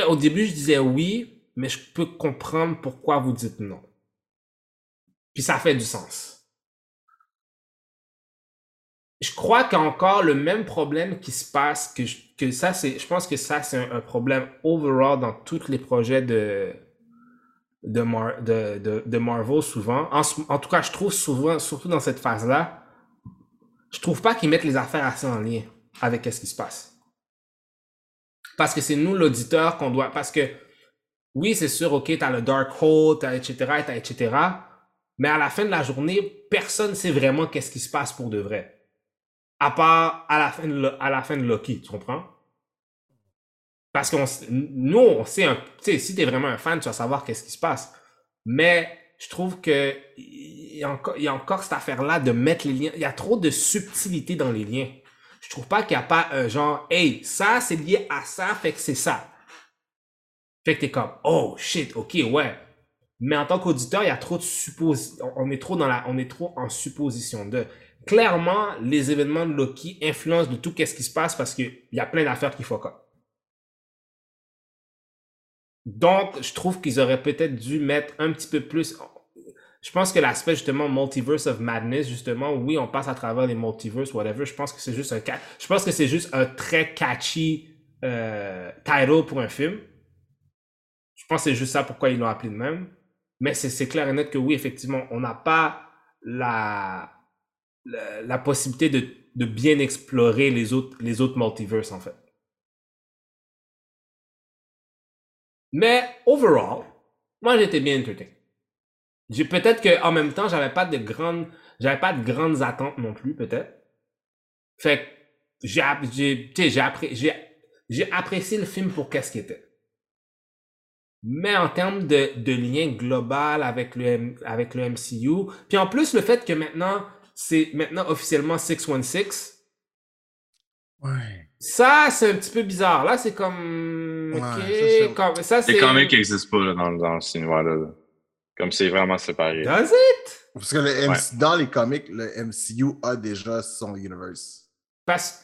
Au début, je disais oui, mais je peux comprendre pourquoi vous dites non. Puis ça fait du sens. Je crois qu'il y a encore le même problème qui se passe, que, que ça, c'est, je pense que ça, c'est un problème overall dans tous les projets de, Marvel souvent. En, en, tout cas, je trouve souvent, surtout dans cette phase-là, je trouve pas qu'ils mettent les affaires assez en lien avec ce qui se passe. Parce que c'est nous, l'auditeur, qu'on doit. Parce que, oui, c'est sûr, OK, t'as le Dark Hole, t'as etc., etc. Mais à la fin de la journée, personne sait vraiment qu'est-ce qui se passe pour de vrai. À part à la fin de, à la fin de Loki, tu comprends? Parce que nous, on sait, un- tu sais, si t'es vraiment un fan, tu vas savoir qu'est-ce qui se passe. Mais je trouve que il y il y a encore cette affaire-là de mettre les liens. Il y a trop de subtilité dans les liens. Je trouve pas qu'il y a pas un genre, hey, ça c'est lié à ça, fait que c'est ça. Fait que t'es comme, oh shit, ok, ouais. Mais en tant qu'auditeur, il y a trop de suppositions. On est trop dans la, on est trop en supposition de. Clairement, les événements de Loki influencent de tout qu'est-ce qui se passe parce qu'il y a plein d'affaires qui fuck up. Donc, je trouve qu'ils auraient peut-être dû mettre un petit peu plus. Je pense que l'aspect justement multiverse of madness, justement, oui, on passe à travers les multiverses, whatever. Je pense que c'est juste un, je pense que c'est juste un très catchy euh, title pour un film. Je pense que c'est juste ça pourquoi ils l'ont appelé de même. Mais c'est clair et net que oui, effectivement, on n'a pas la, la, possibilité de, de bien explorer les autres, les autres multiverses, en fait. Mais, overall, moi, j'étais bien entertained. J'ai peut-être que en même temps, j'avais pas de grandes, j'avais pas de grandes attentes non plus, peut-être. Fait que j'ai, j'ai, tu sais, j'ai, appré- j'ai, j'ai apprécié le film pour qu'est-ce qu'il était. Mais en termes de, de lien global avec le, M- avec le MCU, puis en plus le fait que maintenant, c'est maintenant officiellement 616, Ouais. ça c'est un petit peu bizarre. Là, c'est comme, Ouais, ok, ça, c'est- comme, ça c'est. Les comics n'existent pas là, dans, dans ce univers-là. là. Comme c'est vraiment séparé. Does it? Parce que le MC dans les comics, le MCU a déjà son universe. Parce...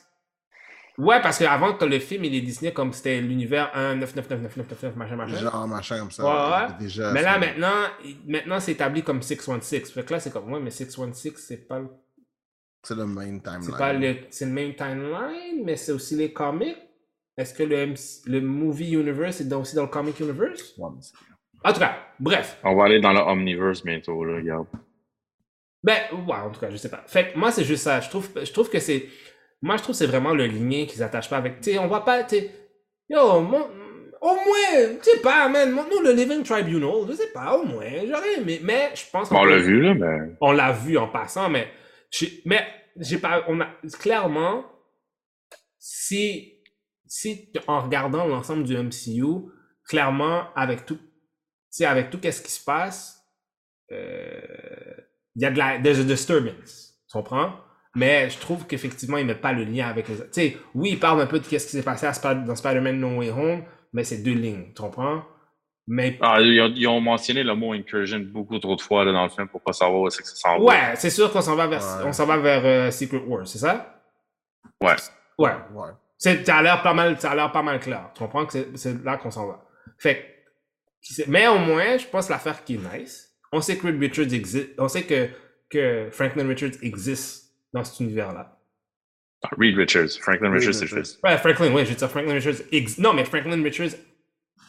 Ouais, parce qu'avant, quand le film il est dessiné comme c'était l'univers 1, 9, 9, 9, 9, 9, 9, 9, machin, machin. Genre machin comme ça. Ouais, ouais. Déjà, Mais là, maintenant, maintenant c'est établi comme 616. Fait que là, c'est comme, ouais, mais 616, c'est pas, le- C'est le main timeline. c'est pas le, c'est le même timeline, mais c'est aussi les comics. Est-ce que le, MC le movie universe est dans- aussi dans le comic universe? Ouais, mais En tout cas, bref. On va aller dans le Omniverse bientôt, là, regarde. Ben, ouais, en tout cas, je sais pas. Fait que moi, c'est juste ça. Je trouve, je trouve que c'est. Moi, je trouve que c'est vraiment le lien qui s'attache pas avec. Tu sais, on va pas. Tu sais, yo, mon- au moins, tu sais pas, man, nous, le Living Tribunal, je sais pas, au moins, j'aurais aimé. Mais je pense Bon, on l'a vu, là, mais. On l'a vu en passant, mais. Mais, j'ai pas. On a. Clairement, si. Si, en regardant l'ensemble du MCU, clairement, avec tout. Tu sais, avec tout qu'est-ce qui se passe, euh, il y a de la there's a disturbance. Tu comprends? Mais je trouve qu'effectivement, ils mettent pas le lien avec les autres. Tu sais, oui, ils parlent un peu de qu'est-ce qui s'est passé à Sp- dans Spider-Man No Way Home, mais c'est deux lignes. Tu comprends? Mais Ah, ils ont, ils ont mentionné le mot incursion beaucoup trop de fois là, dans le film pour pas savoir où c'est que ça s'en va. ouais, c'est sûr qu'on s'en va vers, Ouais. on s'en va vers euh, Secret Wars, c'est ça? Ouais. Ouais. Ouais. C'est, ça a l'air pas mal, ça a l'air pas mal clair. Tu comprends que c'est, là qu'on s'en va. Fait mais au moins, je pense l'affaire qui est nice. On sait que Reed Richards existe, on sait que, que Franklin Richards existe dans cet univers-là. Ah, Reed Richards. Franklin Reed Richards, c'est fils. Ouais, Franklin, oui, je veux dire, Franklin Richards existe. Non, mais Franklin Richards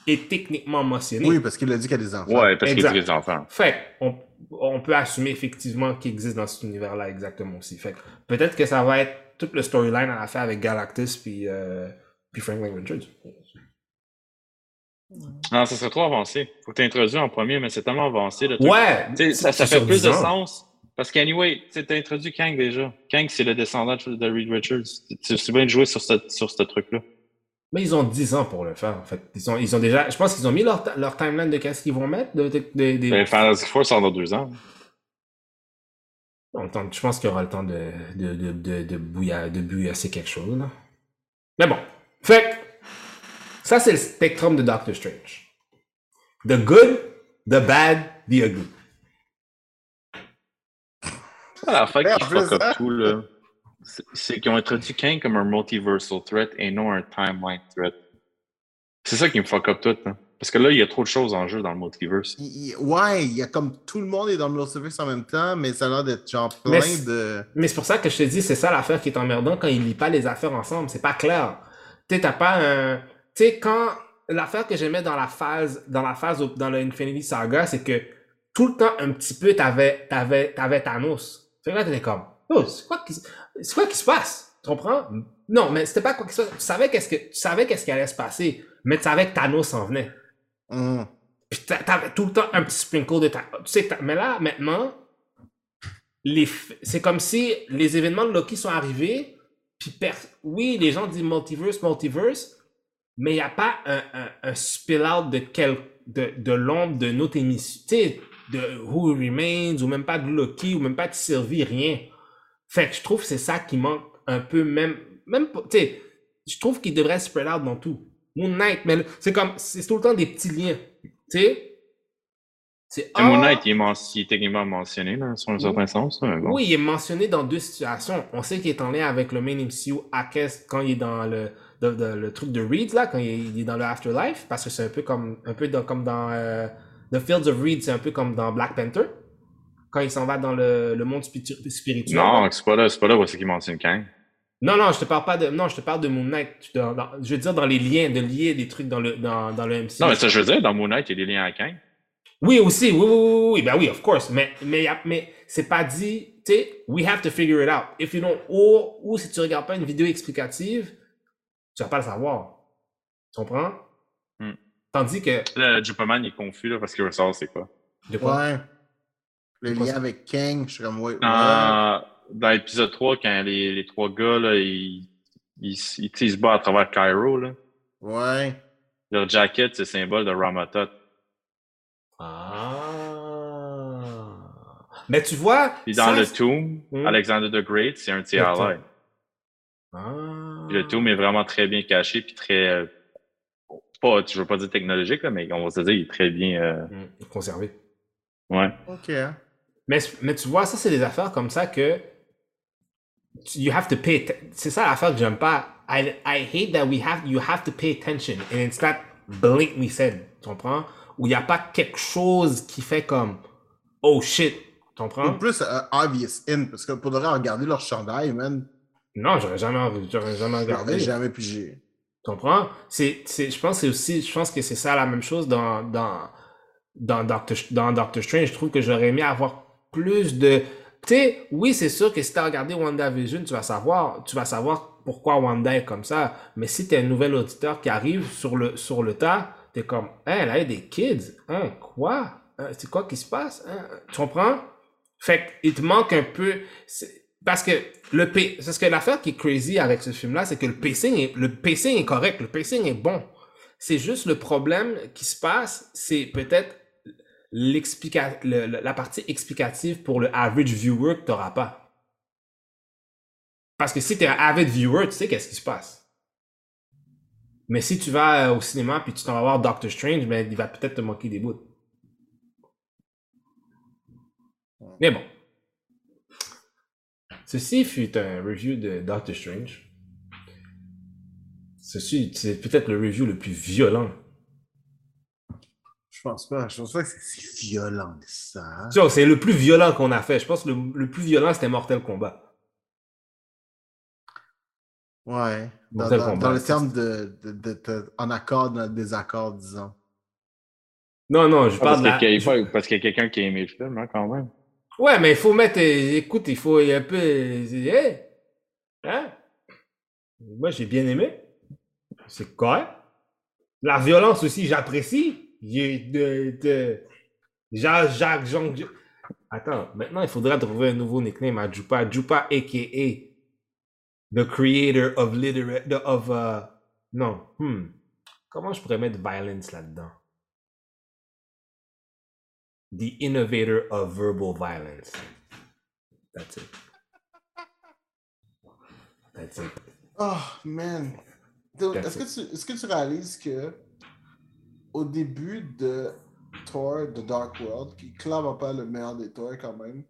est techniquement mentionné. Oui, parce qu'il a dit qu'il y a des enfants. Ouais, parce qu'il est des enfants. Fait on, on peut assumer effectivement qu'il existe dans cet univers-là exactement aussi. Fait que peut-être que ça va être tout le storyline à la fin avec Galactus puis, euh, puis Franklin Richards. Non, ça serait trop avancé. Faut que tu introduis en premier, mais c'est tellement avancé. Le truc. Ouais! Ça, ça fait plus 10 de sens. Parce qu'anyway, tu as introduit Kang déjà. Kang, c'est le descendant de de Reed Richards. Tu c'est bien de jouer sur ce, sur ce truc-là. Mais ils ont 10 ans pour le faire, en fait. Ils ont, ils ont déjà. Je pense qu'ils ont mis leur, timeline de qu'est-ce qu'ils vont mettre. De, de- de- des- Ben, Fantastic Four sort dans deux ans. On a je pense qu'il y aura le temps de, de, de, de, de, de bouillasser quelque chose. Là. Mais bon. Fait ça, c'est le spectrum de Doctor Strange. The good, the bad, the ugly. À la fin qui fuck up tout, là, c'est- qu'ils ont introduit Kang comme un multiversal threat et non un timeline threat. C'est ça qui me fuck up tout. Hein. Parce que là, il y a trop de choses en jeu dans le multiverse. Il- il- ouais, il y a comme tout le monde est dans le multiverse en même temps, mais ça a l'air d'être genre plein de. Mais c'est pour ça que je te dis, c'est ça l'affaire qui est emmerdant quand il lit pas les affaires ensemble. C'est pas clair. Tu sais, t'as pas un. Tu sais, quand. L'affaire que j'aimais dans la phase, dans la phase, dans le Infinity Saga, c'est que tout le temps, un petit peu, t'avais, t'avais, t'avais Thanos. Fait que là, t'étais comme, oh, c'est quoi qui, c'est quoi qui se passe? Tu comprends? Non, mais c'était pas quoi qui se passe. Tu savais qu'est-ce que, tu savais qu'est-ce qui allait se passer, mais tu savais que Thanos s'en venait. Hum. Puis t'a- t'avais tout le temps un petit sprinkle de ta... Tu sais, mais là, maintenant, les c'est comme si les événements de Loki sont arrivés, puis per- oui, les gens disent multiverse, multiverse, mais il n'y a pas un, un, un spill-out de, quel, de, de l'ombre de notre émission, tu sais, de Who Remains, ou même pas de Loki, ou même pas de Sylvie, rien. Fait que je trouve que c'est ça qui manque un peu, même, même tu sais, je trouve qu'il devrait spread out dans tout. Moon Knight, mais c'est comme, c'est tout le temps des petits liens, tu sais. C'est Moon ah, Knight, il est, men- il est techniquement mentionné, là, sur un certain sens. là, bon. oui, il est mentionné dans deux situations. On sait qu'il est en lien avec le main MCU à Kest quand il est dans le, de- de- le truc de Reed, là, quand il est, il est dans le Afterlife, parce que c'est un peu comme, un peu dans- comme dans euh, The Fields of Reed, c'est un peu comme dans Black Panther, quand il s'en va dans le, le monde spiritu- spirituel. Non, c'est pas là, c'est pas là où c'est qu'il mentionne Kang. non, non, je te parle pas de, non, je te parle de Moon Knight. Je, dans- dans- je veux dire dans les liens, de lier des trucs dans le, dans, dans le MCU. Non, mais ça, je veux dire, dans Moon Knight, il y a des liens à Kang. Oui, aussi, oui, oui, oui, oui, ben oui, of course, mais, mais, mais c'est pas dit, tu sais, we have to figure it out. If you don't, ou, ou si tu regardes pas une vidéo explicative, tu vas pas le savoir. Tu comprends? Hmm. Tandis que, Là, Jupaman, est confus, là, parce qu'il veut savoir c'est quoi? de quoi? Ouais. Le lien avec Kang, je suis comme, ouais. ouais. Dans, dans l'épisode 3, quand les, les trois gars, là, ils, ils, se battent à travers Cairo, là. Ouais. Leur jacket, c'est le symbole de Ramatot. Ah. Mais tu vois, Puis dans ça, le Tomb, Hmm? Alexander the Great, c'est un Le TRI. Ah. Puis le Tomb est vraiment très bien caché, puis très. euh, pas, je veux pas dire technologique, là, mais on va se dire, il est très bien. euh, Hmm, conservé. ouais. OK. Mais, mais tu vois, ça, c'est des affaires comme ça que you have to pay. C'est ça l'affaire que j'aime pas. I, I hate that we have, you have to pay attention. And it's not blatantly said. Tu comprends? Où il n'y a pas quelque chose qui fait comme oh shit. Tu Ou comprends? plus euh, obvious in, parce que pour de vrai, regarder leur chandail, man, Non, j'aurais jamais, j'aurais jamais regardé. jamais pigé. Tu comprends? C'est, c'est, je pense que c'est aussi, je pense que c'est ça la même chose dans, dans, dans Doctor, dans Doctor Strange. Je trouve que j'aurais aimé avoir plus de, tu sais, oui, c'est sûr que si t'as regardé WandaVision, tu vas savoir, tu vas savoir pourquoi Wanda est comme ça. Mais si t'es un nouvel auditeur qui arrive sur le, sur le tas, t'es comme, hein, là, il y a des kids. Hein, quoi? Hein, c'est quoi qui se passe? Hein? Tu comprends? Fait qu'il te manque un peu, c'est- parce que le pa- c'est ce que l'affaire qui est crazy avec ce film-là, c'est que le pacing est, le pacing est correct, le pacing est bon. C'est juste le problème qui se passe, c'est peut-être l'explica- le- le- la partie explicative pour le average viewer que t'auras pas. Parce que si t'es un avid viewer, tu sais qu'est-ce qui se passe. Mais si tu vas euh, au cinéma puis tu t'en vas voir Doctor Strange, ben, il va peut-être te manquer des bouts. Mais bon. Ceci fut un review de Doctor Strange. Ceci, c'est peut-être le review le plus violent. Je pense pas. Je pense pas que c'est si violent que ça. Tu vois, C'est le plus violent qu'on a fait. Je pense que le, le plus violent, c'était Mortal Kombat. Ouais. Dans, Mortal dans- Kombat, dans le terme de, de, de- de- en accord, dans le désaccord, disons. Non, non, je Ah, parce parle de la- a- je- parce qu'il y a quelqu'un qui a aimé le film, hein, quand même. Ouais, mais il faut mettre... Écoute, il faut un peu... euh, hey! Hein? Moi, j'ai bien aimé. C'est correct. La violence aussi, j'apprécie. De... de... Jacques, Jacques. Jean- Attends, maintenant, il faudra trouver un nouveau nickname à Jupa. Jupa, a.k.a. The creator of literate... Of, uh... Non. Hmm. Comment je pourrais mettre violence là-dedans? The innovator of verbal violence. That's it. That's it. Oh, man. Est-ce que, tu, est-ce que tu réalises que au début de Thor, de Dark World, qui clame pas le meilleur des Thor quand même.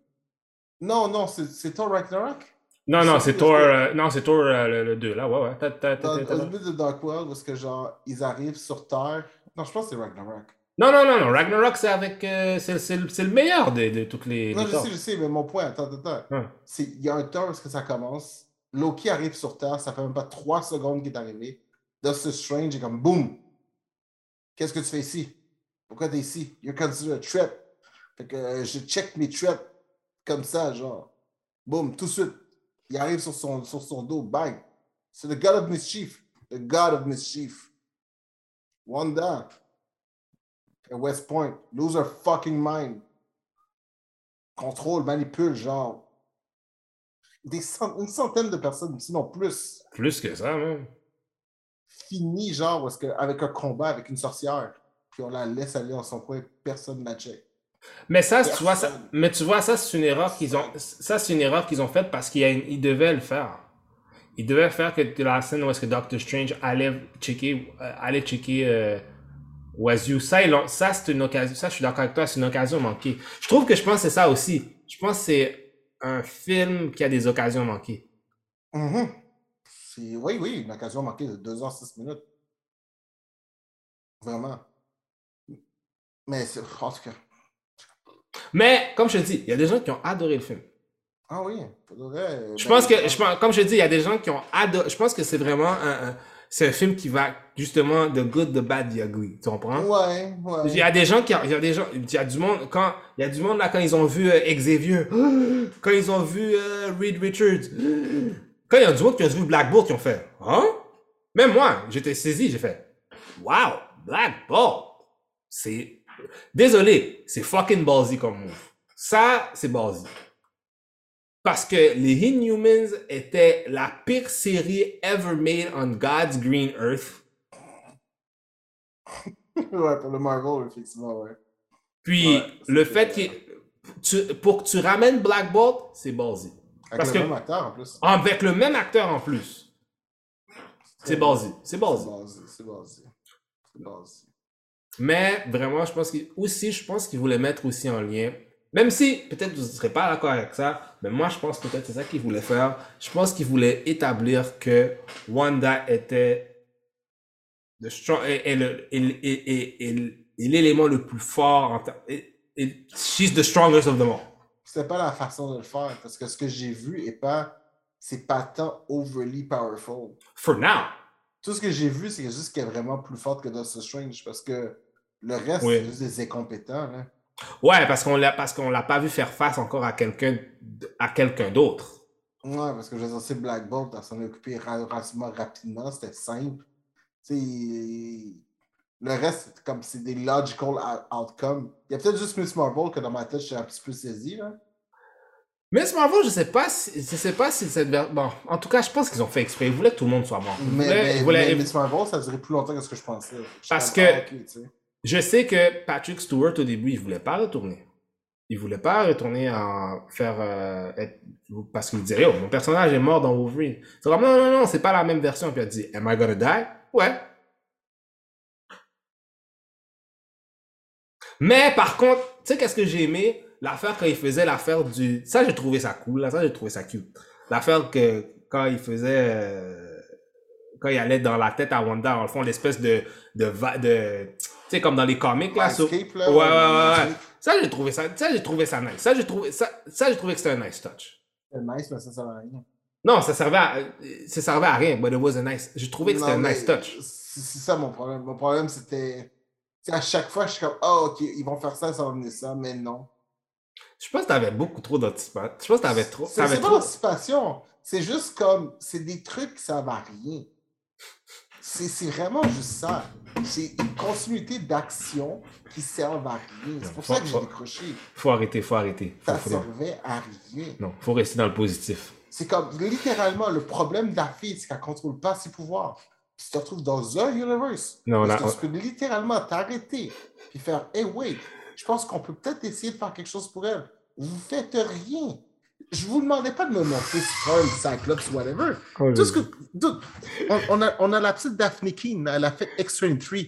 Non, non, c'est, c'est Thor Ragnarok? Non, non, Ça, c'est Thor, que- euh, non, c'est Thor euh, le, le 2, là, ouais, ouais. T'as- t'as- t'as- Dans, t'as- au début de Dark World, parce que genre, ils arrivent sur Terre. Non, je pense que c'est Ragnarok. Non, non, non, non, Ragnarok, c'est avec, euh, c'est, le- meilleur de, de toutes les, Non, les je sais, je sais, mais mon point, attends, attends. C'est, il y a un temps où est-ce que ça commence. Loki arrive sur Terre, ça fait même pas trois secondes qu'il est arrivé. Doctor Strange est comme boum. Qu'est-ce que tu fais ici? Pourquoi t'es ici? You're considered a threat. Fait que euh, je check mes threats comme ça, genre. Boum, tout de suite. Il arrive sur son, sur son dos, bang. C'est le God of Mischief. The God of Mischief. Wanda. West Point. Lose her fucking mind. contrôle, manipule, genre, des cent- une centaine de personnes, sinon plus, Plus que ça, même. fini, genre, parce que, avec un combat avec une sorcière, puis on la laisse aller dans son coin, personne ne check. Mais ça, tu vois, ça, mais tu vois, ça, c'est une erreur qu'ils ont, ça, c'est une erreur qu'ils ont faite parce qu'ils ils devaient le faire. Ils devaient faire que la scène où est-ce que Doctor Strange allait checker, euh, allait checker, euh, Wazoo. Ça, ils ça, c'est une occasion, ça, je suis d'accord avec toi, c'est une occasion manquée. Je trouve que je pense que c'est ça aussi. Je pense que c'est un film qui a des occasions manquées. C'est- Oui, oui, une occasion manquée de 2 heures 6 minutes. Vraiment. Mais c'est. Mais, comme je te dis, il y a des gens qui ont adoré le film. Ah oui, faudrait. Je ben, pense que, je pense, comme je dis, il y a des gens qui ont adoré. Je pense que c'est vraiment un, un- c'est un film qui va justement the good, the bad, the ugly. Tu comprends? Ouais, ouais. Il y a des gens qui, il y a des gens, il y a du monde quand, il y a du monde là quand ils ont vu euh, Xavier, quand ils ont vu euh, Reed Richards, quand il y a du monde qui ont vu Black Bolt qui ont fait, hein? Même moi, j'étais saisi, j'ai fait, wow, Black Bolt, c'est, désolé, c'est fucking ballsy comme move. Ça, c'est ballsy. Parce que les Inhumans étaient la pire série ever made on God's green earth. ouais, pour le Marvel, effectivement, ouais. Puis Ouais, le fait que tu, pour que tu ramènes Black Bolt, c'est ballsy. Avec Parce le que- même acteur en plus. Avec le même acteur en plus. C'est basé, c'est basé. C'est basé. Mais vraiment, je pense qu'il aussi, je pense qu'il voulait mettre aussi en lien. Même si peut-être vous ne serez pas d'accord avec ça, mais moi je pense peut-être c'est ça qu'il voulait faire. Je pense qu'il voulait établir que Wanda était strong, le- est l'élément le plus fort en She's the strongest of them all. C'était pas la façon de le faire, parce que ce que j'ai vu est pas. C'est pas tant overly powerful. For now. Tout ce que j'ai vu, c'est juste qu'elle est vraiment plus forte que Doctor Strange, parce que le reste, Oui. c'est juste des incompétents, là. Ouais, parce qu'on l'a parce qu'on l'a pas vu faire face encore à quelqu'un à quelqu'un d'autre. Ouais, parce que je c'est Black Bolt, s'en est occupé relativement rapidement, c'était simple. Sais, le reste, c'est comme c'est des logical ou- outcomes. Il y a peut-être juste Miss Marvel que dans ma tête, je suis un petit peu saisi, là. Miss Marvel, je sais pas si je sais pas si cette bon, en tout cas, je pense qu'ils ont fait exprès. Ils voulaient que tout le monde soit mort. Ils Mais, voulaient- mais- ils voulaient- mais Miss Marvel, ça a duré plus longtemps que ce que je pensais. Je Parce que- ah, sais. Je sais que Patrick Stewart au début, il voulait pas retourner. Il voulait pas retourner à faire euh, être- parce qu'il disait yo, mon personnage est mort dans Wolverine. C'est comme non non non, c'est pas la même version. Puis il a dit Am I gonna die? Ouais. Mais par contre, tu sais qu'est-ce que j'ai aimé? L'affaire quand il faisait l'affaire du. Ça, j'ai trouvé ça cool. Là, ça, j'ai trouvé ça cute. L'affaire que quand il faisait. euh, Quand il allait dans la tête à Wanda, en fond, l'espèce de. de, de sais, comme dans les comics, là. sur- Escape, là, Ouais, ouais, ouais. Ça, j'ai trouvé ça, ça, j'ai trouvé ça nice. Ça, j'ai trouvé, ça, ça, j'ai trouvé que c'était un nice touch. C'est nice, mais ça sert à rien. Non, ça servait à, ça servait à rien, but it was a nice. J'ai trouvé que c'était un nice touch. C'est ça mon problème. Mon problème, c'était. c'est à chaque fois, je suis comme, oh, ok, ils vont faire ça, ça va venir ça, mais non. Je pense que t'avais beaucoup trop d'anticipation. Je pense que t'avais trop, C'est pas trop. l'anticipation. C'est juste comme, c'est des trucs qui servent à rien. C'est vraiment juste ça. C'est une continuité d'actions qui servent à rien. C'est pour ça que j'ai décroché. Faut arrêter, faut arrêter. Faut- Ça faut- servait à rien. non, faut rester dans le positif. C'est comme, littéralement, le problème de la fille, c'est qu'elle ne contrôle pas ses pouvoirs. Puis tu te retrouves dans un universe. Non, que tu peux littéralement t'arrêter puis faire Hey, wait, je pense qu'on peut peut-être essayer de faire quelque chose pour elle. Vous faites rien. Je vous demandais pas de me montrer Skrull, Cyclops, whatever. Tout ce que, dude, on, on a, on a la petite Daphne Keane, elle a fait Extreme 3.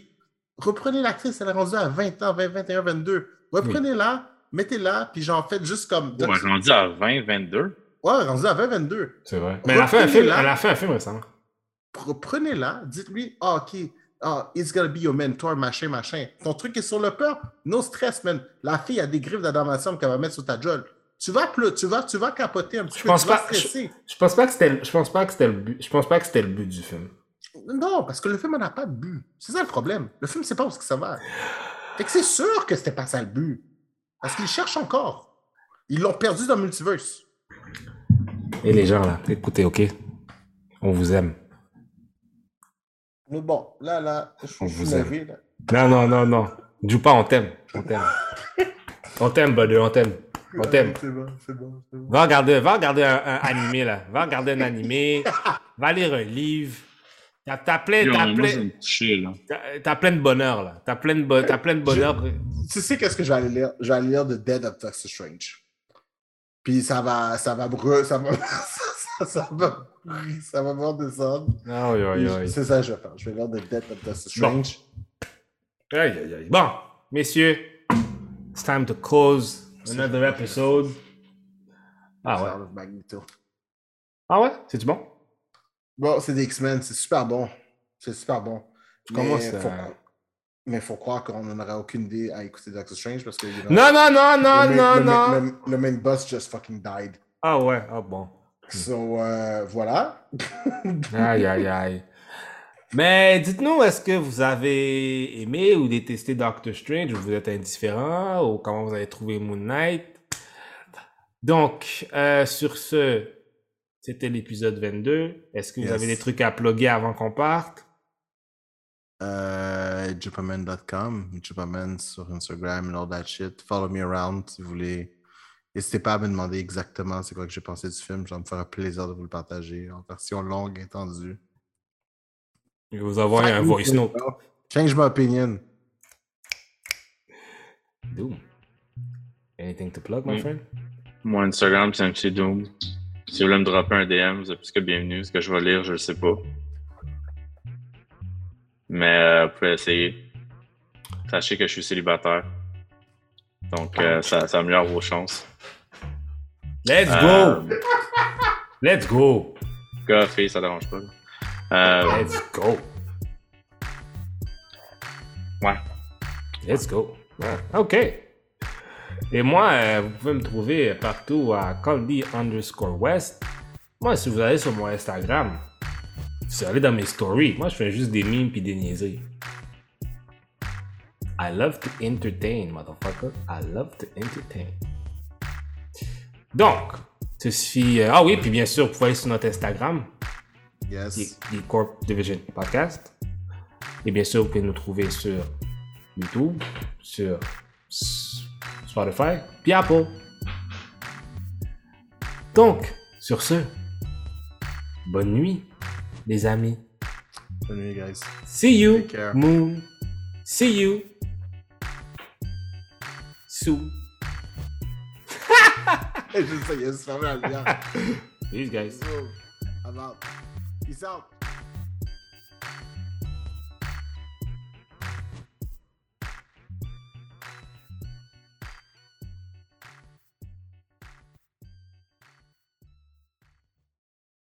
Reprenez l'actrice, elle est rendue à 20 ans, 20, 21, 22. Reprenez-la, mettez-la, puis j'en fais juste comme. Est rendu à 20, 22. Ouais, rendue à 20, 22. C'est vrai. Mais elle a fait un film, elle a fait un film récemment. Reprenez-la, dites-lui, ah, ok, ah, it's gonna be your mentor, machin, machin. Ton truc est sur le peur, no stress, man. La fille a des griffes d'adamantium qu'elle va mettre sur ta gueule. Tu vas, tu vas, tu vas capoter un petit Je peu, pense tu vas pas- stresser. Je pense pas que c'était, le- je pense pas que c'était le but, je pense pas que c'était le but du film. Non, parce que le film n'a pas de but. C'est ça le problème. Le film ne sait pas où ça va. Fait que c'est sûr que c'était pas ça le but. Parce qu'ils cherchent encore. Ils l'ont perdu dans le multiverse. Et les gens là, écoutez, ok, on vous aime. Mais bon, là, là, je On vous aime. là. Non, non, non, non. Joue pas, on t'aime. On t'aime. on t'aime, brother, on t'aime. On t'aime. C'est bon, c'est bon, c'est bon. Va regarder, va regarder un, un animé, là. Va regarder un animé. va lire un livre. T'as plein, Yo, je plein, coucher, là. plein de bonheur, là. T'as plein de, bo- t'as plein de bonheur. Tu sais qu'est-ce que je vais aller lire? Je vais aller lire The Dead of Doctor Strange. Puis ça va, ça va brûler, ça va, ça, ça va, ça va voir descendre. Ah oui, oui, oui. C'est ça que je vais faire. Je vais lire The Dead of Doctor Strange. Aïe, aïe, aïe. Bon, messieurs, it's time to close another episode. Ah ouais. Of Magneto. Ah ouais? C'est-tu bon? Bon, c'est des X-Men, c'est super bon. C'est super bon. Comment Mais ça- faut- Mais il faut croire qu'on n'en aura aucune idée à écouter Doctor Strange parce que. you know, Non, non, non, non, main- non, le, non. Le, le main boss just fucking died. Ah ouais, ah bon. So, euh, voilà. Aïe, aïe, aïe. Mais dites-nous, est-ce que vous avez aimé ou détesté Doctor Strange ou vous êtes indifférent ou comment vous avez trouvé Moon Knight? Donc, euh, sur ce, c'était l'épisode 22. Est-ce que vous Yes. avez des trucs à plugger avant qu'on parte? Euh, Jupaman.com, Jupaman sur Instagram and all that shit. Follow me around si vous voulez. N'hésitez pas à me demander exactement c'est quoi que j'ai pensé du film. Ça me fera plaisir de vous le partager en version longue, étendue. Je vais vous envoyer un voice note. Change my opinion. Doom. Anything to plug, my Mm. friend? Mon Instagram, c'est MC Doom. Si vous voulez me dropper un DM, vous êtes plus que bienvenue. Ce que je vais lire, je ne sais pas. Mais euh, vous pouvez essayer. Sachez que je suis célibataire. Donc, euh, ça, ça améliore vos chances. Let's Euh, go! Let's go! Gars, fille, ça dérange pas. là. Euh, Let's go! ouais. Let's go. Ouais, OK. Et moi, euh, vous pouvez me trouver partout à Candy underscore West. Moi, si vous allez sur mon Instagram, vous allez dans mes stories. Moi, je fais juste des memes puis des niaiseries. I love to entertain, motherfucker. I love to entertain. Donc, ceci. euh, ah oui, puis bien sûr, vous pouvez aller sur notre Instagram, Yes. The Corp Division Podcast. Et bien sûr, vous pouvez nous trouver sur YouTube, sur Spotify, puis Apple. Donc, sur ce, bonne nuit, les amis. Bonne nuit, guys. See you, Take care. Moon. See you. Soon. Je sais, il y a super bien. Peace, guys. I'm out. Peace out.